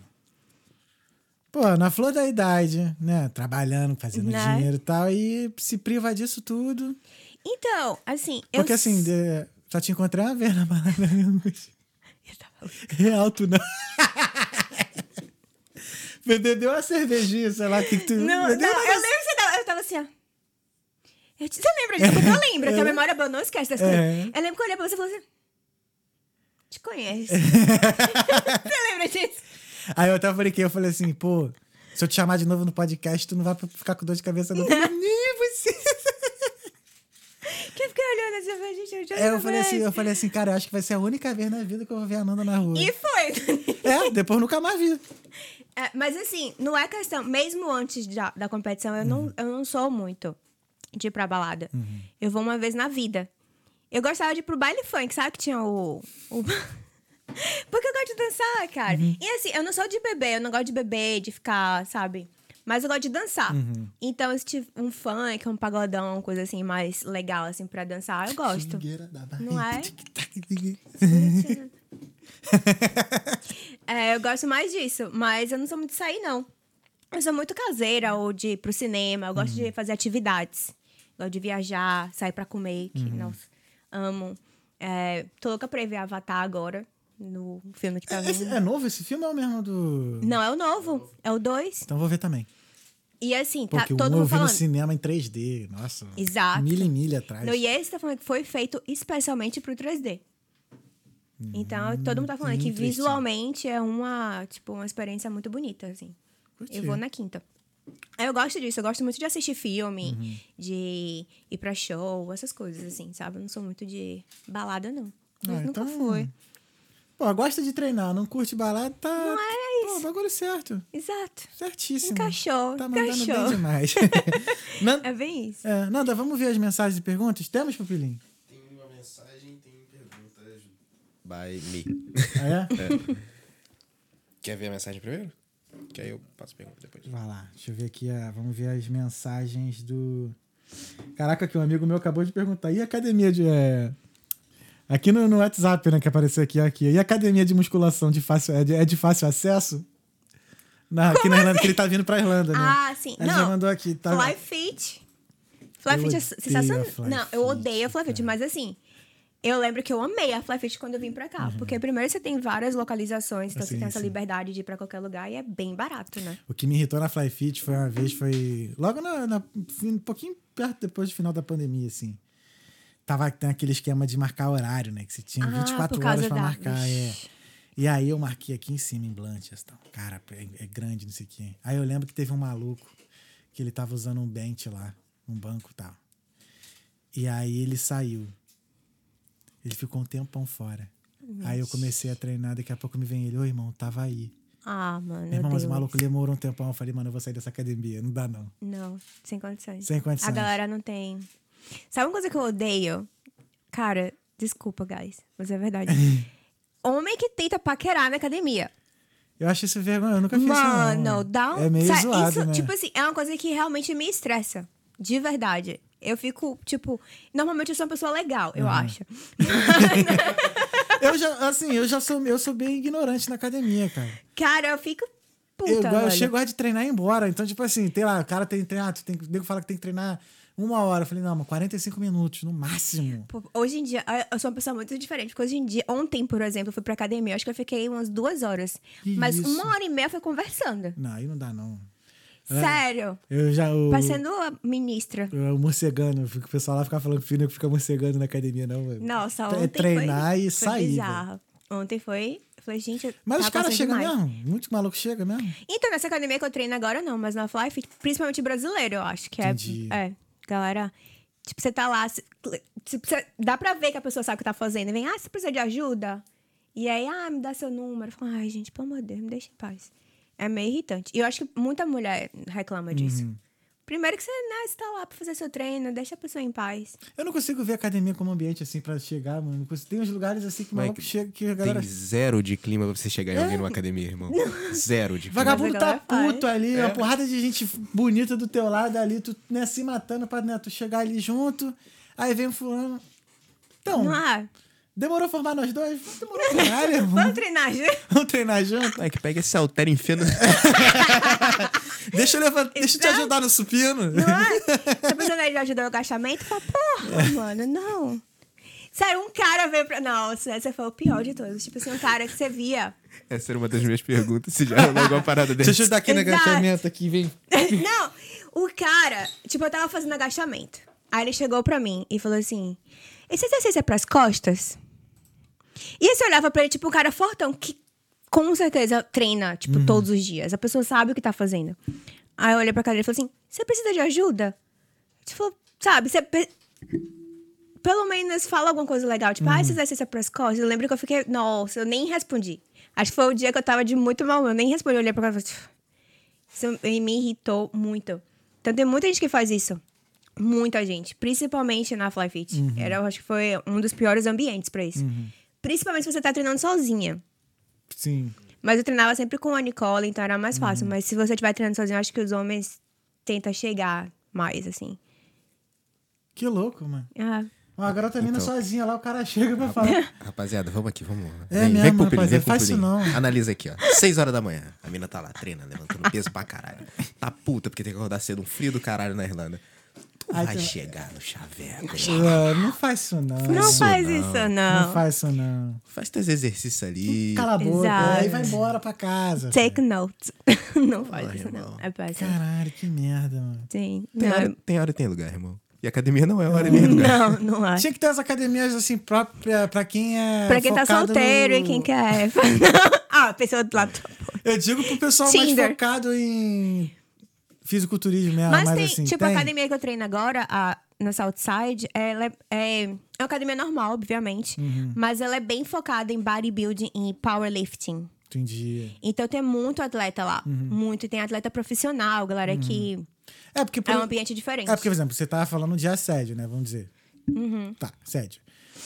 Pô, na flor da idade, né? Trabalhando, fazendo Né? dinheiro e tal, e se priva disso tudo. Então, assim, eu... Porque assim, de- só te encontrei uma vez na balada mesmo. Eu tava- Real, tu não. Bebeu uma cervejinha, sei lá, que tu. Não, não, eu lembro que você tava, eu tava assim, ó. Eu te- você lembra disso? Porque eu lembro, que a memória boa não esquece das É. coisas. Eu lembro que eu olhei pra você e falei assim... Te conheço. você lembra disso? Aí eu até brinquei, eu falei assim, pô, se eu te chamar de novo no podcast, tu não vai ficar com dor de cabeça, não. "Nem você. Que eu fiquei olhando assim, eu falei, gente, eu já É, eu falei assim, eu falei assim, cara, eu acho que vai ser a única vez na vida que eu vou ver a Nanda na rua. E foi. É, depois nunca mais vi. É, mas assim, não é questão. Mesmo antes da, da competição, eu, Uhum. não, eu não sou muito de ir pra balada. Eu vou uma vez na vida. Eu gostava de ir pro baile funk, sabe que tinha o. o- Porque eu gosto de dançar, cara. Uhum. E assim, eu não sou de beber, eu não gosto de beber, de ficar, sabe? Mas eu gosto de dançar. Uhum. Então, se tiver um funk, um pagodão, uma coisa assim, mais legal, assim, pra dançar, eu gosto. Não é? É, eu gosto mais disso, mas eu não sou muito de sair, não. Eu sou muito caseira ou de ir pro cinema, eu gosto de fazer atividades. Gosto de viajar, sair pra comer, que, nossa, amo. É, tô louca pra ir ver Avatar agora, no filme que tá vindo. é novo esse filme ou é o mesmo do. Não, é o novo, é o 2. Então vou ver também. E assim, tá Porque todo um eu mundo vi no falando. cinema em 3D. Nossa. Exato. Milha e milha atrás. No, e esse tá falando que foi feito especialmente pro 3D. Então, todo mundo tá falando que visualmente é uma, tipo, uma experiência muito bonita, assim. Curti. Eu vou na quinta. Eu gosto disso, eu gosto muito de assistir filme, Uhum. de ir pra show, essas coisas, assim, sabe? Eu não sou muito de balada, não. Ah, Mas nunca então- fui. Pô, gosta de treinar, não curte balada, tá. Não é Pô, bagulho certo. Exato. Certíssimo. Encaixou, Tá mandando encaixou. bem demais. Nan- É bem isso. é, Nanda, vamos ver as mensagens e perguntas? Temos, Pupilinho? Tem uma mensagem, tem perguntas. By me. Ah, é? Quer ver a mensagem primeiro? Que aí eu passo a pergunta depois. Vai lá, deixa eu ver aqui. ah, vamos ver as mensagens do. Caraca, que um amigo meu acabou de perguntar. E a academia de. é, Aqui no, no WhatsApp, né, que apareceu aqui, aqui. E a academia de musculação de fácil, é, de, é de fácil acesso? Não, aqui na Irlanda, que ele tá vindo pra Irlanda, né? Ah, sim. Ele já mandou aqui. Tá... Fly Fit. Fly Eu Fit é sensacional. Fly Não, eu Fit, odeio a Fly Fit, mas assim, eu lembro que eu amei a Fly Fit quando eu vim pra cá. Porque primeiro você tem várias localizações, então Uhum. Sim, você tem essa sim. liberdade de ir pra qualquer lugar e é bem barato, né? O que me irritou na Fly Fit foi uma vez, foi logo na, na- um pouquinho perto depois do final da pandemia, assim. Tava tem aquele esquema de marcar horário, né? Que você tinha Ah, 24 por horas da- marcar. É. Vixe. E aí eu marquei aqui em cima, em Blanchas. Tal. Cara, é, é grande, não sei o quê. Aí eu lembro que teve um maluco que ele tava usando um bench lá, um banco e tal. E aí ele saiu. Ele ficou um tempão fora. Aí eu comecei a treinar, daqui a pouco me vem ele, ô irmão, tava aí. Ah, mano. Meu irmão, mas o maluco demorou um tempão. Eu falei, mano, eu vou sair dessa academia. Não dá, não. Não, sem condições. Sem condições. A galera não tem. Sabe uma coisa que eu odeio? Cara, desculpa, guys, mas é verdade. homem que tenta paquerar na academia. Eu acho isso vergonha, eu nunca fiz isso. Mano, dá um. É meio Sério, zoado, isso, né? tipo assim, é uma coisa que realmente me estressa. De verdade. Eu fico, tipo. Normalmente eu sou uma pessoa legal, eu acho. Eu já, assim, eu já sou, eu sou bem ignorante na academia, cara. Cara, eu fico. Puta, eu, eu chego gosto de treinar e ir embora. Então, tipo assim, tem lá, o cara tem que treinar, tu tem, que- o nego fala que tem que treinar uma hora. Eu falei, não, mas 45 minutos, no máximo. Pô, Hoje em dia, eu sou uma pessoa muito diferente. Porque hoje em dia, ontem, por exemplo, eu fui pra academia. eu Acho que eu fiquei umas duas horas. Que mas isso? uma hora e meia foi conversando. Não, aí não dá, não. É. Sério. Eu já. O, Parecendo a ministra. o morcegando, o pessoal lá fica falando que o fica morcegando na academia, não, velho. Nossa, É ontem treinar foi, e foi sair, bizarro. Ontem foi... Eu falei, gente, eu Mas os caras passando chegam mesmo? Muito maluco chega mesmo? Então, nessa academia que eu treino agora, não. Mas na Fly, principalmente brasileiro, eu acho. Que Entendi. é... Galera... Tipo, você tá lá... Tipo, você- dá pra ver que a pessoa sabe o que tá fazendo. E vem, ah, você precisa de ajuda? E aí, ah, me dá seu número. Eu falo, ai, gente, pelo amor de Deus, me deixa em paz. É meio irritante. E eu acho que muita mulher reclama disso. Uhum. Primeiro que você, né, você tá lá pra fazer seu treino, deixa a pessoa em paz. Eu não consigo ver a academia como ambiente assim pra chegar, mano. Não Tem uns lugares assim que maluco chega que a galera. Tem zero de clima pra você chegar em alguém numa academia, irmão. Zero de clima. Vagabundo tá puto faz. ali, É. uma porrada de gente bonita do teu lado ali, tu né, se matando pra né, tu chegar ali junto. Aí vem o fulano. Então, Não é? Demorou a formar nós dois? Demorou caralho. Vamos treinar junto? Vamos treinar junto? Ai, que pega esse altero e enfia no... Deixa eu, levantar, deixa eu te Não. ajudar no supino. Não é? Você precisa de ajuda no agachamento? Fala, porra, mano, não. Sério, um cara veio pra. Nossa, essa foi o pior de todos. Tipo assim, um cara que você via. Essa era uma das minhas perguntas, se já rolou alguma parada dessa. Deixa eu ajudar aqui no Exato. agachamento aqui, vem. não, o cara, tipo, eu tava fazendo agachamento. Aí ele chegou pra mim e falou assim: Esse exercício é pras costas? E você olhava pra ele, tipo, um cara fortão, que com certeza treina, tipo, todos os dias. A pessoa sabe o que tá fazendo. Aí eu olhei pra cara dele e falei assim: Você precisa de ajuda? Tipo, sabe, você. pe- Pelo menos fala alguma coisa legal. Tipo, ah, esse exercício é pras costas. Eu lembro que eu fiquei. Nossa, eu nem respondi. Acho que foi o dia que eu tava de muito mal. Eu nem respondi. Eu olhei pra cara e falei. Isso me irritou muito. Então tem muita gente que faz isso. Muita gente. Principalmente na Fly Fit. Era, eu acho que foi um dos piores ambientes pra isso. Principalmente se você tá treinando sozinha. Sim. Mas eu treinava sempre com a Nicole, então era mais fácil. Mas se você estiver treinando sozinho, eu acho que os homens tentam chegar mais, assim. Que louco, mano. Ah, a garota mina Então. sozinha lá, o cara chega pra falar. Rapaziada, vamos aqui, vamos. É vem, mesmo, vem pro pulinho, vem pro pulinho. não. Analisa aqui, ó. 6 horas da manhã. A mina tá lá, treina, levantando peso pra caralho. Tá puta porque tem que acordar cedo, um frio do caralho na Irlanda. Aí vai tu- chegar no chaveco. Ah, não faz isso não. não isso faz não. isso, Não não. faz isso não. Faz teus exercícios ali. Cala a boca. Exato. Aí vai embora pra casa. Take notes. não faz isso, irmão. não. É péssimo. Caralho, que merda, mano. Sim. Tem, Não, hora, tem hora e tem lugar, irmão. E academia não é hora e nem lugar. não, não acho. Tinha que ter as academias assim próprias pra quem é. Pra quem tá solteiro no- e quem quer. ah, a pessoa do lado. Eu digo pro pessoal Tinder. mais focado em fisiculturismo mesmo. Mas mas tem, assim, tipo, tem. a academia que eu treino agora, a, na Southside, ela é, é, é uma academia normal, obviamente. Uhum. Mas ela é bem focada em bodybuilding e powerlifting. Entendi. Então tem muito atleta lá. Uhum. Muito. E tem atleta profissional, galera que É porque, por, é um ambiente diferente. é porque, por exemplo, você tava falando de assédio, né? Vamos dizer. Uhum. Tá, assédio.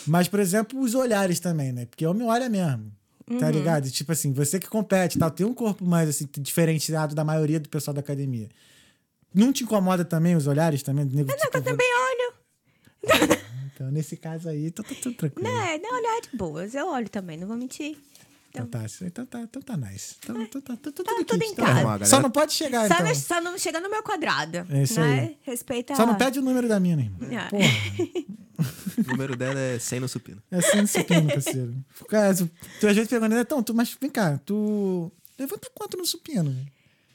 Mas, por exemplo, os olhares também, né? Porque homem olha mesmo. Uhum. Tá ligado? Tipo assim, você que compete, tal, tem um corpo mais assim, diferenciado da maioria do pessoal da academia. Não te incomoda também os olhares também? Do nego, Não, tipo, eu também olho. Então, nesse caso aí, tá, tá tudo tranquilo. É, não olhar de boas. Eu olho também, não vou mentir. Então tá, então tá, então tá nice. Então, então tá, tá, tudo Tá aqui, tudo em então. casa. Irmão, a galera- Só não pode chegar, Só, então. não, só não chega no meu quadrado. É isso né? aí. Respeita. Só não pede o número da mina, irmão. Ah. Porra, O número dela é 100 no supino. é assim no supino, parceiro. Tu, tu às vezes pergunta, então, tu, mas vem cá, tu levanta quanto no supino?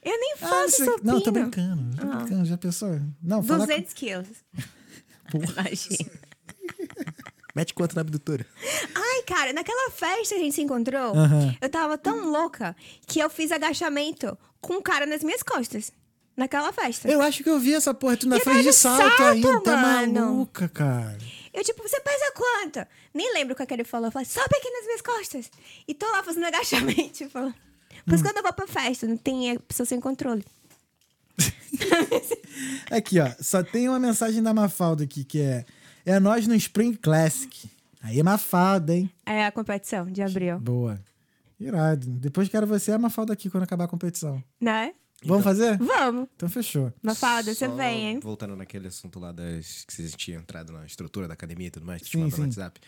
Eu nem Ah, faço sei- supino. Não, tô brincando, tô Ah. brincando, já pensou? Não, fala com- 200 quilos. Imagina. Mete quanto na abdutora? Ai, cara, naquela festa que a gente se encontrou, eu tava tão louca que eu fiz agachamento com um cara nas minhas costas. Naquela festa. Eu, Eu acho que eu vi essa porra, tu na Eu frente de salto, salto, ainda, tá mano. maluca, cara. tipo, você pesa quanto? Nem lembro o que, é que ele falou. Eu falei, sobe aqui nas minhas costas. E tô lá fazendo agachamento. Tipo, por Hum. isso que eu não vou pra festa, não tem é, pessoa sem controle. Aqui, ó, só tem uma mensagem da Mafalda aqui, que é... É nós no Spring Classic. Aí é Mafalda, hein? É a competição de abril. Boa. Irado. Depois quero você a Mafalda aqui quando acabar a competição. Né? Vamos fazer? Vamos. Então fechou. Mafalda, você Só vem, hein? Voltando naquele assunto lá das que vocês tinham entrado na estrutura da academia e tudo mais, que te Sim, mandou no sim. WhatsApp.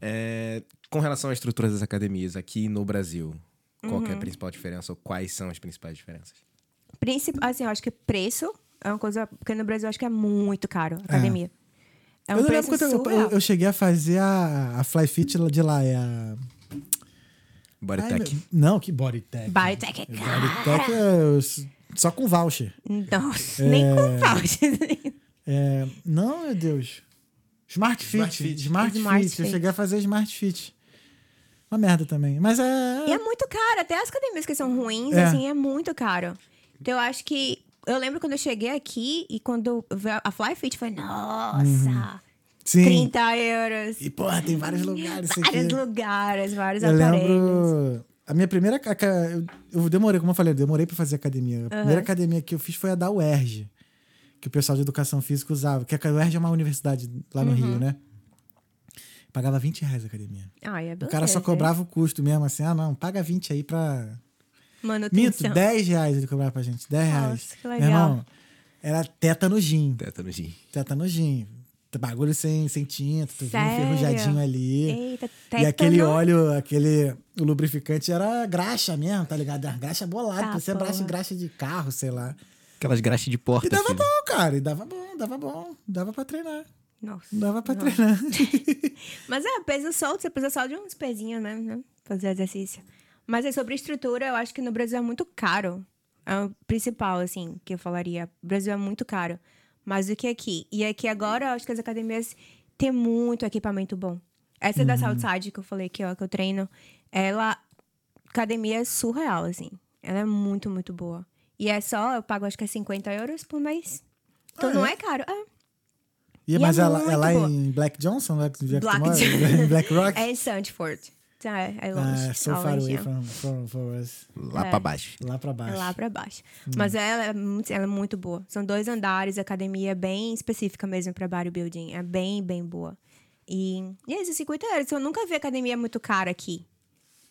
É, com relação à estrutura das academias aqui no Brasil, qual Uhum. que é a principal diferença ou quais são as principais diferenças? Princip... Assim, eu acho que preço é uma coisa. Porque no Brasil eu acho que é muito caro a academia. É, um eu preço lembro quando eu, eu, eu cheguei a fazer a, a Fly Fit de lá. É a. Bodytech. Não, que Bodytech. Biotech é caro. Bodytech é só com voucher. Nossa, nem com voucher. É, não, meu Deus. Smart Fit. Smart Smart Fit. Fit. Smart Eu Fit. cheguei a fazer Smart Fit. Uma merda também. Mas é. E é muito caro. Até as academias que são ruins, É. assim, é muito caro. Então eu acho que. Eu lembro quando eu cheguei aqui e quando a Fly Fit, falei, nossa, Sim. 30 euros. E, porra, tem vários lugares. Vários lugares, vários Eu aparelhos. lembro. A minha primeira. Eu, demorei, como eu falei, eu demorei pra fazer academia. A primeira academia que eu fiz foi a da UERJ, que o pessoal de educação física usava. Que a UERJ é uma universidade lá no Uhum. Rio, né? Pagava 20 reais a academia. Ai, é O cara só cobrava o custo mesmo, assim, ah, não, paga 20 aí pra. Manutenção. 10 reais ele cobrava pra gente. 10 reais. Nossa, que Meu legal. irmão, era teta no gin. Tétano gin. Teta no gin. Bagulho sem, sem tinta, tu vinha Sério? enferrujadinho ali. Eita, E aquele óleo, aquele o lubrificante era graxa mesmo, tá ligado? Era graxa bolada, Tá, parecia graxa, graxa de carro, sei lá. Aquelas graxas de porta, E dava filho. bom, cara, e dava bom, dava bom, dava pra treinar. Nossa. Dava pra Nossa. treinar. Mas é, peso solto, você precisa só de uns pezinhos mesmo, né? Fazer exercício. Mas é sobre estrutura, eu acho que no Brasil é muito caro. É o principal, assim, que eu falaria. O Brasil é muito caro. Mais do que aqui. E aqui agora, eu acho que as academias têm muito equipamento bom. Essa da Southside que eu falei aqui, ó, que eu treino, ela. Academia é surreal, assim. Ela é muito, muito boa. E é só, eu pago acho que é 50 euros por mês. Então Ah, não é? é caro. É. E, E mas é ela, é lá boa. em Black Johnson, é tu Black? Johnson. Em Black Rock? É em Sandford. Então, é, é longe. Ah, so é far away é. from, from, from us. Lá É. pra baixo. Lá pra É baixo. lá pra baixo. Hum. Mas ela é, muito, ela é muito boa. São dois andares, a academia é bem específica mesmo pra bodybuilding. É bem, bem boa. E, e é isso, 50 euros. Eu nunca vi academia muito cara aqui.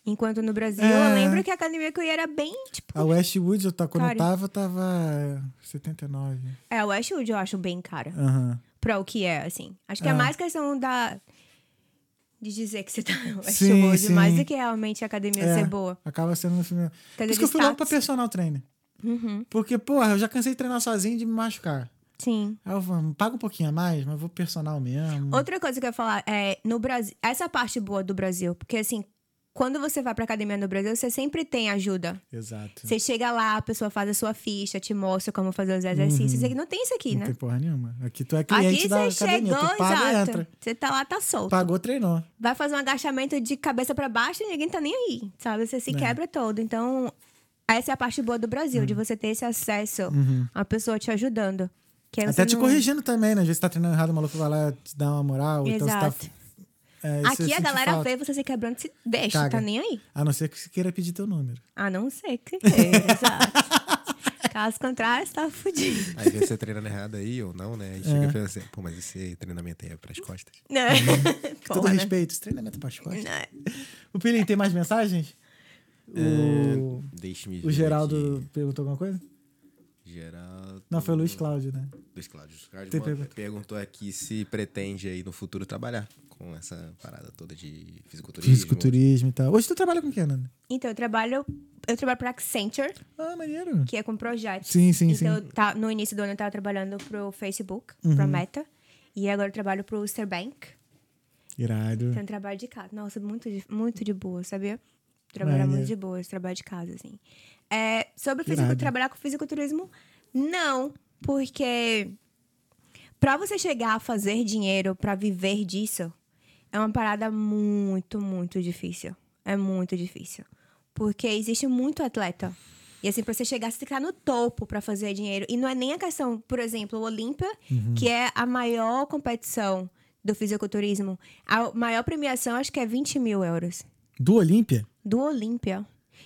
Enquanto no Brasil, É. eu lembro que a academia que eu ia era bem, tipo... A Westwood, eu tá, quando eu tava, tava 79. É, a Westwood eu acho bem cara. Aham. Pra o que é, assim. Acho que é, É. mais questão da... De dizer que você tá Sim, sim. mais do que realmente a academia É, ser boa. Acaba sendo no. Por isso que eu fui logo pra personal trainer. Uhum. Porque, porra, eu já cansei de treinar sozinho e de me machucar. Sim. Aí eu falo, paga um pouquinho a mais, mas vou personal mesmo. Outra coisa que eu ia falar é no Brasil, essa parte boa do Brasil, porque assim, quando você vai pra academia no Brasil, você sempre tem ajuda. Exato. Você chega lá, a pessoa faz a sua ficha, te mostra como fazer os exercícios. Aqui não tem isso aqui, Não né? tem porra nenhuma. Aqui tu é cliente Aqui da você academia. chegou, tu paga e exato. entra. Você tá lá, tá solto. Pagou, treinou. Vai fazer um agachamento de cabeça pra baixo e ninguém tá nem aí, sabe? Você se É. quebra todo. Então, essa é a parte boa do Brasil, Uhum. de você ter esse acesso a pessoa te ajudando. Até te não- corrigindo também, né? Às vezes você tá treinando errado, o maluco vai lá te dar uma moral. Então você Exato. tá. É, Aqui a galera falta. vê você se quebrando, se deixa, Caga. tá nem aí. A não ser que você queira pedir teu número. A não ser que queira, exato. Caso contrário, você tá fudido. Aí vê você treinando errado aí ou não, né? Aí chega e pensa assim, pô, mas esse treinamento aí é pras costas. Né? Com todo né? respeito, esse treinamento para as costas. Né? O Pilim, tem mais mensagens? O, Deixe-me o Geraldo aqui. perguntou alguma coisa? Geraldo. Não, foi o Luiz Cláudio, né? Luiz Cláudio. Luiz Cláudio perguntou aqui se pretende aí no futuro trabalhar com essa parada toda de fisiculturismo. Fisiculturismo e tal. Hoje tu trabalha com o que, Nana? Então, eu trabalho, eu trabalho pra Accenture, Ah, maneiro. que é com projetos. Sim, sim, então, sim. Uhum. tá, no início do ano eu tava trabalhando pro Facebook, pra Meta. E agora eu trabalho pro Bank. Irado. Então, eu trabalho de casa. Nossa, muito de, muito de boa, sabia? Trabalhar Maneiro. muito de boa, esse trabalho de casa, assim. É, sobre fisico, trabalhar com fisiculturismo, não. Porque pra você chegar a fazer dinheiro, pra viver disso, é uma parada muito, muito difícil. É muito difícil. Porque existe muito atleta. E assim, pra você chegar, você tem que estar no topo pra fazer dinheiro. E não é nem a questão, por exemplo, o Olímpia, Uhum. que é a maior competição do fisiculturismo. A maior premiação acho que é 20 mil euros. Do Olímpia? Do Olímpia.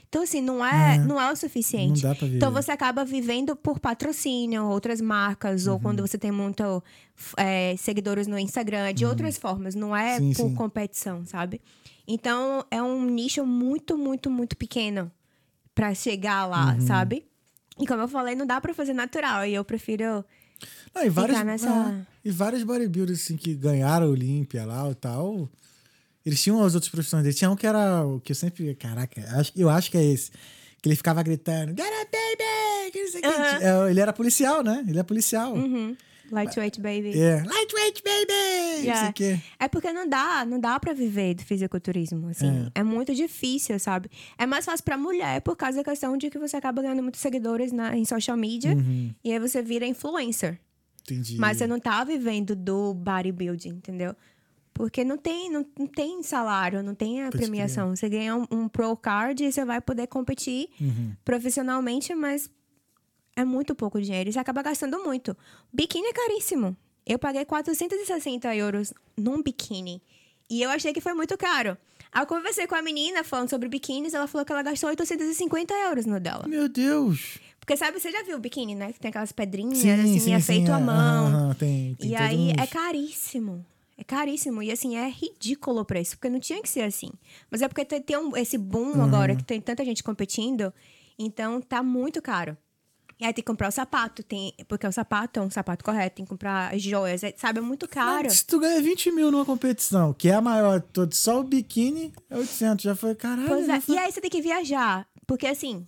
Então, assim, não é, É. não é o suficiente. Não dá pra viver. Então, você acaba vivendo por patrocínio, outras marcas, Uhum. ou quando você tem muito é, seguidores no Instagram, de outras formas. Não é Uhum. Sim, por sim. competição, sabe? Então, é um nicho muito, muito, muito pequeno pra chegar lá, Uhum. sabe? E como eu falei, não dá pra fazer natural. E eu prefiro. Não, e vários, nessa- é, e vários bodybuilders assim, que ganharam a Olímpia lá e tal. Eles tinham as outras profissões deles. Tinha um que era o que eu sempre. Caraca, eu acho que é esse. Que ele ficava gritando: Get up, baby! Que não sei o que. Aham. É, ele era policial, né? Ele é policial. Uhum. Lightweight, baby. É. Lightweight, baby! Yeah. É porque não dá, não dá pra viver do fisiculturismo, assim. É. muito difícil, sabe? É mais fácil pra mulher por causa da questão de que você acaba ganhando muitos seguidores na, em social media Uhum. e aí você vira influencer. Entendi. Mas você não tá vivendo do bodybuilding, entendeu? Porque não tem, não, não tem salário, não tem a Pode premiação. Você ganha um, um pro card e você vai poder competir Uhum. profissionalmente, mas é muito pouco dinheiro. E você acaba gastando muito. Biquíni é caríssimo. Eu paguei 460 euros num biquíni. E eu achei que foi muito caro. Aí eu conversei com a menina falando sobre biquínis, ela falou que ela gastou 850 euros no dela. Meu Deus! Porque sabe, você já viu o biquíni, né? Que tem aquelas pedrinhas, Sim, assim, sim, é sim, feito à é. mão. Aham, tem, tem E aí uns- é caríssimo. É caríssimo. E assim, é ridículo o preço, porque não tinha que ser assim. Mas é porque tem, um- esse boom Uhum. agora, que tem tanta gente competindo, então tá muito caro. E aí tem que comprar o sapato, tem, porque o sapato é um sapato correto, tem que comprar as joias, é- sabe? É muito caro. Mas Se tu ganha 20 mil numa competição, que é a maior de todas, só o biquíni é 800. Já foi, caralho. É. foi- E aí você tem que viajar. Porque assim,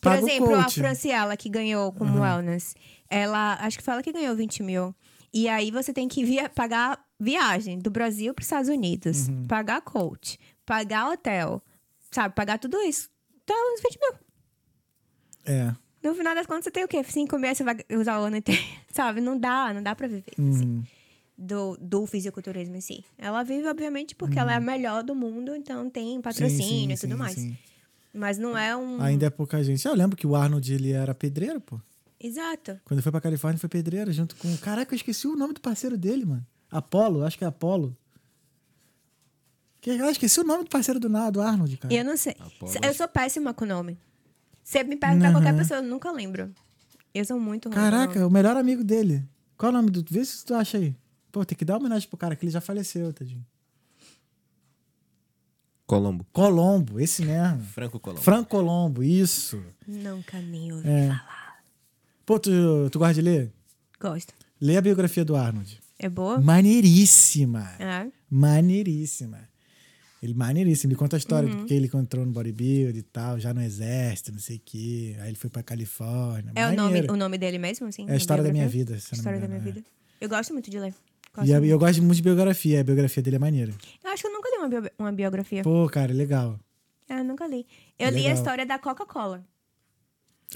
por Paga exemplo, a. Franciela que ganhou como wellness, ela, acho que foi ela que ganhou 20 mil. E aí você tem que via, pagar viagem do Brasil para os Estados Unidos, Uhum. pagar coach, pagar hotel, sabe? Pagar tudo isso. Tá uns 20 mil. É. No final das contas, você tem o quê? Cinco meses, você vai usar o ano inteiro. Sabe? Não dá, não dá pra viver Uhum. assim, do, do fisiculturismo em si. Ela vive, obviamente, porque ela é a melhor do mundo, então tem patrocínio Uhum. Sim, sim, e tudo sim, mais. Mas não é um. Ainda é pouca gente. Eu lembro que o Arnold ele era pedreiro, pô. Exato. Quando ele foi pra Califórnia, foi pedreiro junto com. Caraca, eu esqueci o nome do parceiro dele, mano. Apolo, acho que é Apolo. Que, eu esqueci o nome do parceiro do nada, do Arnold, cara. Eu não sei. Apolo. Eu sou péssima com nome. Se me perguntar Uhum. qualquer pessoa, eu nunca lembro. Eu sou muito ruim Caraca, o melhor amigo dele. Qual é o nome do. Vê se tu acha aí. Pô, tem que dar homenagem pro cara, que ele já faleceu, tadinho. Colombo. Colombo, esse mesmo. Franco Colombo. Franco Colombo, isso. Nunca nem ouvi É. falar. Pô, tu, tu gosta de ler? Gosto. Lê a biografia do Arnold. É boa? Maneiríssima. É. Maneiríssima. Ele maneiríssimo. Ele conta a história Uhum. do que ele encontrou no bodybuild e tal, já no exército, não sei o quê. Aí ele foi pra Califórnia. É o nome, o nome dele mesmo, assim? É a história da minha vida, se História da minha é. vida. Eu gosto muito de ler. Gosto E eu, muito. eu gosto muito de biografia. A biografia dele é maneira. Eu acho que eu nunca li uma, bio- uma biografia. Pô, cara, é legal. Eu nunca li. Eu É li a legal. história da Coca-Cola.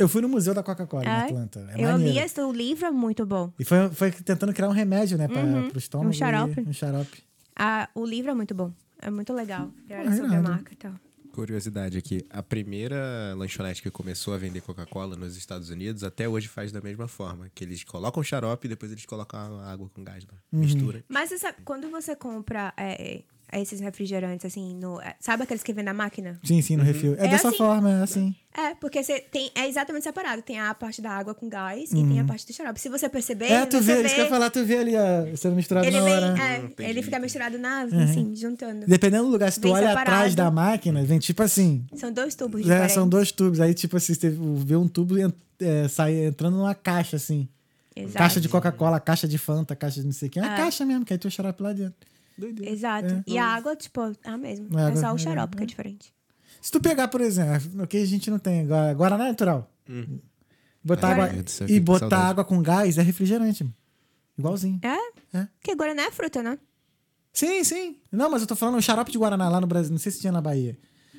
Eu fui no Museu da Coca-Cola, em É? Atlanta. É eu li esse o livro, é muito bom. E foi, foi tentando criar um remédio, né, pra, pro estômago. Um xarope. e- Um xarope. Ah, o livro é muito bom. É muito legal. Era Ah, sobre a marca e tal. Curiosidade aqui, a primeira lanchonete que começou a vender Coca-Cola nos Estados Unidos até hoje faz da mesma forma, que eles colocam xarope e depois eles colocam a água com gás? Uhum. mistura. Mas você sabe, quando você compra é, é, esses refrigerantes, assim, no, é, sabe aqueles que vem na máquina? Sim, sim, no refil. É, É dessa assim. forma, é assim. É, porque você tem, é exatamente separado. Tem a parte da água com gás e tem a parte do xarope. Se você perceber, Uhum. É, tu você vê, isso que eu ia falar, tu vê ali, ó, sendo misturado ele na vem, hora. é, entendi. ele fica misturado na, Uhum. assim, juntando. Dependendo do lugar, se tu Vem olha separado. atrás da máquina, vem tipo assim. São dois tubos É, diferentes. são dois tubos. Aí, tipo assim, você vê um tubo e é, sai entrando numa caixa, assim. Exato. Caixa de Coca-Cola, caixa de Fanta, caixa de não sei o que. É uma É. caixa mesmo, que aí tu o xarope lá dentro. Doideira. Exato. É. E a água, tipo, é a mesma. A É água- só o é, xarope que é. é diferente. Se tu pegar, por exemplo, o que a gente não tem, Gua- Guaraná natural. Botar Ai, água, e botar saudade. água com gás é refrigerante. Igualzinho. É? É. Porque Guaraná é fruta, né? Sim, sim. Não, mas eu tô falando o xarope de Guaraná lá no Brasil. Não sei se tinha na Bahia.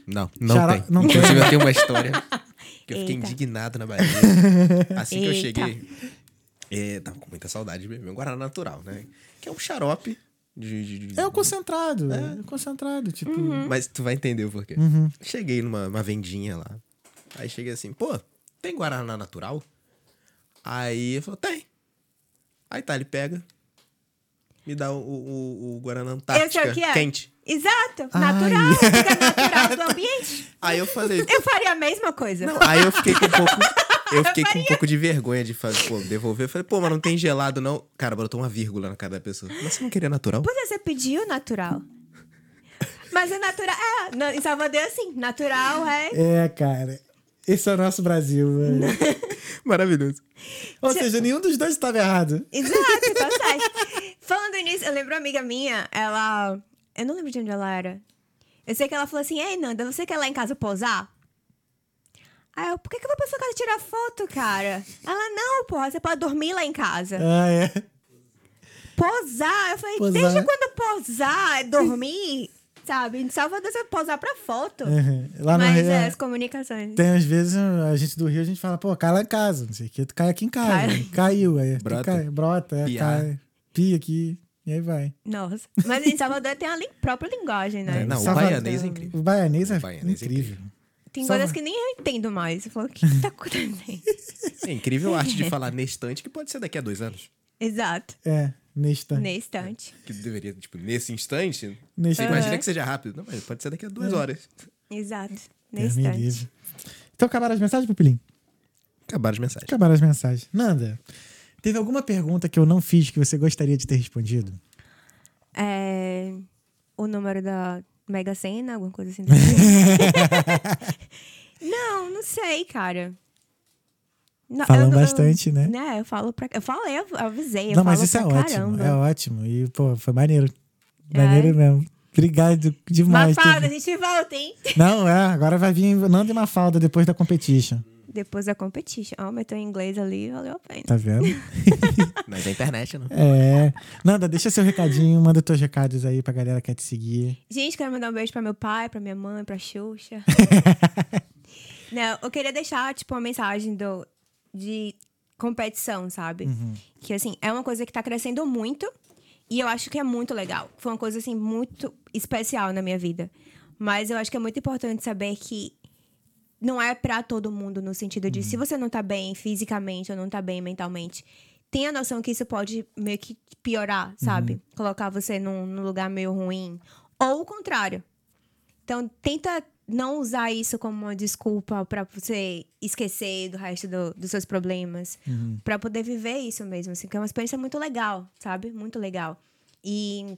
Não, não Xara- tem. não tem. Inclusive, eu tenho uma história que eu fiquei Eita. indignado na Bahia. Assim que eu Eita. cheguei, é, tava com muita saudade de beber um Guaraná natural, né? Que é um xarope de... de- de- É o concentrado. É, o concentrado. Tipo. Uhum. Mas tu vai entender o porquê. Uhum. Cheguei numa uma vendinha lá. Aí cheguei assim, pô, tem Guaraná natural? Aí ele falou, tem. Aí tá, ele pega, me dá o, o, o Guaraná Eu Antártica é. quente. Exato, Ai. natural, fica natural do ambiente. Aí eu falei. Eu faria a mesma coisa. Aí eu fiquei com um pouco. Eu fiquei com um pouco de vergonha de fazer, pô, devolver. Eu falei, pô, mas não tem gelado, não. Cara, botou uma vírgula na cara da pessoa. Mas você não queria natural? Pois é, você pediu natural. Mas é natural. É, em Salvador é assim. Natural é. É, cara. Esse é o nosso Brasil, velho. Maravilhoso. Ou seja, nenhum dos dois estava errado. Exato, tá certo. Falando nisso, eu lembro uma amiga minha, ela. Eu não lembro de onde ela era. Eu sei que ela falou assim: Ei, Nanda, você quer lá em casa posar? Aí eu, por que, que eu vou pra sua casa tirar foto, cara? Ela, não, porra, você pode dormir lá em casa. Ah, é. Posar? Eu falei, Posar. desde quando posar é dormir? Sabe? Em Salvador você posar pra foto. Uhum. Lá no Mas Rio, é, as comunicações. Tem às vezes a gente do Rio, a gente fala, pô, cai lá em casa, não sei o que, tu cai aqui em casa. Cai. Caiu, aí. tu Brota. Cai, brota, é, cai. Pia aqui, e aí vai. Nossa. Mas em Salvador tem a li- própria linguagem, né? É, não, o Salvador- baianês é incrível. O baianês é, O baianês é incrível. Tem Salva- coisas que nem eu entendo mais. Eu falo, o que, que tá acontecendo? É incrível a arte de falar nestante que pode ser daqui a dois anos. Exato. É, nesta. Nesse instante. Que deveria, tipo, nesse instante. Neste Você imagina que seja rápido. Não, mas pode ser daqui a duas horas. Exato. Me instante. livre. Então acabaram as mensagens, Pupilim? Acabaram as mensagens. Acabaram as mensagens. Nanda, teve alguma pergunta que eu não fiz que você gostaria de ter respondido? É, o número da Mega Sena, alguma coisa assim. não, não sei, cara. Não, Falam eu bastante, né? Né, eu falo pra. Eu falei, eu avisei. Eu não, mas isso é ótimo. caramba. É ótimo. E, pô, foi maneiro. É. Maneiro mesmo. Obrigado demais. Mafalda, a Teve- gente volta, hein? Não, é. Agora vai vir Nanda e Mafalda depois da competition. Depois da competition. Ó, meteu em inglês ali, valeu a pena. Tá vendo? Mas é internet, não. É. Nanda, deixa seu recadinho, manda teus recados aí pra galera que quer te seguir. Gente, quero mandar um beijo pra meu pai, pra minha mãe, pra Xuxa. Não, eu queria deixar, tipo, uma mensagem do, de competição, sabe? Que, assim, é uma coisa que tá crescendo muito e eu acho que é muito legal. Foi uma coisa, assim, muito especial na minha vida. Mas eu acho que é muito importante saber que não é pra todo mundo no sentido de se você não tá bem fisicamente ou não tá bem mentalmente, tenha a noção que isso pode meio que piorar, sabe? Colocar você num, num lugar meio ruim. Ou o contrário. Então, tenta não usar isso como uma desculpa pra você esquecer do resto do- dos seus problemas. Pra poder viver isso mesmo, assim, que é uma experiência muito legal, sabe? Muito legal. E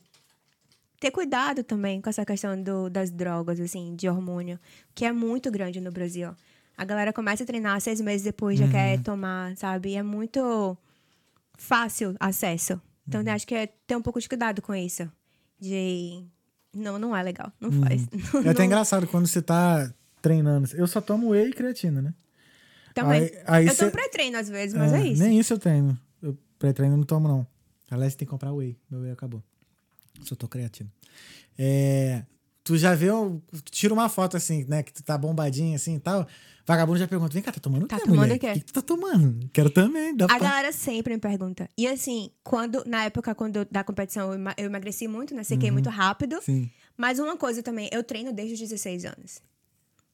ter cuidado também com essa questão do- das drogas, assim, de hormônio, que é muito grande no Brasil. A galera começa a treinar seis meses depois já quer tomar, sabe? E é muito fácil acesso. Então, eu acho que é ter um pouco de cuidado com isso. De. Não, não é legal. Não faz. É até engraçado quando você tá treinando. Eu só tomo whey e creatina, né? Também. Aí- aí eu cê- tô pré-treino às vezes, mas é, isso. Nem isso eu treino. Eu pré-treino não tomo, não. Aliás, tem que comprar whey. Meu whey acabou. Só tô creatina. É, tu já viu, tu tira uma foto assim, né? Que tu tá bombadinho assim e tal. Vagabundo já pergunta: vem cá, tá tomando o Tá quê, tomando mulher? o quê? O que, que tu tá tomando? Quero também. Dá A pra... galera sempre me pergunta. E assim, quando, na época quando da competição, eu, ema- eu emagreci muito, né? Sequei muito rápido. Uhum. Sim. Mas uma coisa também, eu treino desde os 16 anos.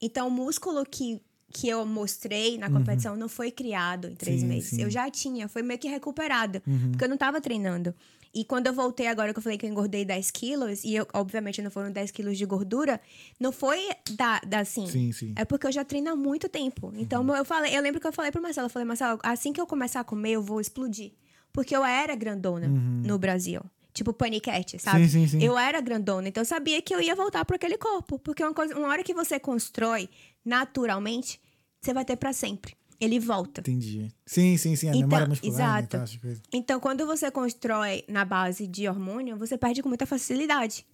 Então, o músculo que, que eu mostrei na competição não foi criado em três Uhum. Sim, meses. sim. Uhum. Eu já tinha, foi meio que recuperado. Porque eu não tava treinando. E quando eu voltei agora, que eu falei que eu engordei 10 quilos, e eu, obviamente não foram 10 quilos de gordura, não foi da, da assim. Sim, sim. É porque eu já treino há muito tempo. Então, eu falei, eu lembro que eu falei pro Marcelo, eu falei, Marcelo, assim que eu começar a comer, eu vou explodir. Porque eu era grandona no Brasil. Tipo paniquete, sabe? Sim, sim, sim. Eu era grandona, então eu sabia que eu ia voltar para aquele corpo. Porque uma, coisa, uma hora que você constrói naturalmente, você vai ter para sempre. Ele volta. Entendi. Sim, sim, sim. A Então, memória muscular. né, exato. e essas coisas. Então, quando você constrói na base de hormônio, você perde com muita facilidade.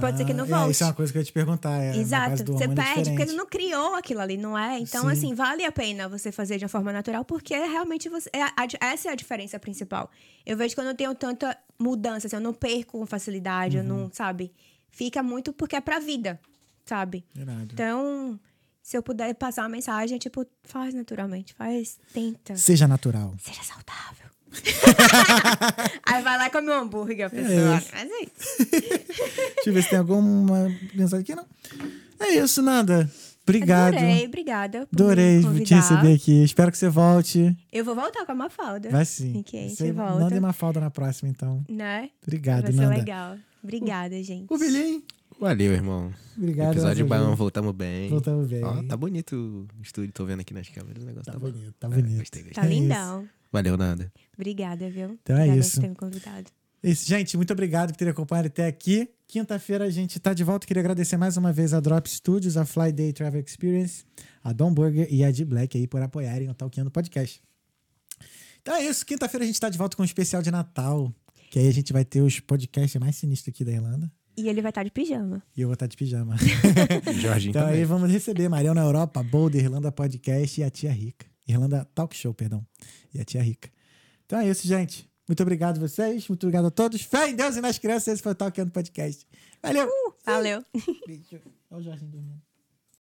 Pode ser que não Ah, volte. É, isso é uma coisa que eu ia te perguntar. É, Exato, você é perde, porque diferente. ele não criou aquilo ali, não é? Então, Sim. assim, vale a pena você fazer de uma forma natural, porque realmente você. é essa é a diferença principal. Eu vejo que eu não tenho tanta mudança, assim, eu não perco com facilidade, eu Uhum. não, sabe? Fica muito porque é pra vida, sabe? Irado. Então, se eu puder passar uma mensagem, é tipo, faz naturalmente, faz, tenta. Seja natural. Seja saudável. Aí vai lá e come um hambúrguer, pessoal. isso. Mas é isso. Deixa eu ver se tem alguma mensagem aqui, não. É isso, Nanda. Obrigado. Adorei, obrigada. Adorei te receber aqui. Espero que você volte. Eu vou voltar com a Mafalda. Vai sim. Ok, a gente Você volta. Nanda e Mafalda na próxima, então. Né? Obrigado, Vai ser Nanda. legal. Obrigada, gente. O Vilim. Valeu, irmão. Obrigado. Episódio bom, voltamos bem. Voltamos bem. Ó, tá bonito o estúdio, tô vendo aqui nas câmeras. O negócio Tá tá, bom. bonito, tá É, bonito. gostei, gostei. Tá É lindão. Valeu, nada. Obrigada, viu? Então é Obrigada isso. por ter me convidado. Isso, gente, muito obrigado por ter acompanhado até aqui. Quinta-feira a gente tá de volta. Queria agradecer mais uma vez a Drop Studios, a Fly Day Travel Experience, a Dom Burger e a D Black aí por apoiarem o Talkando Podcast. Então é isso. Quinta-feira a gente tá de volta com um especial de Natal. Que aí a gente vai ter os podcasts mais sinistros aqui da Irlanda. E ele vai estar de pijama. E eu vou estar de pijama. Jorginho então também. aí vamos receber Mariel na Europa, Boulder, Irlanda Podcast e a Tia Rica. Irlanda Talk Show, perdão. E a Tia Rica. Então é isso, gente. Muito obrigado a vocês. Muito obrigado a todos. Fé em Deus e nas crianças. Esse foi o Talkando Podcast. Valeu! Valeu. Beijo. Olha o Jorginho dormindo.